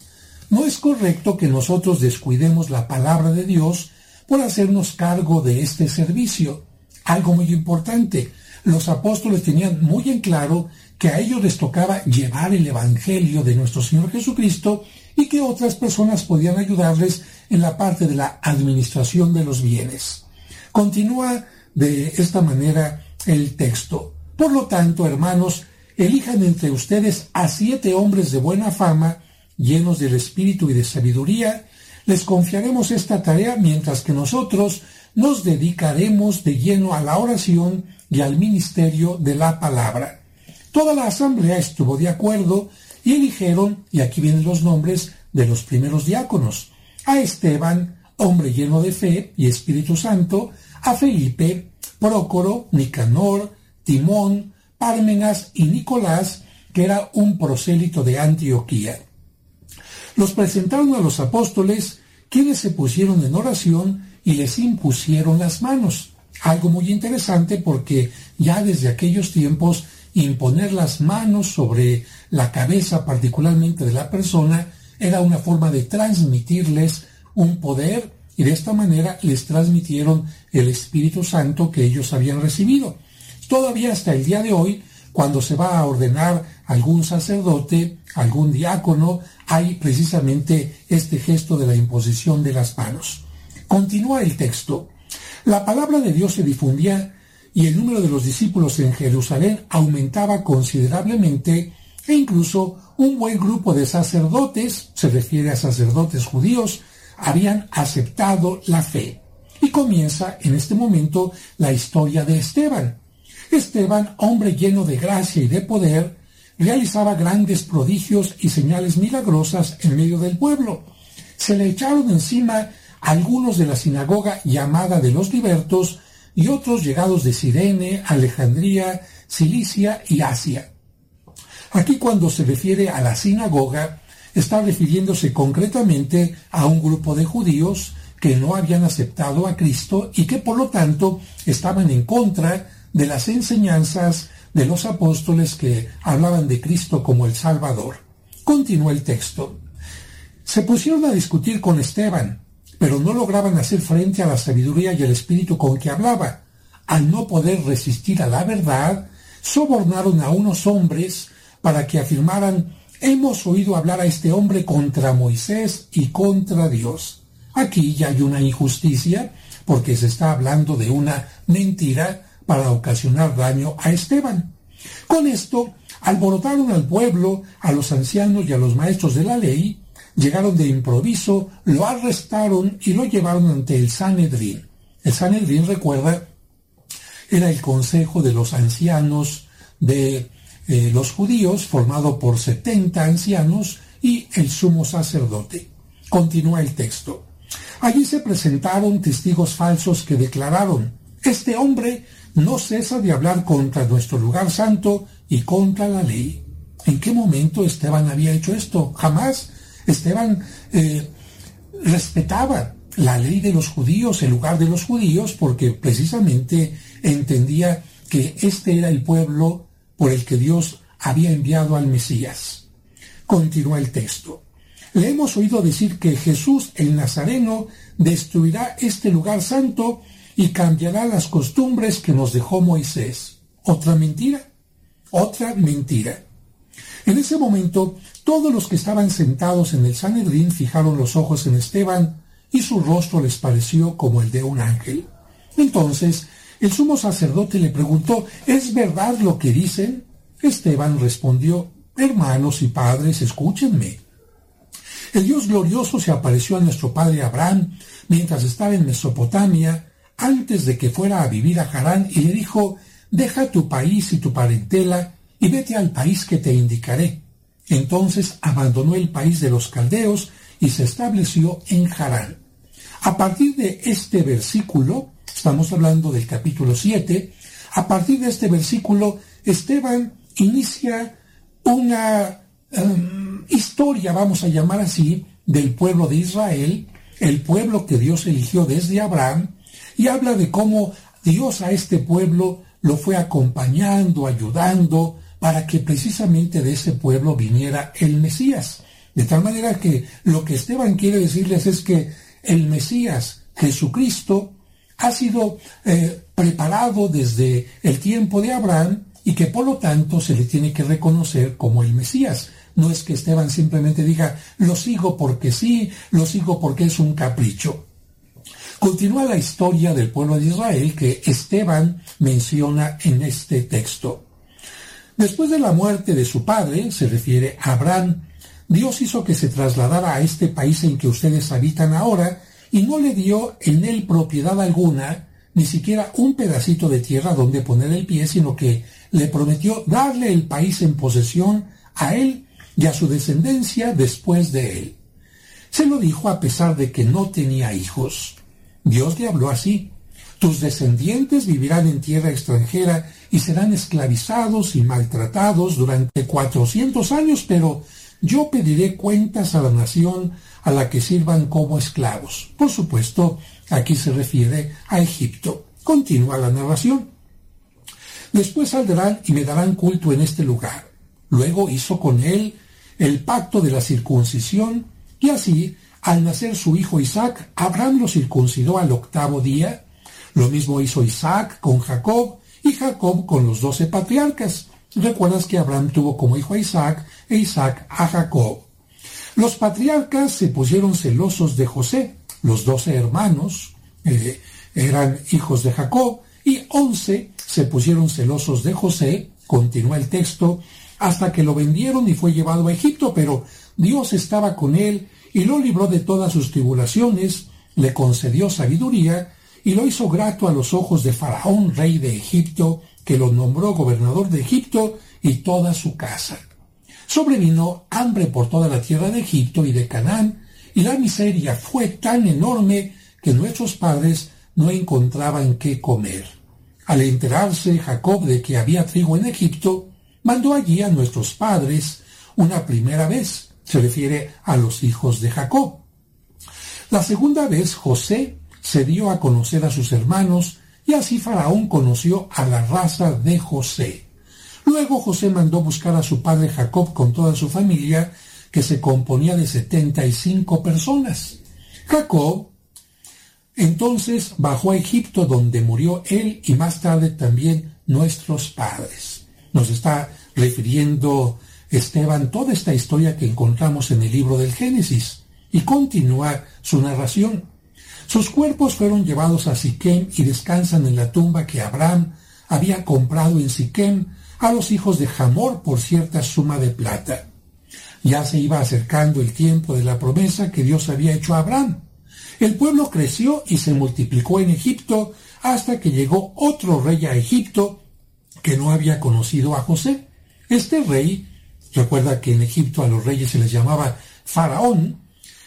no es correcto que nosotros descuidemos la palabra de Dios por hacernos cargo de este servicio. Algo muy importante, los apóstoles tenían muy en claro que a ellos les tocaba llevar el Evangelio de nuestro Señor Jesucristo y que otras personas podían ayudarles en la parte de la administración de los bienes. Continúa de esta manera el texto. Por lo tanto, hermanos, elijan entre ustedes a siete hombres de buena fama, llenos del espíritu y de sabiduría, les confiaremos esta tarea mientras que nosotros nos dedicaremos de lleno a la oración y al ministerio de la palabra. Toda la asamblea estuvo de acuerdo y eligieron, y aquí vienen los nombres de los primeros diáconos, a Esteban, hombre lleno de fe y Espíritu Santo, a Felipe, Prócoro, Nicanor, Timón, Pármenas y Nicolás, que era un prosélito de Antioquía. Los presentaron a los apóstoles, quienes se pusieron en oración y les impusieron las manos. Algo muy interesante porque ya desde aquellos tiempos imponer las manos sobre la cabeza particularmente de la persona era una forma de transmitirles un poder y de esta manera les transmitieron el Espíritu Santo que ellos habían recibido. Todavía hasta el día de hoy, cuando se va a ordenar algún sacerdote, algún diácono, hay precisamente este gesto de la imposición de las manos. Continúa el texto. La palabra de Dios se difundía y el número de los discípulos en Jerusalén aumentaba considerablemente e incluso un buen grupo de sacerdotes, se refiere a sacerdotes judíos, habían aceptado la fe. Y comienza en este momento la historia de Esteban. Esteban, hombre lleno de gracia y de poder, realizaba grandes prodigios y señales milagrosas en medio del pueblo. Se le echaron encima algunos de la sinagoga llamada de los libertos y otros llegados de Sirene, Alejandría, Cilicia y Asia. Aquí cuando se refiere a la sinagoga, está refiriéndose concretamente a un grupo de judíos que no habían aceptado a Cristo y que por lo tanto estaban en contra de las enseñanzas de los apóstoles que hablaban de Cristo como el Salvador. Continúa el texto. Se pusieron a discutir con Esteban, pero no lograban hacer frente a la sabiduría y el espíritu con que hablaba. Al no poder resistir a la verdad, sobornaron a unos hombres para que afirmaran hemos oído hablar a este hombre contra Moisés y contra Dios. Aquí ya hay una injusticia porque se está hablando de una mentira para ocasionar daño a Esteban. Con esto, alborotaron al pueblo, a los ancianos y a los maestros de la ley, llegaron de improviso, lo arrestaron y lo llevaron ante el Sanedrín. El Sanedrín, recuerda, era el consejo de los ancianos de eh, los judíos, formado por 70 ancianos y el sumo sacerdote. Continúa el texto. Allí se presentaron testigos falsos que declararon, este hombre no cesa de hablar contra nuestro lugar santo y contra la ley. ¿En qué momento Esteban había hecho esto? Jamás. Esteban eh, respetaba la ley de los judíos, el lugar de los judíos, porque precisamente entendía que este era el pueblo por el que Dios había enviado al Mesías. Continúa el texto. Le hemos oído decir que Jesús el Nazareno destruirá este lugar santo y cambiará las costumbres que nos dejó Moisés. ¿Otra mentira? Otra mentira. En ese momento, todos los que estaban sentados en el Sanedrín fijaron los ojos en Esteban y su rostro les pareció como el de un ángel. Entonces, el sumo sacerdote le preguntó, ¿es verdad lo que dicen? Esteban respondió, hermanos y padres, escúchenme. El Dios glorioso se apareció a nuestro padre Abraham mientras estaba en Mesopotamia, antes de que fuera a vivir a Harán, y le dijo, deja tu país y tu parentela y vete al país que te indicaré. Entonces abandonó el país de los caldeos y se estableció en Harán. A partir de este versículo, estamos hablando del capítulo 7, a partir de este versículo, Esteban inicia una em, historia, vamos a llamar así, del pueblo de Israel, el pueblo que Dios eligió desde Abraham, y habla de cómo Dios a este pueblo lo fue acompañando, ayudando, para que precisamente de ese pueblo viniera el Mesías. De tal manera que lo que Esteban quiere decirles es que el Mesías, Jesucristo, ha sido eh, preparado desde el tiempo de Abraham y que por lo tanto se le tiene que reconocer como el Mesías. No es que Esteban simplemente diga, lo sigo porque sí, lo sigo porque es un capricho. Continúa la historia del pueblo de Israel que Esteban menciona en este texto. Después de la muerte de su padre, se refiere a Abraham, Dios hizo que se trasladara a este país en que ustedes habitan ahora y no le dio en él propiedad alguna, ni siquiera un pedacito de tierra donde poner el pie, sino que le prometió darle el país en posesión a él y a su descendencia después de él. Se lo dijo a pesar de que no tenía hijos. Dios le habló así, tus descendientes vivirán en tierra extranjera y serán esclavizados y maltratados durante cuatrocientos años, pero yo pediré cuentas a la nación a la que sirvan como esclavos. Por supuesto, aquí se refiere a Egipto. Continúa la narración. Después saldrán y me darán culto en este lugar. Luego hizo con él el pacto de la circuncisión y así, al nacer su hijo Isaac, Abraham lo circuncidó al octavo día lo mismo hizo Isaac con Jacob y Jacob con los doce patriarcas. Recuerdas que Abraham tuvo como hijo a Isaac e Isaac a Jacob. Los patriarcas se pusieron celosos de José. Los doce hermanos eh, eran hijos de Jacob y once se pusieron celosos de José, continúa el texto, hasta que lo vendieron y fue llevado a Egipto, pero Dios estaba con él y lo libró de todas sus tribulaciones, le concedió sabiduría y lo hizo grato a los ojos de Faraón, rey de Egipto, que lo nombró gobernador de Egipto y toda su casa. Sobrevino hambre por toda la tierra de Egipto y de Canaán, y la miseria fue tan enorme que nuestros padres no encontraban qué comer. Al enterarse Jacob de que había trigo en Egipto, mandó allí a nuestros padres una primera vez, se refiere a los hijos de Jacob. La segunda vez José se dio a conocer a sus hermanos y así Faraón conoció a la raza de José. Luego José mandó buscar a su padre Jacob con toda su familia, que se componía de 75 personas. Jacob entonces bajó a Egipto donde murió él y más tarde también nuestros padres. Nos está refiriendo Esteban toda esta historia que encontramos en el libro del Génesis y continúa su narración. Sus cuerpos fueron llevados a Siquem y descansan en la tumba que Abraham había comprado en Siquem a los hijos de Hamor por cierta suma de plata. Ya se iba acercando el tiempo de la promesa que Dios había hecho a Abraham. El pueblo creció y se multiplicó en Egipto hasta que llegó otro rey a Egipto que no había conocido a José. Este rey, recuerda que en Egipto a los reyes se les llamaba faraón,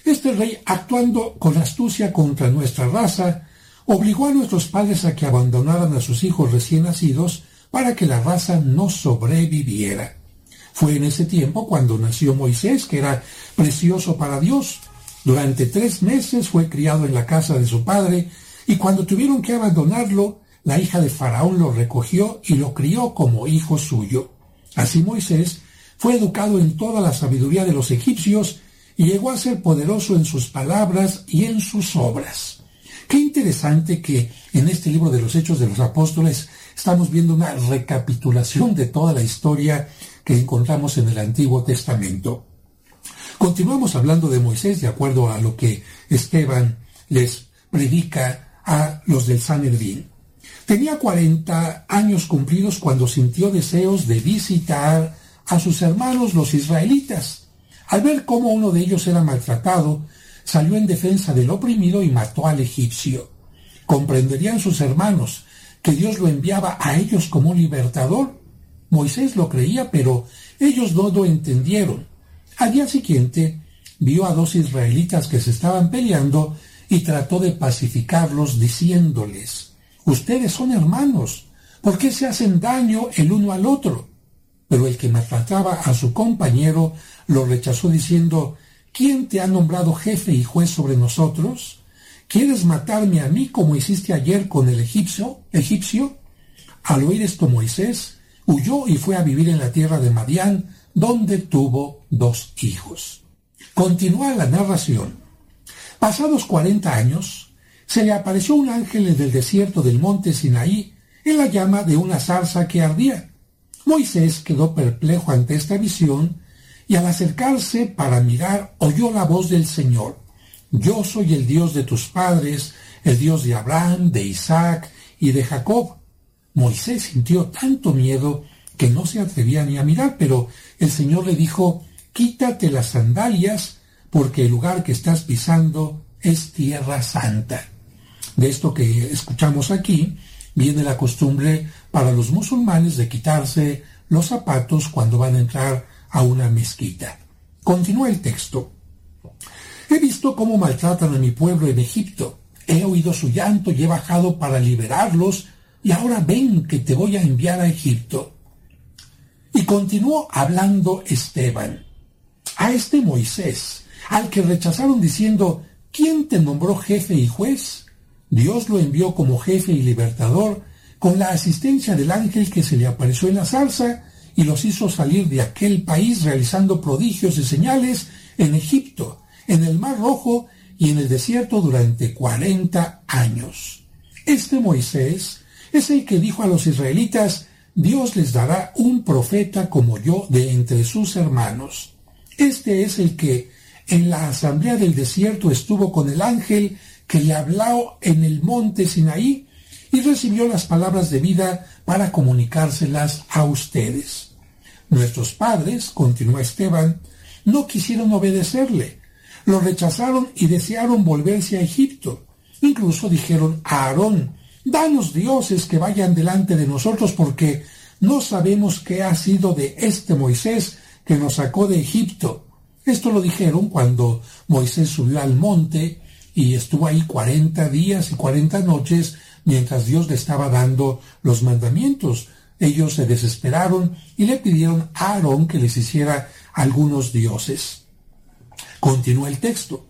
este rey, actuando con astucia contra nuestra raza, obligó a nuestros padres a que abandonaran a sus hijos recién nacidos para que la raza no sobreviviera. Fue en ese tiempo cuando nació Moisés, que era precioso para Dios. Durante tres meses fue criado en la casa de su padre, y cuando tuvieron que abandonarlo, la hija de Faraón lo recogió y lo crió como hijo suyo. Así Moisés fue educado en toda la sabiduría de los egipcios y llegó a ser poderoso en sus palabras y en sus obras. Qué interesante que en este libro de los Hechos de los Apóstoles estamos viendo una recapitulación de toda la historia que encontramos en el Antiguo Testamento. Continuamos hablando de Moisés de acuerdo a lo que Esteban les predica a los del Sanedrín. Tenía 40 años cumplidos cuando sintió deseos de visitar a sus hermanos los israelitas al ver cómo uno de ellos era maltratado, salió en defensa del oprimido y mató al egipcio. ¿Comprenderían sus hermanos que Dios lo enviaba a ellos como libertador? Moisés lo creía, pero ellos no lo entendieron. Al día siguiente vio a dos israelitas que se estaban peleando y trató de pacificarlos diciéndoles, Ustedes son hermanos, ¿por qué se hacen daño el uno al otro? Pero el que maltrataba a su compañero lo rechazó diciendo, ¿quién te ha nombrado jefe y juez sobre nosotros? ¿Quieres matarme a mí como hiciste ayer con el egipcio? egipcio? Al oír esto Moisés huyó y fue a vivir en la tierra de Madián, donde tuvo dos hijos. Continúa la narración. Pasados cuarenta años, se le apareció un ángel en el desierto del monte Sinaí en la llama de una zarza que ardía. Moisés quedó perplejo ante esta visión y al acercarse para mirar oyó la voz del Señor. Yo soy el Dios de tus padres, el Dios de Abraham, de Isaac y de Jacob. Moisés sintió tanto miedo que no se atrevía ni a mirar, pero el Señor le dijo, quítate las sandalias, porque el lugar que estás pisando es tierra santa. De esto que escuchamos aquí, viene la costumbre para los musulmanes de quitarse los zapatos cuando van a entrar a una mezquita. Continúa el texto. He visto cómo maltratan a mi pueblo en Egipto. He oído su llanto y he bajado para liberarlos y ahora ven que te voy a enviar a Egipto. Y continuó hablando Esteban. A este Moisés, al que rechazaron diciendo, ¿quién te nombró jefe y juez? Dios lo envió como jefe y libertador con la asistencia del ángel que se le apareció en la zarza y los hizo salir de aquel país realizando prodigios y señales en Egipto, en el Mar Rojo y en el desierto durante cuarenta años. Este Moisés es el que dijo a los israelitas, Dios les dará un profeta como yo de entre sus hermanos. Este es el que en la asamblea del desierto estuvo con el ángel que le habló en el monte Sinaí y recibió las palabras de vida para comunicárselas a ustedes. Nuestros padres, continúa Esteban, no quisieron obedecerle, lo rechazaron y desearon volverse a Egipto. Incluso dijeron a Aarón, danos dioses que vayan delante de nosotros porque no sabemos qué ha sido de este Moisés que nos sacó de Egipto. Esto lo dijeron cuando Moisés subió al monte y estuvo ahí cuarenta días y cuarenta noches mientras Dios le estaba dando los mandamientos. Ellos se desesperaron y le pidieron a Aarón que les hiciera algunos dioses. Continúa el texto.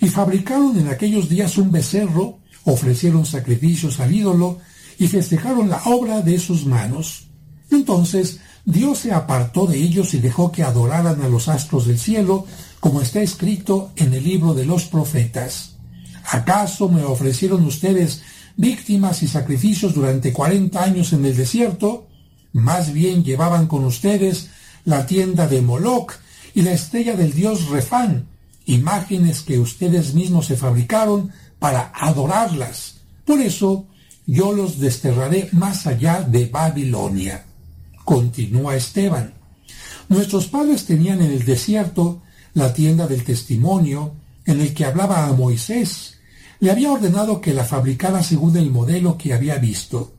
Y fabricaron en aquellos días un becerro, ofrecieron sacrificios al ídolo y festejaron la obra de sus manos. Entonces Dios se apartó de ellos y dejó que adoraran a los astros del cielo, como está escrito en el libro de los profetas. ¿Acaso me ofrecieron ustedes víctimas y sacrificios durante cuarenta años en el desierto? Más bien llevaban con ustedes la tienda de Moloch y la estrella del dios Refán, imágenes que ustedes mismos se fabricaron para adorarlas. Por eso yo los desterraré más allá de Babilonia. Continúa Esteban. Nuestros padres tenían en el desierto la tienda del testimonio en el que hablaba a Moisés. Le había ordenado que la fabricara según el modelo que había visto.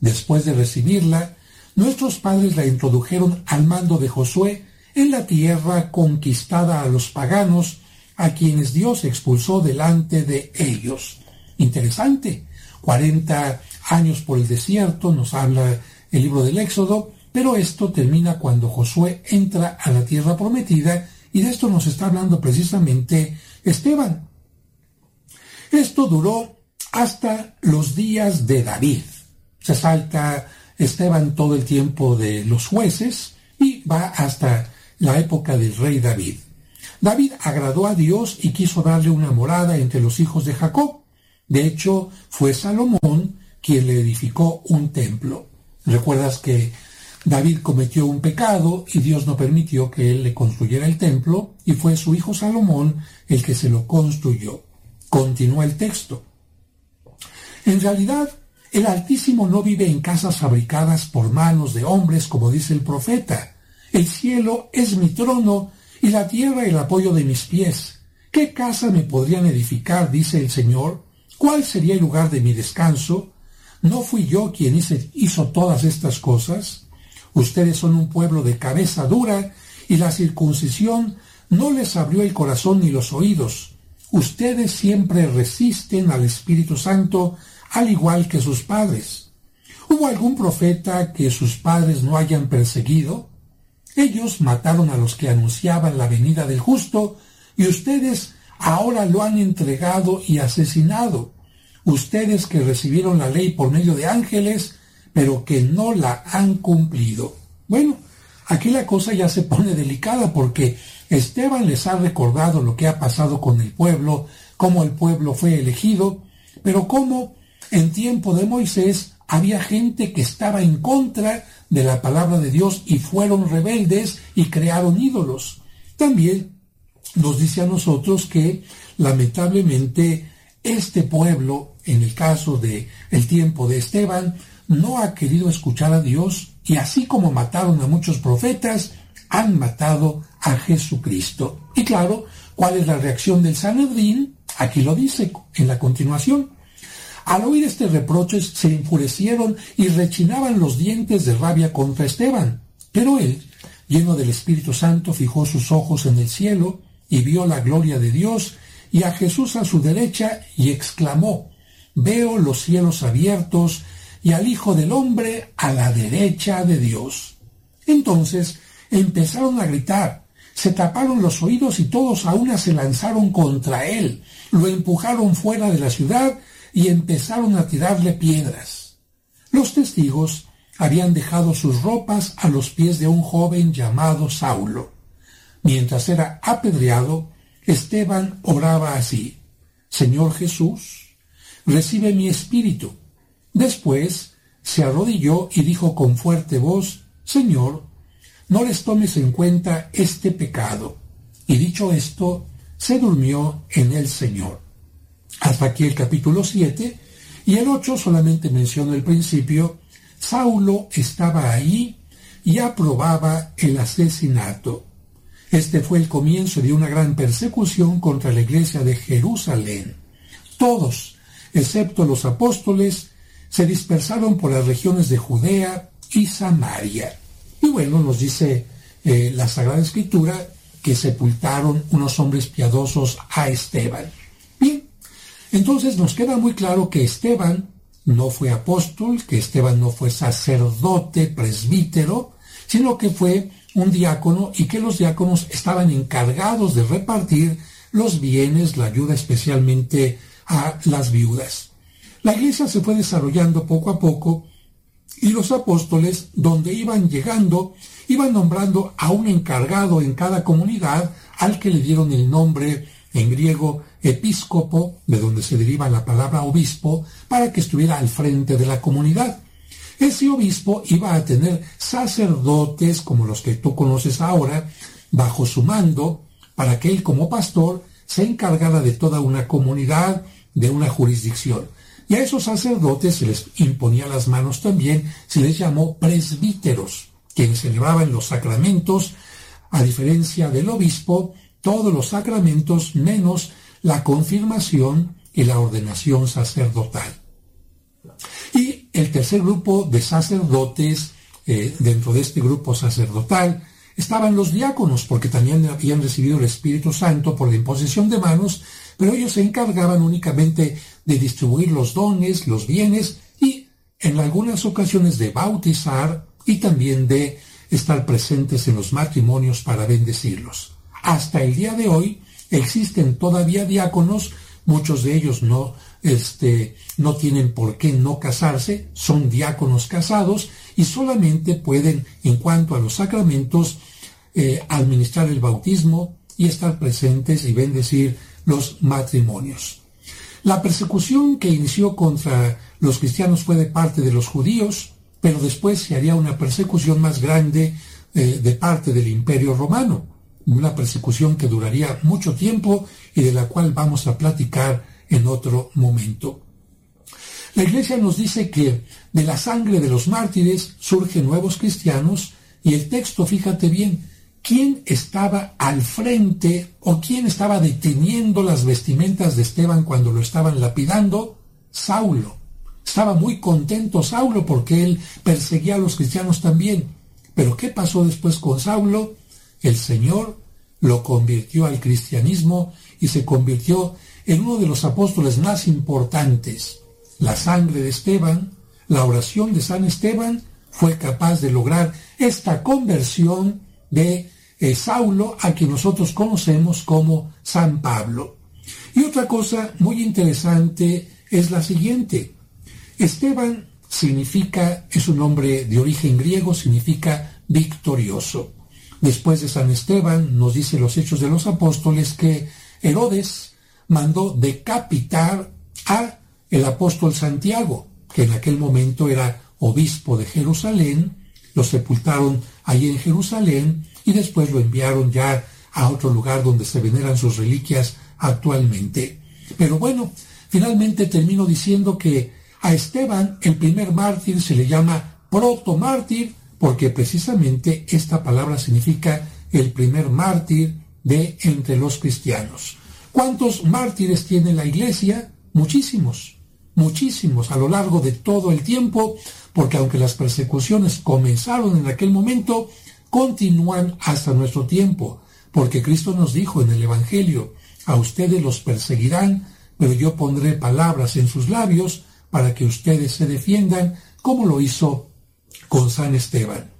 Después de recibirla, nuestros padres la introdujeron al mando de Josué en la tierra conquistada a los paganos, a quienes Dios expulsó delante de ellos. Interesante. Cuarenta años por el desierto, nos habla el libro del Éxodo, pero esto termina cuando Josué entra a la tierra prometida y de esto nos está hablando precisamente Esteban. Esto duró hasta los días de David. Se salta Esteban todo el tiempo de los jueces y va hasta la época del rey David. David agradó a Dios y quiso darle una morada entre los hijos de Jacob. De hecho, fue Salomón quien le edificó un templo. Recuerdas que David cometió un pecado y Dios no permitió que él le construyera el templo y fue su hijo Salomón el que se lo construyó. Continúa el texto. En realidad, el Altísimo no vive en casas fabricadas por manos de hombres, como dice el profeta. El cielo es mi trono y la tierra el apoyo de mis pies. ¿Qué casa me podrían edificar? dice el Señor. ¿Cuál sería el lugar de mi descanso? ¿No fui yo quien hizo todas estas cosas? Ustedes son un pueblo de cabeza dura y la circuncisión no les abrió el corazón ni los oídos. Ustedes siempre resisten al Espíritu Santo al igual que sus padres. ¿Hubo algún profeta que sus padres no hayan perseguido? Ellos mataron a los que anunciaban la venida del justo y ustedes ahora lo han entregado y asesinado. Ustedes que recibieron la ley por medio de ángeles, pero que no la han cumplido. Bueno, aquí la cosa ya se pone delicada porque Esteban les ha recordado lo que ha pasado con el pueblo, cómo el pueblo fue elegido, pero cómo en tiempo de Moisés había gente que estaba en contra de la palabra de Dios y fueron rebeldes y crearon ídolos. También nos dice a nosotros que lamentablemente este pueblo, en el caso de el tiempo de Esteban, no ha querido escuchar a Dios y así como mataron a muchos profetas, han matado a Jesucristo. Y claro, ¿cuál es la reacción del Sanedrín? Aquí lo dice en la continuación. Al oír este reproche se enfurecieron y rechinaban los dientes de rabia contra Esteban. Pero él, lleno del Espíritu Santo, fijó sus ojos en el cielo y vio la gloria de Dios y a Jesús a su derecha y exclamó, Veo los cielos abiertos y al Hijo del Hombre a la derecha de Dios. Entonces empezaron a gritar, se taparon los oídos y todos a una se lanzaron contra él, lo empujaron fuera de la ciudad y empezaron a tirarle piedras. Los testigos habían dejado sus ropas a los pies de un joven llamado Saulo. Mientras era apedreado, Esteban oraba así, Señor Jesús, recibe mi espíritu. Después se arrodilló y dijo con fuerte voz, Señor, no les tomes en cuenta este pecado. Y dicho esto, se durmió en el Señor. Hasta aquí el capítulo 7 y el 8 solamente menciona el principio. Saulo estaba ahí y aprobaba el asesinato. Este fue el comienzo de una gran persecución contra la iglesia de Jerusalén. Todos, excepto los apóstoles, se dispersaron por las regiones de Judea y Samaria. Bueno, nos dice eh, la Sagrada Escritura que sepultaron unos hombres piadosos a Esteban. Entonces nos queda muy claro que Esteban no fue apóstol, que Esteban no fue sacerdote, presbítero, sino que fue un diácono y que los diáconos estaban encargados de repartir los bienes, la ayuda especialmente a las viudas. La iglesia se fue desarrollando poco a poco y los apóstoles, donde iban llegando, iban nombrando a un encargado en cada comunidad al que le dieron el nombre en griego episcopo, de donde se deriva la palabra obispo, para que estuviera al frente de la comunidad. Ese obispo iba a tener sacerdotes como los que tú conoces ahora, bajo su mando, para que él como pastor se encargara de toda una comunidad, de una jurisdicción. Y a esos sacerdotes se les imponía las manos también, se les llamó presbíteros, quienes celebraban los sacramentos, a diferencia del obispo, todos los sacramentos menos la confirmación y la ordenación sacerdotal. Y el tercer grupo de sacerdotes, eh, dentro de este grupo sacerdotal, estaban los diáconos, porque también habían recibido el Espíritu Santo por la imposición de manos, pero ellos se encargaban únicamente de distribuir los dones, los bienes y en algunas ocasiones de bautizar y también de estar presentes en los matrimonios para bendecirlos. Hasta el día de hoy existen todavía diáconos, muchos de ellos no, este, no tienen por qué no casarse, son diáconos casados y solamente pueden, en cuanto a los sacramentos, eh, administrar el bautismo y estar presentes y bendecir los matrimonios. La persecución que inició contra los cristianos fue de parte de los judíos, pero después se haría una persecución más grande eh, de parte del imperio romano, una persecución que duraría mucho tiempo y de la cual vamos a platicar en otro momento. La iglesia nos dice que de la sangre de los mártires surgen nuevos cristianos y el texto, fíjate bien, ¿quién estaba al frente o quién estaba deteniendo las vestimentas de Esteban cuando lo estaban lapidando? Saulo. Estaba muy contento Saulo porque él perseguía a los cristianos también. Pero ¿qué pasó después con Saulo? El Señor lo convirtió al cristianismo y se convirtió en uno de los apóstoles más importantes. La sangre de Esteban, la oración de San Esteban, fue capaz de lograr esta conversión de eh, Saulo, a quien nosotros conocemos como San Pablo. Y otra cosa muy interesante es la siguiente. Esteban significa, es un nombre de origen griego, significa victorioso. Después de San Esteban, nos dice los Hechos de los Apóstoles que Herodes mandó decapitar a el apóstol Santiago, que en aquel momento era obispo de Jerusalén, lo sepultaron allí en Jerusalén y después lo enviaron ya a otro lugar donde se veneran sus reliquias actualmente. Pero bueno, finalmente termino diciendo que a Esteban, el primer mártir, se le llama protomártir porque precisamente esta palabra significa el primer mártir de entre los cristianos. ¿Cuántos mártires tiene la iglesia? Muchísimos, muchísimos a lo largo de todo el tiempo, porque aunque las persecuciones comenzaron en aquel momento, continúan hasta nuestro tiempo, porque Cristo nos dijo en el Evangelio, a ustedes los perseguirán, pero yo pondré palabras en sus labios para que ustedes se defiendan, como lo hizo con San Esteban.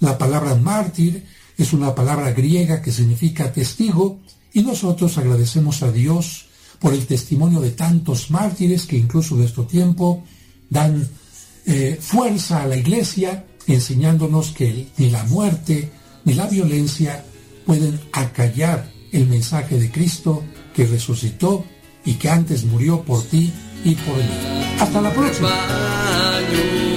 La palabra mártir es una palabra griega que significa testigo y nosotros agradecemos a Dios por el testimonio de tantos mártires que incluso de nuestro tiempo dan eh, fuerza a la iglesia enseñándonos que ni la muerte ni la violencia pueden acallar el mensaje de Cristo que resucitó y que antes murió por ti y por mí. Hasta la próxima.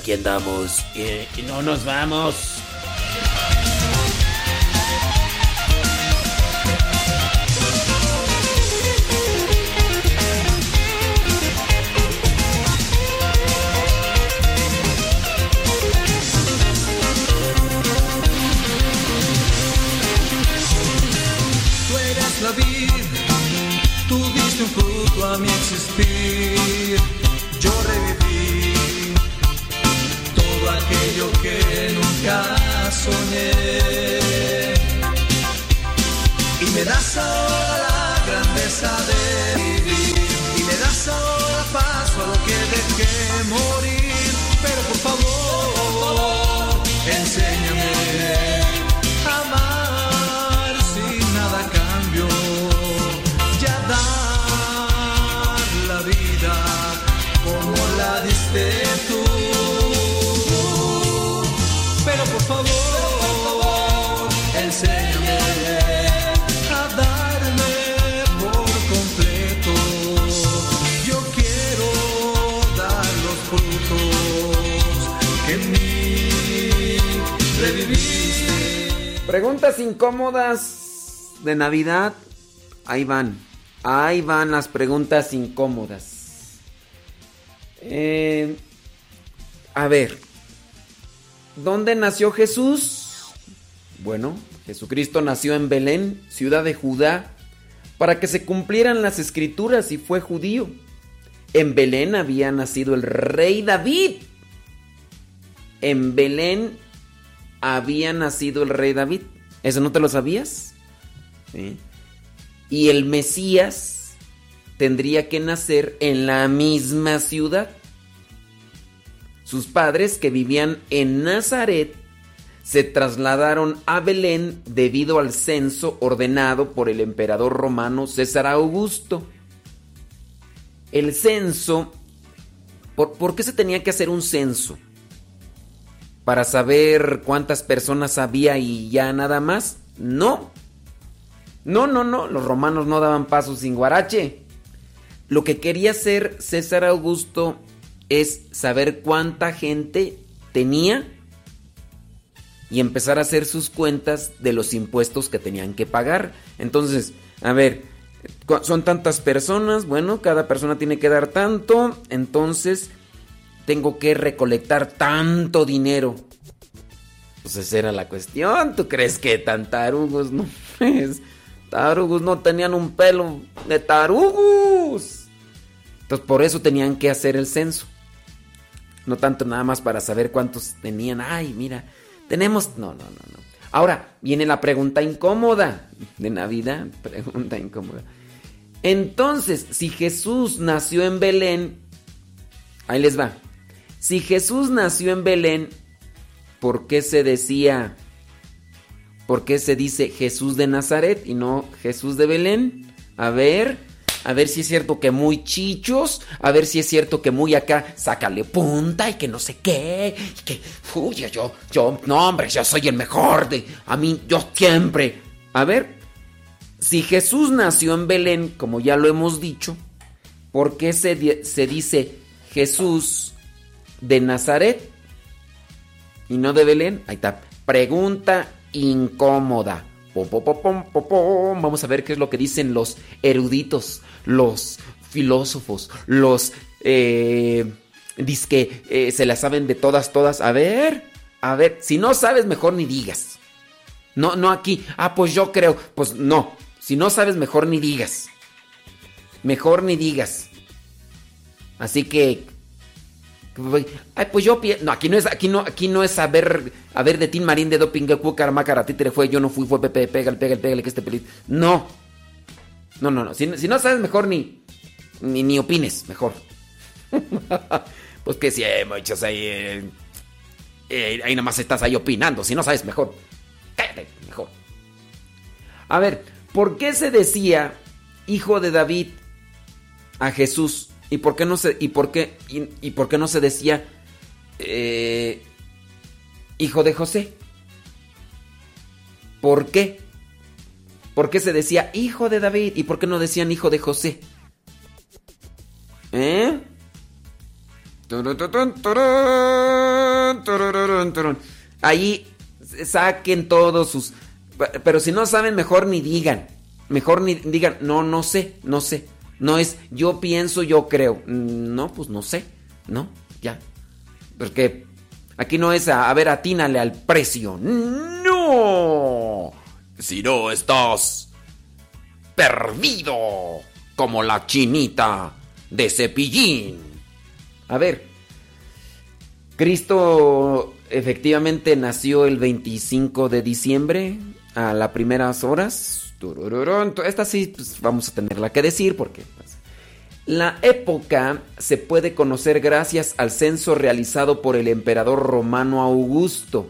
Aquí andamos y, y no nos vamos. Navidad. Ahí van. Ahí van las preguntas incómodas. Eh, a ver. ¿Dónde nació Jesús? Bueno, Jesucristo nació en Belén, ciudad de Judá, para que se cumplieran las escrituras y fue judío. En Belén había nacido el rey David. En Belén había nacido el rey David. ¿Eso no te lo sabías? Y el Mesías tendría que nacer en la misma ciudad. Sus padres, que vivían en Nazaret, se trasladaron a Belén debido al censo ordenado por el emperador romano César Augusto. El censo... ¿Por, por qué se tenía que hacer un censo? para saber cuántas personas había y ya nada más. No. No, no, no. Los romanos no daban paso sin guarache. Lo que quería hacer César Augusto es saber cuánta gente tenía y empezar a hacer sus cuentas de los impuestos que tenían que pagar. Entonces, a ver, son tantas personas, bueno, cada persona tiene que dar tanto, entonces tengo que recolectar tanto dinero. Pues esa era la cuestión. ¿Tú crees que tan tarugos [laughs] no es? Tarugos no tenían un pelo de tarugos. Entonces por eso tenían que hacer el censo. No tanto nada más para saber cuántos tenían. Ay, mira, tenemos... No, no, no, no. Ahora viene la pregunta incómoda de Navidad. [laughs] Pregunta incómoda. Entonces, si Jesús nació en Belén, ahí les va. Si Jesús nació en Belén, ¿por qué se decía, por qué se dice Jesús de Nazaret y no Jesús de Belén? A ver, a ver si es cierto que muy chichos, a ver si es cierto que muy acá, sácale punta y que no sé qué, y que, uy, yo, yo, no hombre, yo soy el mejor de, a mí, yo siempre. A ver, si Jesús nació en Belén, como ya lo hemos dicho, ¿por qué se, se dice Jesús de Nazaret y no de Belén. Ahí está. Pregunta incómoda. Vamos a ver qué es lo que dicen los eruditos, los filósofos, los eh, que eh, se la saben de todas, todas. A ver, a ver, si no sabes, mejor ni digas. No, no aquí. Ah, pues yo creo. Pues no. Si no sabes, mejor ni digas. Mejor ni digas. Así que. Ay, pues yo No, aquí no es, aquí no, aquí no es saber, a ver de Tim Marín de doping, fue, yo no fui, fue Pepe, pégale, pégale, pégale, que este pelín. No. No, no, no. Si, no sabes, mejor ni, ni, ni opines, mejor. [laughs] pues que si hay muchos ahí. Eh, eh, ahí nomás estás ahí opinando. Si no sabes, mejor. Mejor. A ver, ¿por qué se decía hijo de David a Jesús? ¿Y por qué no se, y por qué, y, por qué no se decía eh, hijo de José? ¿Por qué? ¿Por qué se decía hijo de David? ¿Y por qué no decían hijo de José? ¿Eh? Ahí saquen todos sus... Pero si no saben, mejor ni digan. Mejor ni digan, no, no sé, no sé. No es yo pienso, yo creo. No, pues no sé. No, ya. Porque aquí no es a, a ver, atínale al precio. No. Si no estás perdido como la chinita de cepillín. A ver, Cristo efectivamente nació el 25 de diciembre a las primeras horas. Esta sí pues, vamos a tenerla que decir porque pues, la época se puede conocer gracias al censo realizado por el emperador romano Augusto.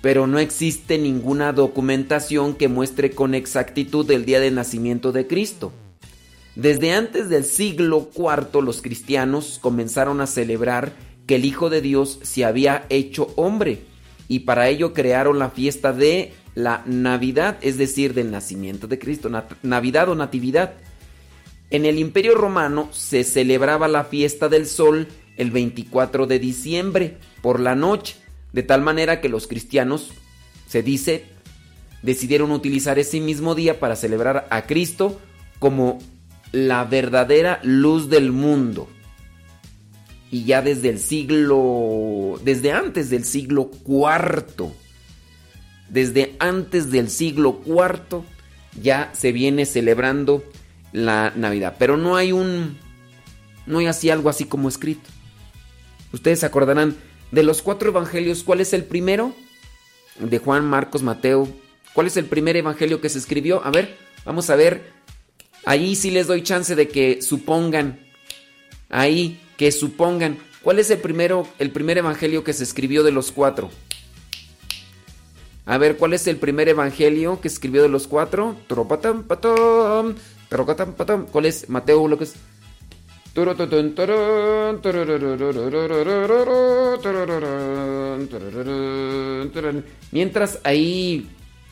Pero no existe ninguna documentación que muestre con exactitud el día de nacimiento de Cristo. Desde antes del siglo IV los cristianos comenzaron a celebrar que el Hijo de Dios se había hecho hombre y para ello crearon la fiesta de la Navidad, es decir, del nacimiento de Cristo, Navidad o Natividad. En el Imperio Romano se celebraba la fiesta del sol el 24 de diciembre por la noche, de tal manera que los cristianos, se dice, decidieron utilizar ese mismo día para celebrar a Cristo como la verdadera luz del mundo y ya desde el siglo, desde antes del siglo IV, desde antes del siglo IV ya se viene celebrando la Navidad, pero no hay un, no hay así algo así como escrito. Ustedes acordarán de los cuatro evangelios, ¿cuál es el primero? De Juan, Marcos, Mateo. ¿Cuál es el primer evangelio que se escribió? A ver, vamos a ver. Ahí sí les doy chance de que supongan. Ahí, que supongan. ¿Cuál es el primero, el primer evangelio que se escribió de los cuatro? A ver, ¿cuál es el primer evangelio que escribió de los cuatro? ¿Cuál es? Mateo, lo que es. Mientras ahí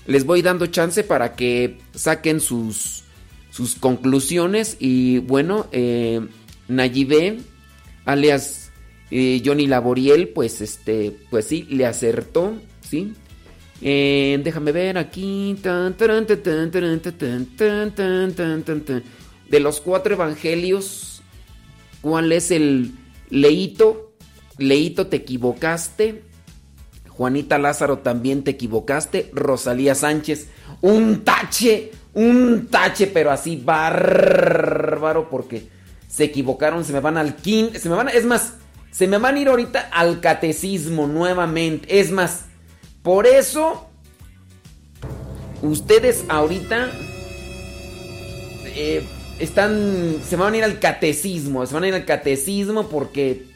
les voy dando chance para que saquen sus, sus conclusiones y bueno, eh, Nayibé alias eh, Johnny Laboriel, pues este, pues sí, le acertó, ¿sí? Eh, déjame ver aquí. De los cuatro evangelios, ¿cuál es el leíto? Leíto, te equivocaste. Juanita Lázaro también te equivocaste. Rosalía Sánchez, un tache, un tache, pero así bárbaro, porque se equivocaron, se me van al kin, se me van, es más, se me van a ir ahorita al catecismo nuevamente. Es más, por eso ustedes ahorita eh, están, se van a ir al catecismo, se van a ir al catecismo porque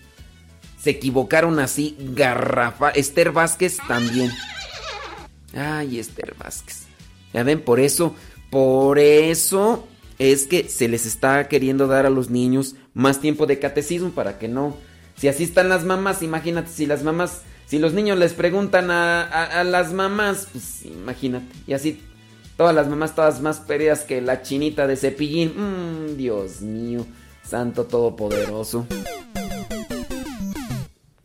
se equivocaron así, garrafa. Esther Vázquez también. Ay, Esther Vázquez. Ya ven, por eso, por eso es que se les está queriendo dar a los niños más tiempo de catecismo para que no... Si así están las mamás, imagínate, si las mamás, si los niños les preguntan a, las mamás, pues imagínate. Y así todas las mamás, todas más perdidas que la chinita de cepillín. Mmm, Dios mío, santo todopoderoso.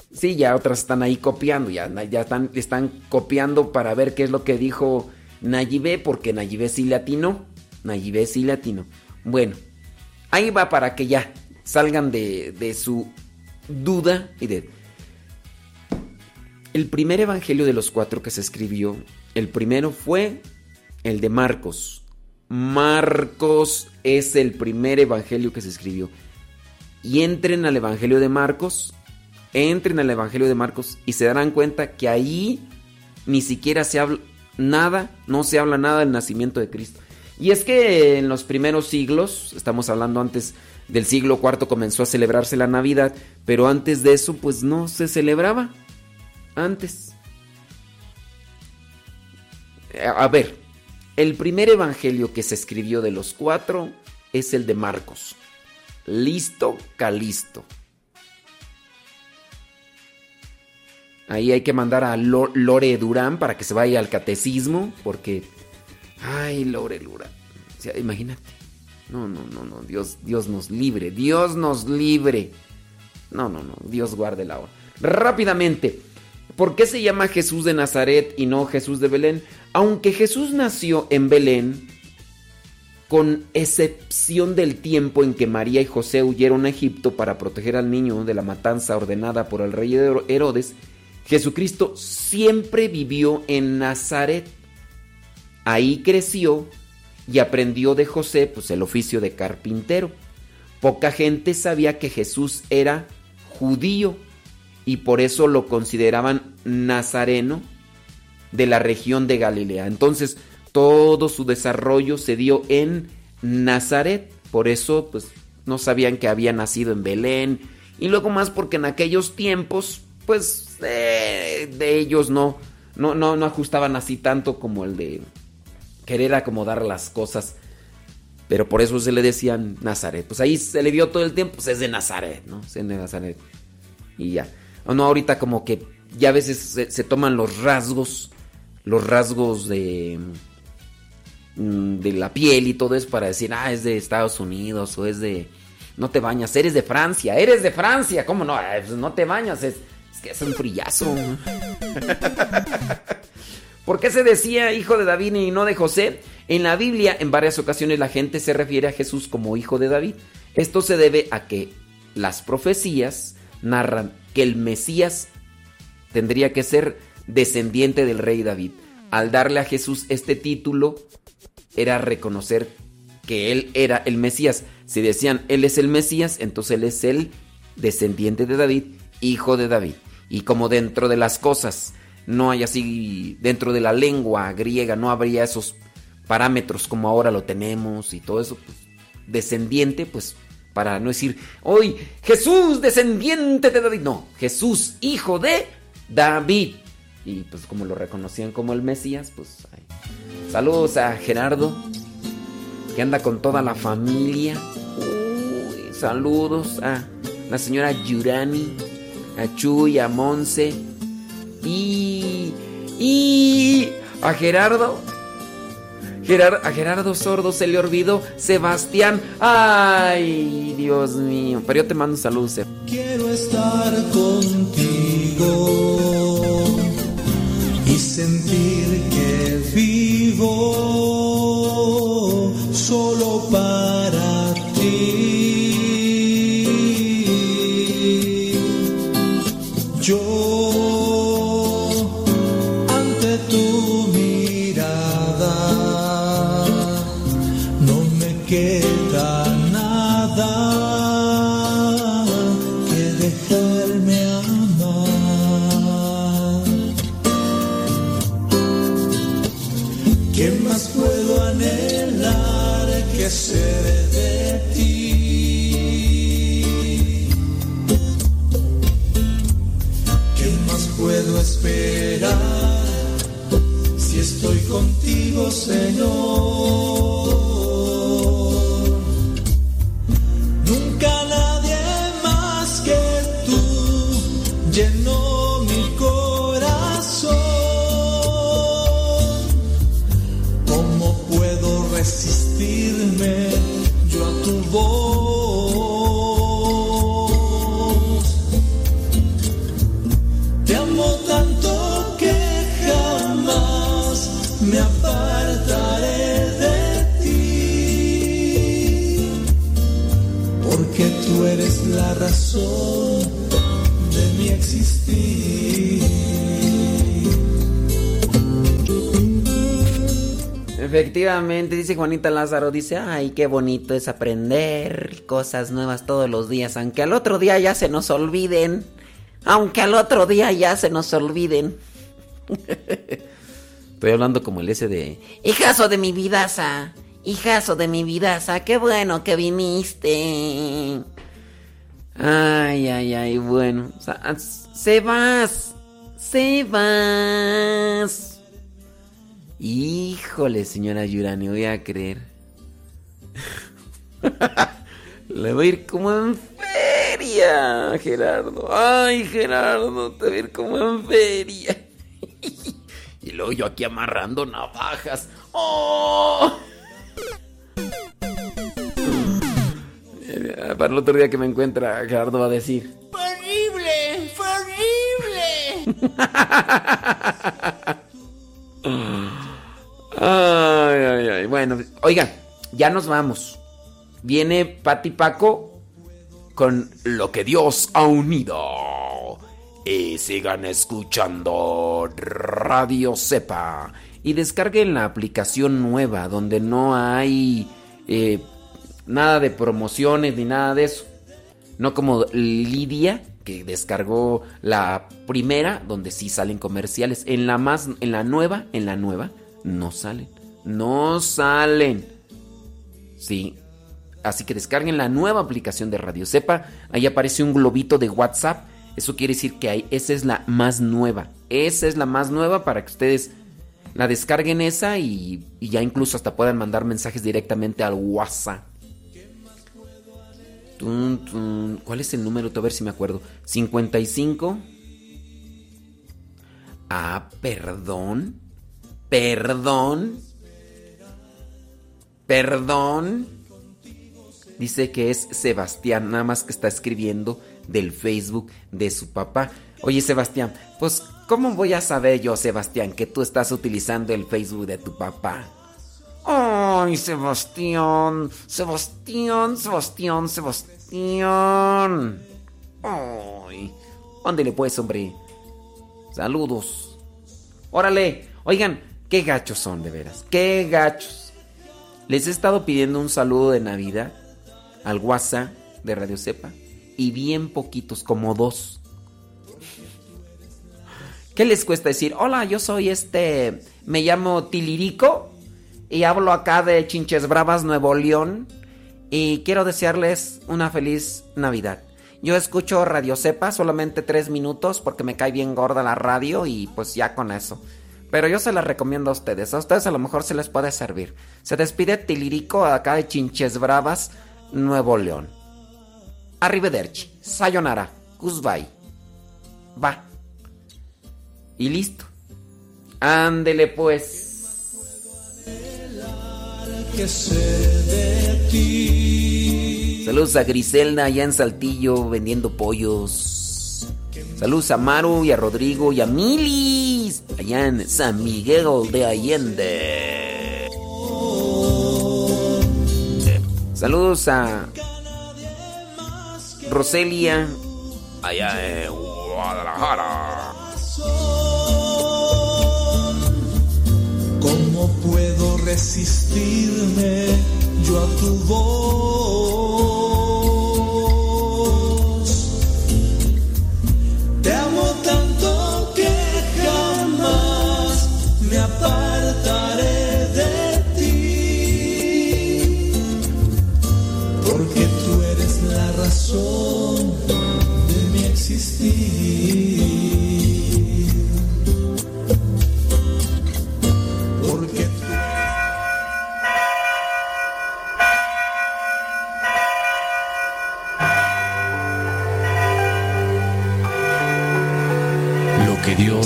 Sí, ya otras están ahí copiando, ya, ya están, están copiando para ver qué es lo que dijo Nayibé, porque Nayibé sí latino. Nayibé sí latino. Bueno, ahí va para que ya salgan de, de su duda y de... El primer evangelio de los cuatro que se escribió, el primero fue el de Marcos. Marcos es el primer evangelio que se escribió. Y entren al evangelio de Marcos, entren al evangelio de Marcos y se darán cuenta que ahí ni siquiera se habla nada, no se habla nada del nacimiento de Cristo. Y es que en los primeros siglos, estamos hablando antes del siglo IV comenzó a celebrarse la Navidad, pero antes de eso pues no se celebraba. Antes. A ver, el primer evangelio que se escribió de los cuatro es el de Marcos. Listo, calisto. Ahí hay que mandar a Lore Durán para que se vaya al catecismo, porque... Ay, Lore Durán. imagínate. No, no, no, no. Dios, Dios nos libre. Dios nos libre. No, no, no. Dios guarde la hora. Rápidamente. ¿Por qué se llama Jesús de Nazaret y no Jesús de Belén? Aunque Jesús nació en Belén, con excepción del tiempo en que María y José huyeron a Egipto para proteger al niño de la matanza ordenada por el rey Herodes, Jesucristo siempre vivió en Nazaret. Ahí creció y aprendió de José pues el oficio de carpintero. Poca gente sabía que Jesús era judío y por eso lo consideraban nazareno de la región de Galilea. Entonces, todo su desarrollo se dio en Nazaret, por eso pues no sabían que había nacido en Belén y luego más porque en aquellos tiempos pues de, ellos no, no, no, no ajustaban así tanto como el de querer acomodar las cosas. Pero por eso se le decían Nazaret. Pues ahí se le vio todo el tiempo, pues es de Nazaret, ¿no? Es de Nazaret. Y ya. O no, ahorita como que ya a veces se, toman los rasgos, los rasgos de, mm, de la piel y todo eso para decir, ah, es de Estados Unidos o es de... No te bañas, eres de Francia, eres de Francia, ¿cómo no? Pues no te bañas, es es que es un frillazo. [laughs] ¿Por qué se decía hijo de David y no de José? En la Biblia, en varias ocasiones, la gente se refiere a Jesús como hijo de David. Esto se debe a que las profecías narran que el Mesías tendría que ser descendiente del rey David. Al darle a Jesús este título, era reconocer que él era el Mesías. Si decían él es el Mesías, entonces él es el descendiente de David, hijo de David. Y como dentro de las cosas no hay así, dentro de la lengua griega no habría esos parámetros como ahora lo tenemos y todo eso, pues, descendiente, pues para no decir, hoy Jesús descendiente de David, no, Jesús hijo de David. Y pues como lo reconocían como el Mesías, pues saludos a Gerardo, que anda con toda la familia. saludos a la señora Yurani a Chuy, a Monse y, y a Gerardo. A Gerardo Sordo se le olvidó Sebastián. Ay, Dios mío. Pero yo te mando saludos. Quiero estar contigo y sentir que vivo solo para Señor. Tú eres la razón de mi existir. Efectivamente, dice Juanita Lázaro, dice, ay, qué bonito es aprender cosas nuevas todos los días, aunque al otro día ya se nos olviden, aunque al otro día ya se nos olviden. [laughs] Estoy hablando como el ese de, hijazo de mi vidaza, hijazo de mi vidaza, qué bueno que viniste. Ay, ay, ay, bueno, se vas, se vas. Híjole, señora Yurani, voy a creer. [laughs] Le voy a ir como en feria, Gerardo. Ay, Gerardo, te voy a ir como en feria. [laughs] y luego yo aquí amarrando navajas. ¡Oh! Para el otro día que me encuentra, Gerardo va a decir: ¡Horrible! ¡Horrible! [laughs] Ay, ay, ay. Bueno, oigan, ya nos vamos. Viene Pati Paco con lo que Dios ha unido. Y sigan escuchando Radio Cepa. Y descarguen la aplicación nueva donde no hay eh, nada de promociones ni nada de eso. No como Lidia, que descargó la primera, donde sí salen comerciales. En la más, en la nueva, en la nueva, no salen. No salen. Sí. Así que descarguen la nueva aplicación de Radio Cepa. Ahí aparece un globito de WhatsApp. Eso quiere decir que esa es la más nueva. Esa es la más nueva para que ustedes la descarguen esa y, ya incluso hasta puedan mandar mensajes directamente al WhatsApp. ¿Cuál es el número? A ver si me acuerdo. 55. Ah, perdón. Perdón. Perdón. Dice que es Sebastián, nada más que está escribiendo del Facebook de su papá. Oye, Sebastián, pues, ¿cómo voy a saber yo, Sebastián, que tú estás utilizando el Facebook de tu papá? Ay, Sebastián, Sebastián, Sebastián, Sebastián. Ay, ándele pues, hombre. Saludos. Órale, oigan, Qué gachos son, de veras. Qué gachos. Les he estado pidiendo un saludo de Navidad al WhatsApp de Radio Cepa. Y bien poquitos, como dos. ¿Qué les cuesta decir? Hola, yo soy este. Me llamo Tilirico. Y hablo acá de Chinches Bravas, Nuevo León. Y quiero desearles una feliz Navidad. Yo escucho Radio Cepa solamente tres minutos porque me cae bien gorda la radio y pues ya con eso. Pero yo se las recomiendo a ustedes. A ustedes a lo mejor se les puede servir. Se despide Tilirico acá de Chinches Bravas, Nuevo León. Arrivederci. Sayonara. Goodbye. Va. Y listo. Ándele pues. Saludos a Griselda allá en Saltillo vendiendo pollos. Saludos a Maru y a Rodrigo y a Milis, allá en San Miguel de Allende. Saludos a Roselia, allá en Guadalajara. Resistirme yo a tu voz?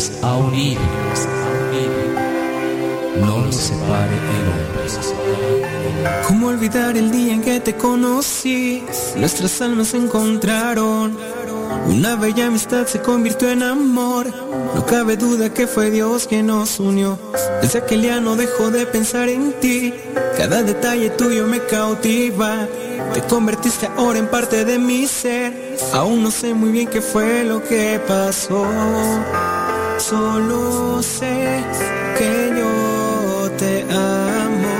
Dios ha unido, no lo separe el hombre. ¿Cómo olvidar el día en que te conocí? Nuestras almas se encontraron Una bella amistad se convirtió en amor. No cabe duda que fue Dios quien nos unió. Desde aquel día no dejo de pensar en ti. Cada detalle tuyo me cautiva. Te convertiste ahora en parte de mi ser. Aún no sé muy bien qué fue lo que pasó. Solo sé que yo te amo.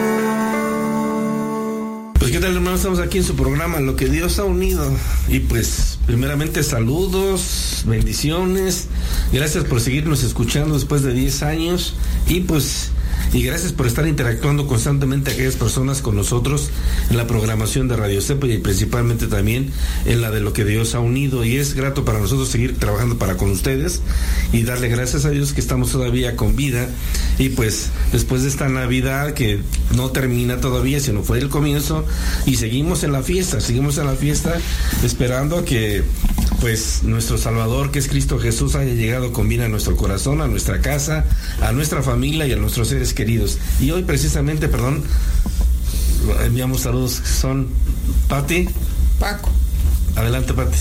Pues qué tal hermanos, estamos aquí en su programa Lo que Dios ha unido. Y pues primeramente saludos, bendiciones. Gracias por seguirnos escuchando después de 10 años. Y pues y gracias por estar interactuando constantemente aquellas personas con nosotros en la programación de Radio Cepa y principalmente también en la de lo que Dios ha unido. Y es grato para nosotros seguir trabajando para con ustedes y darle gracias a Dios que estamos todavía con vida. Y pues después de esta Navidad que no termina todavía, sino fue el comienzo, y seguimos en la fiesta, seguimos en la fiesta esperando que pues nuestro Salvador, que es Cristo Jesús, haya llegado con vida a nuestro corazón, a nuestra casa, a nuestra familia y a nuestros seres queridos. Y hoy precisamente, perdón, enviamos saludos, son Pati. Paco. Adelante, Pati.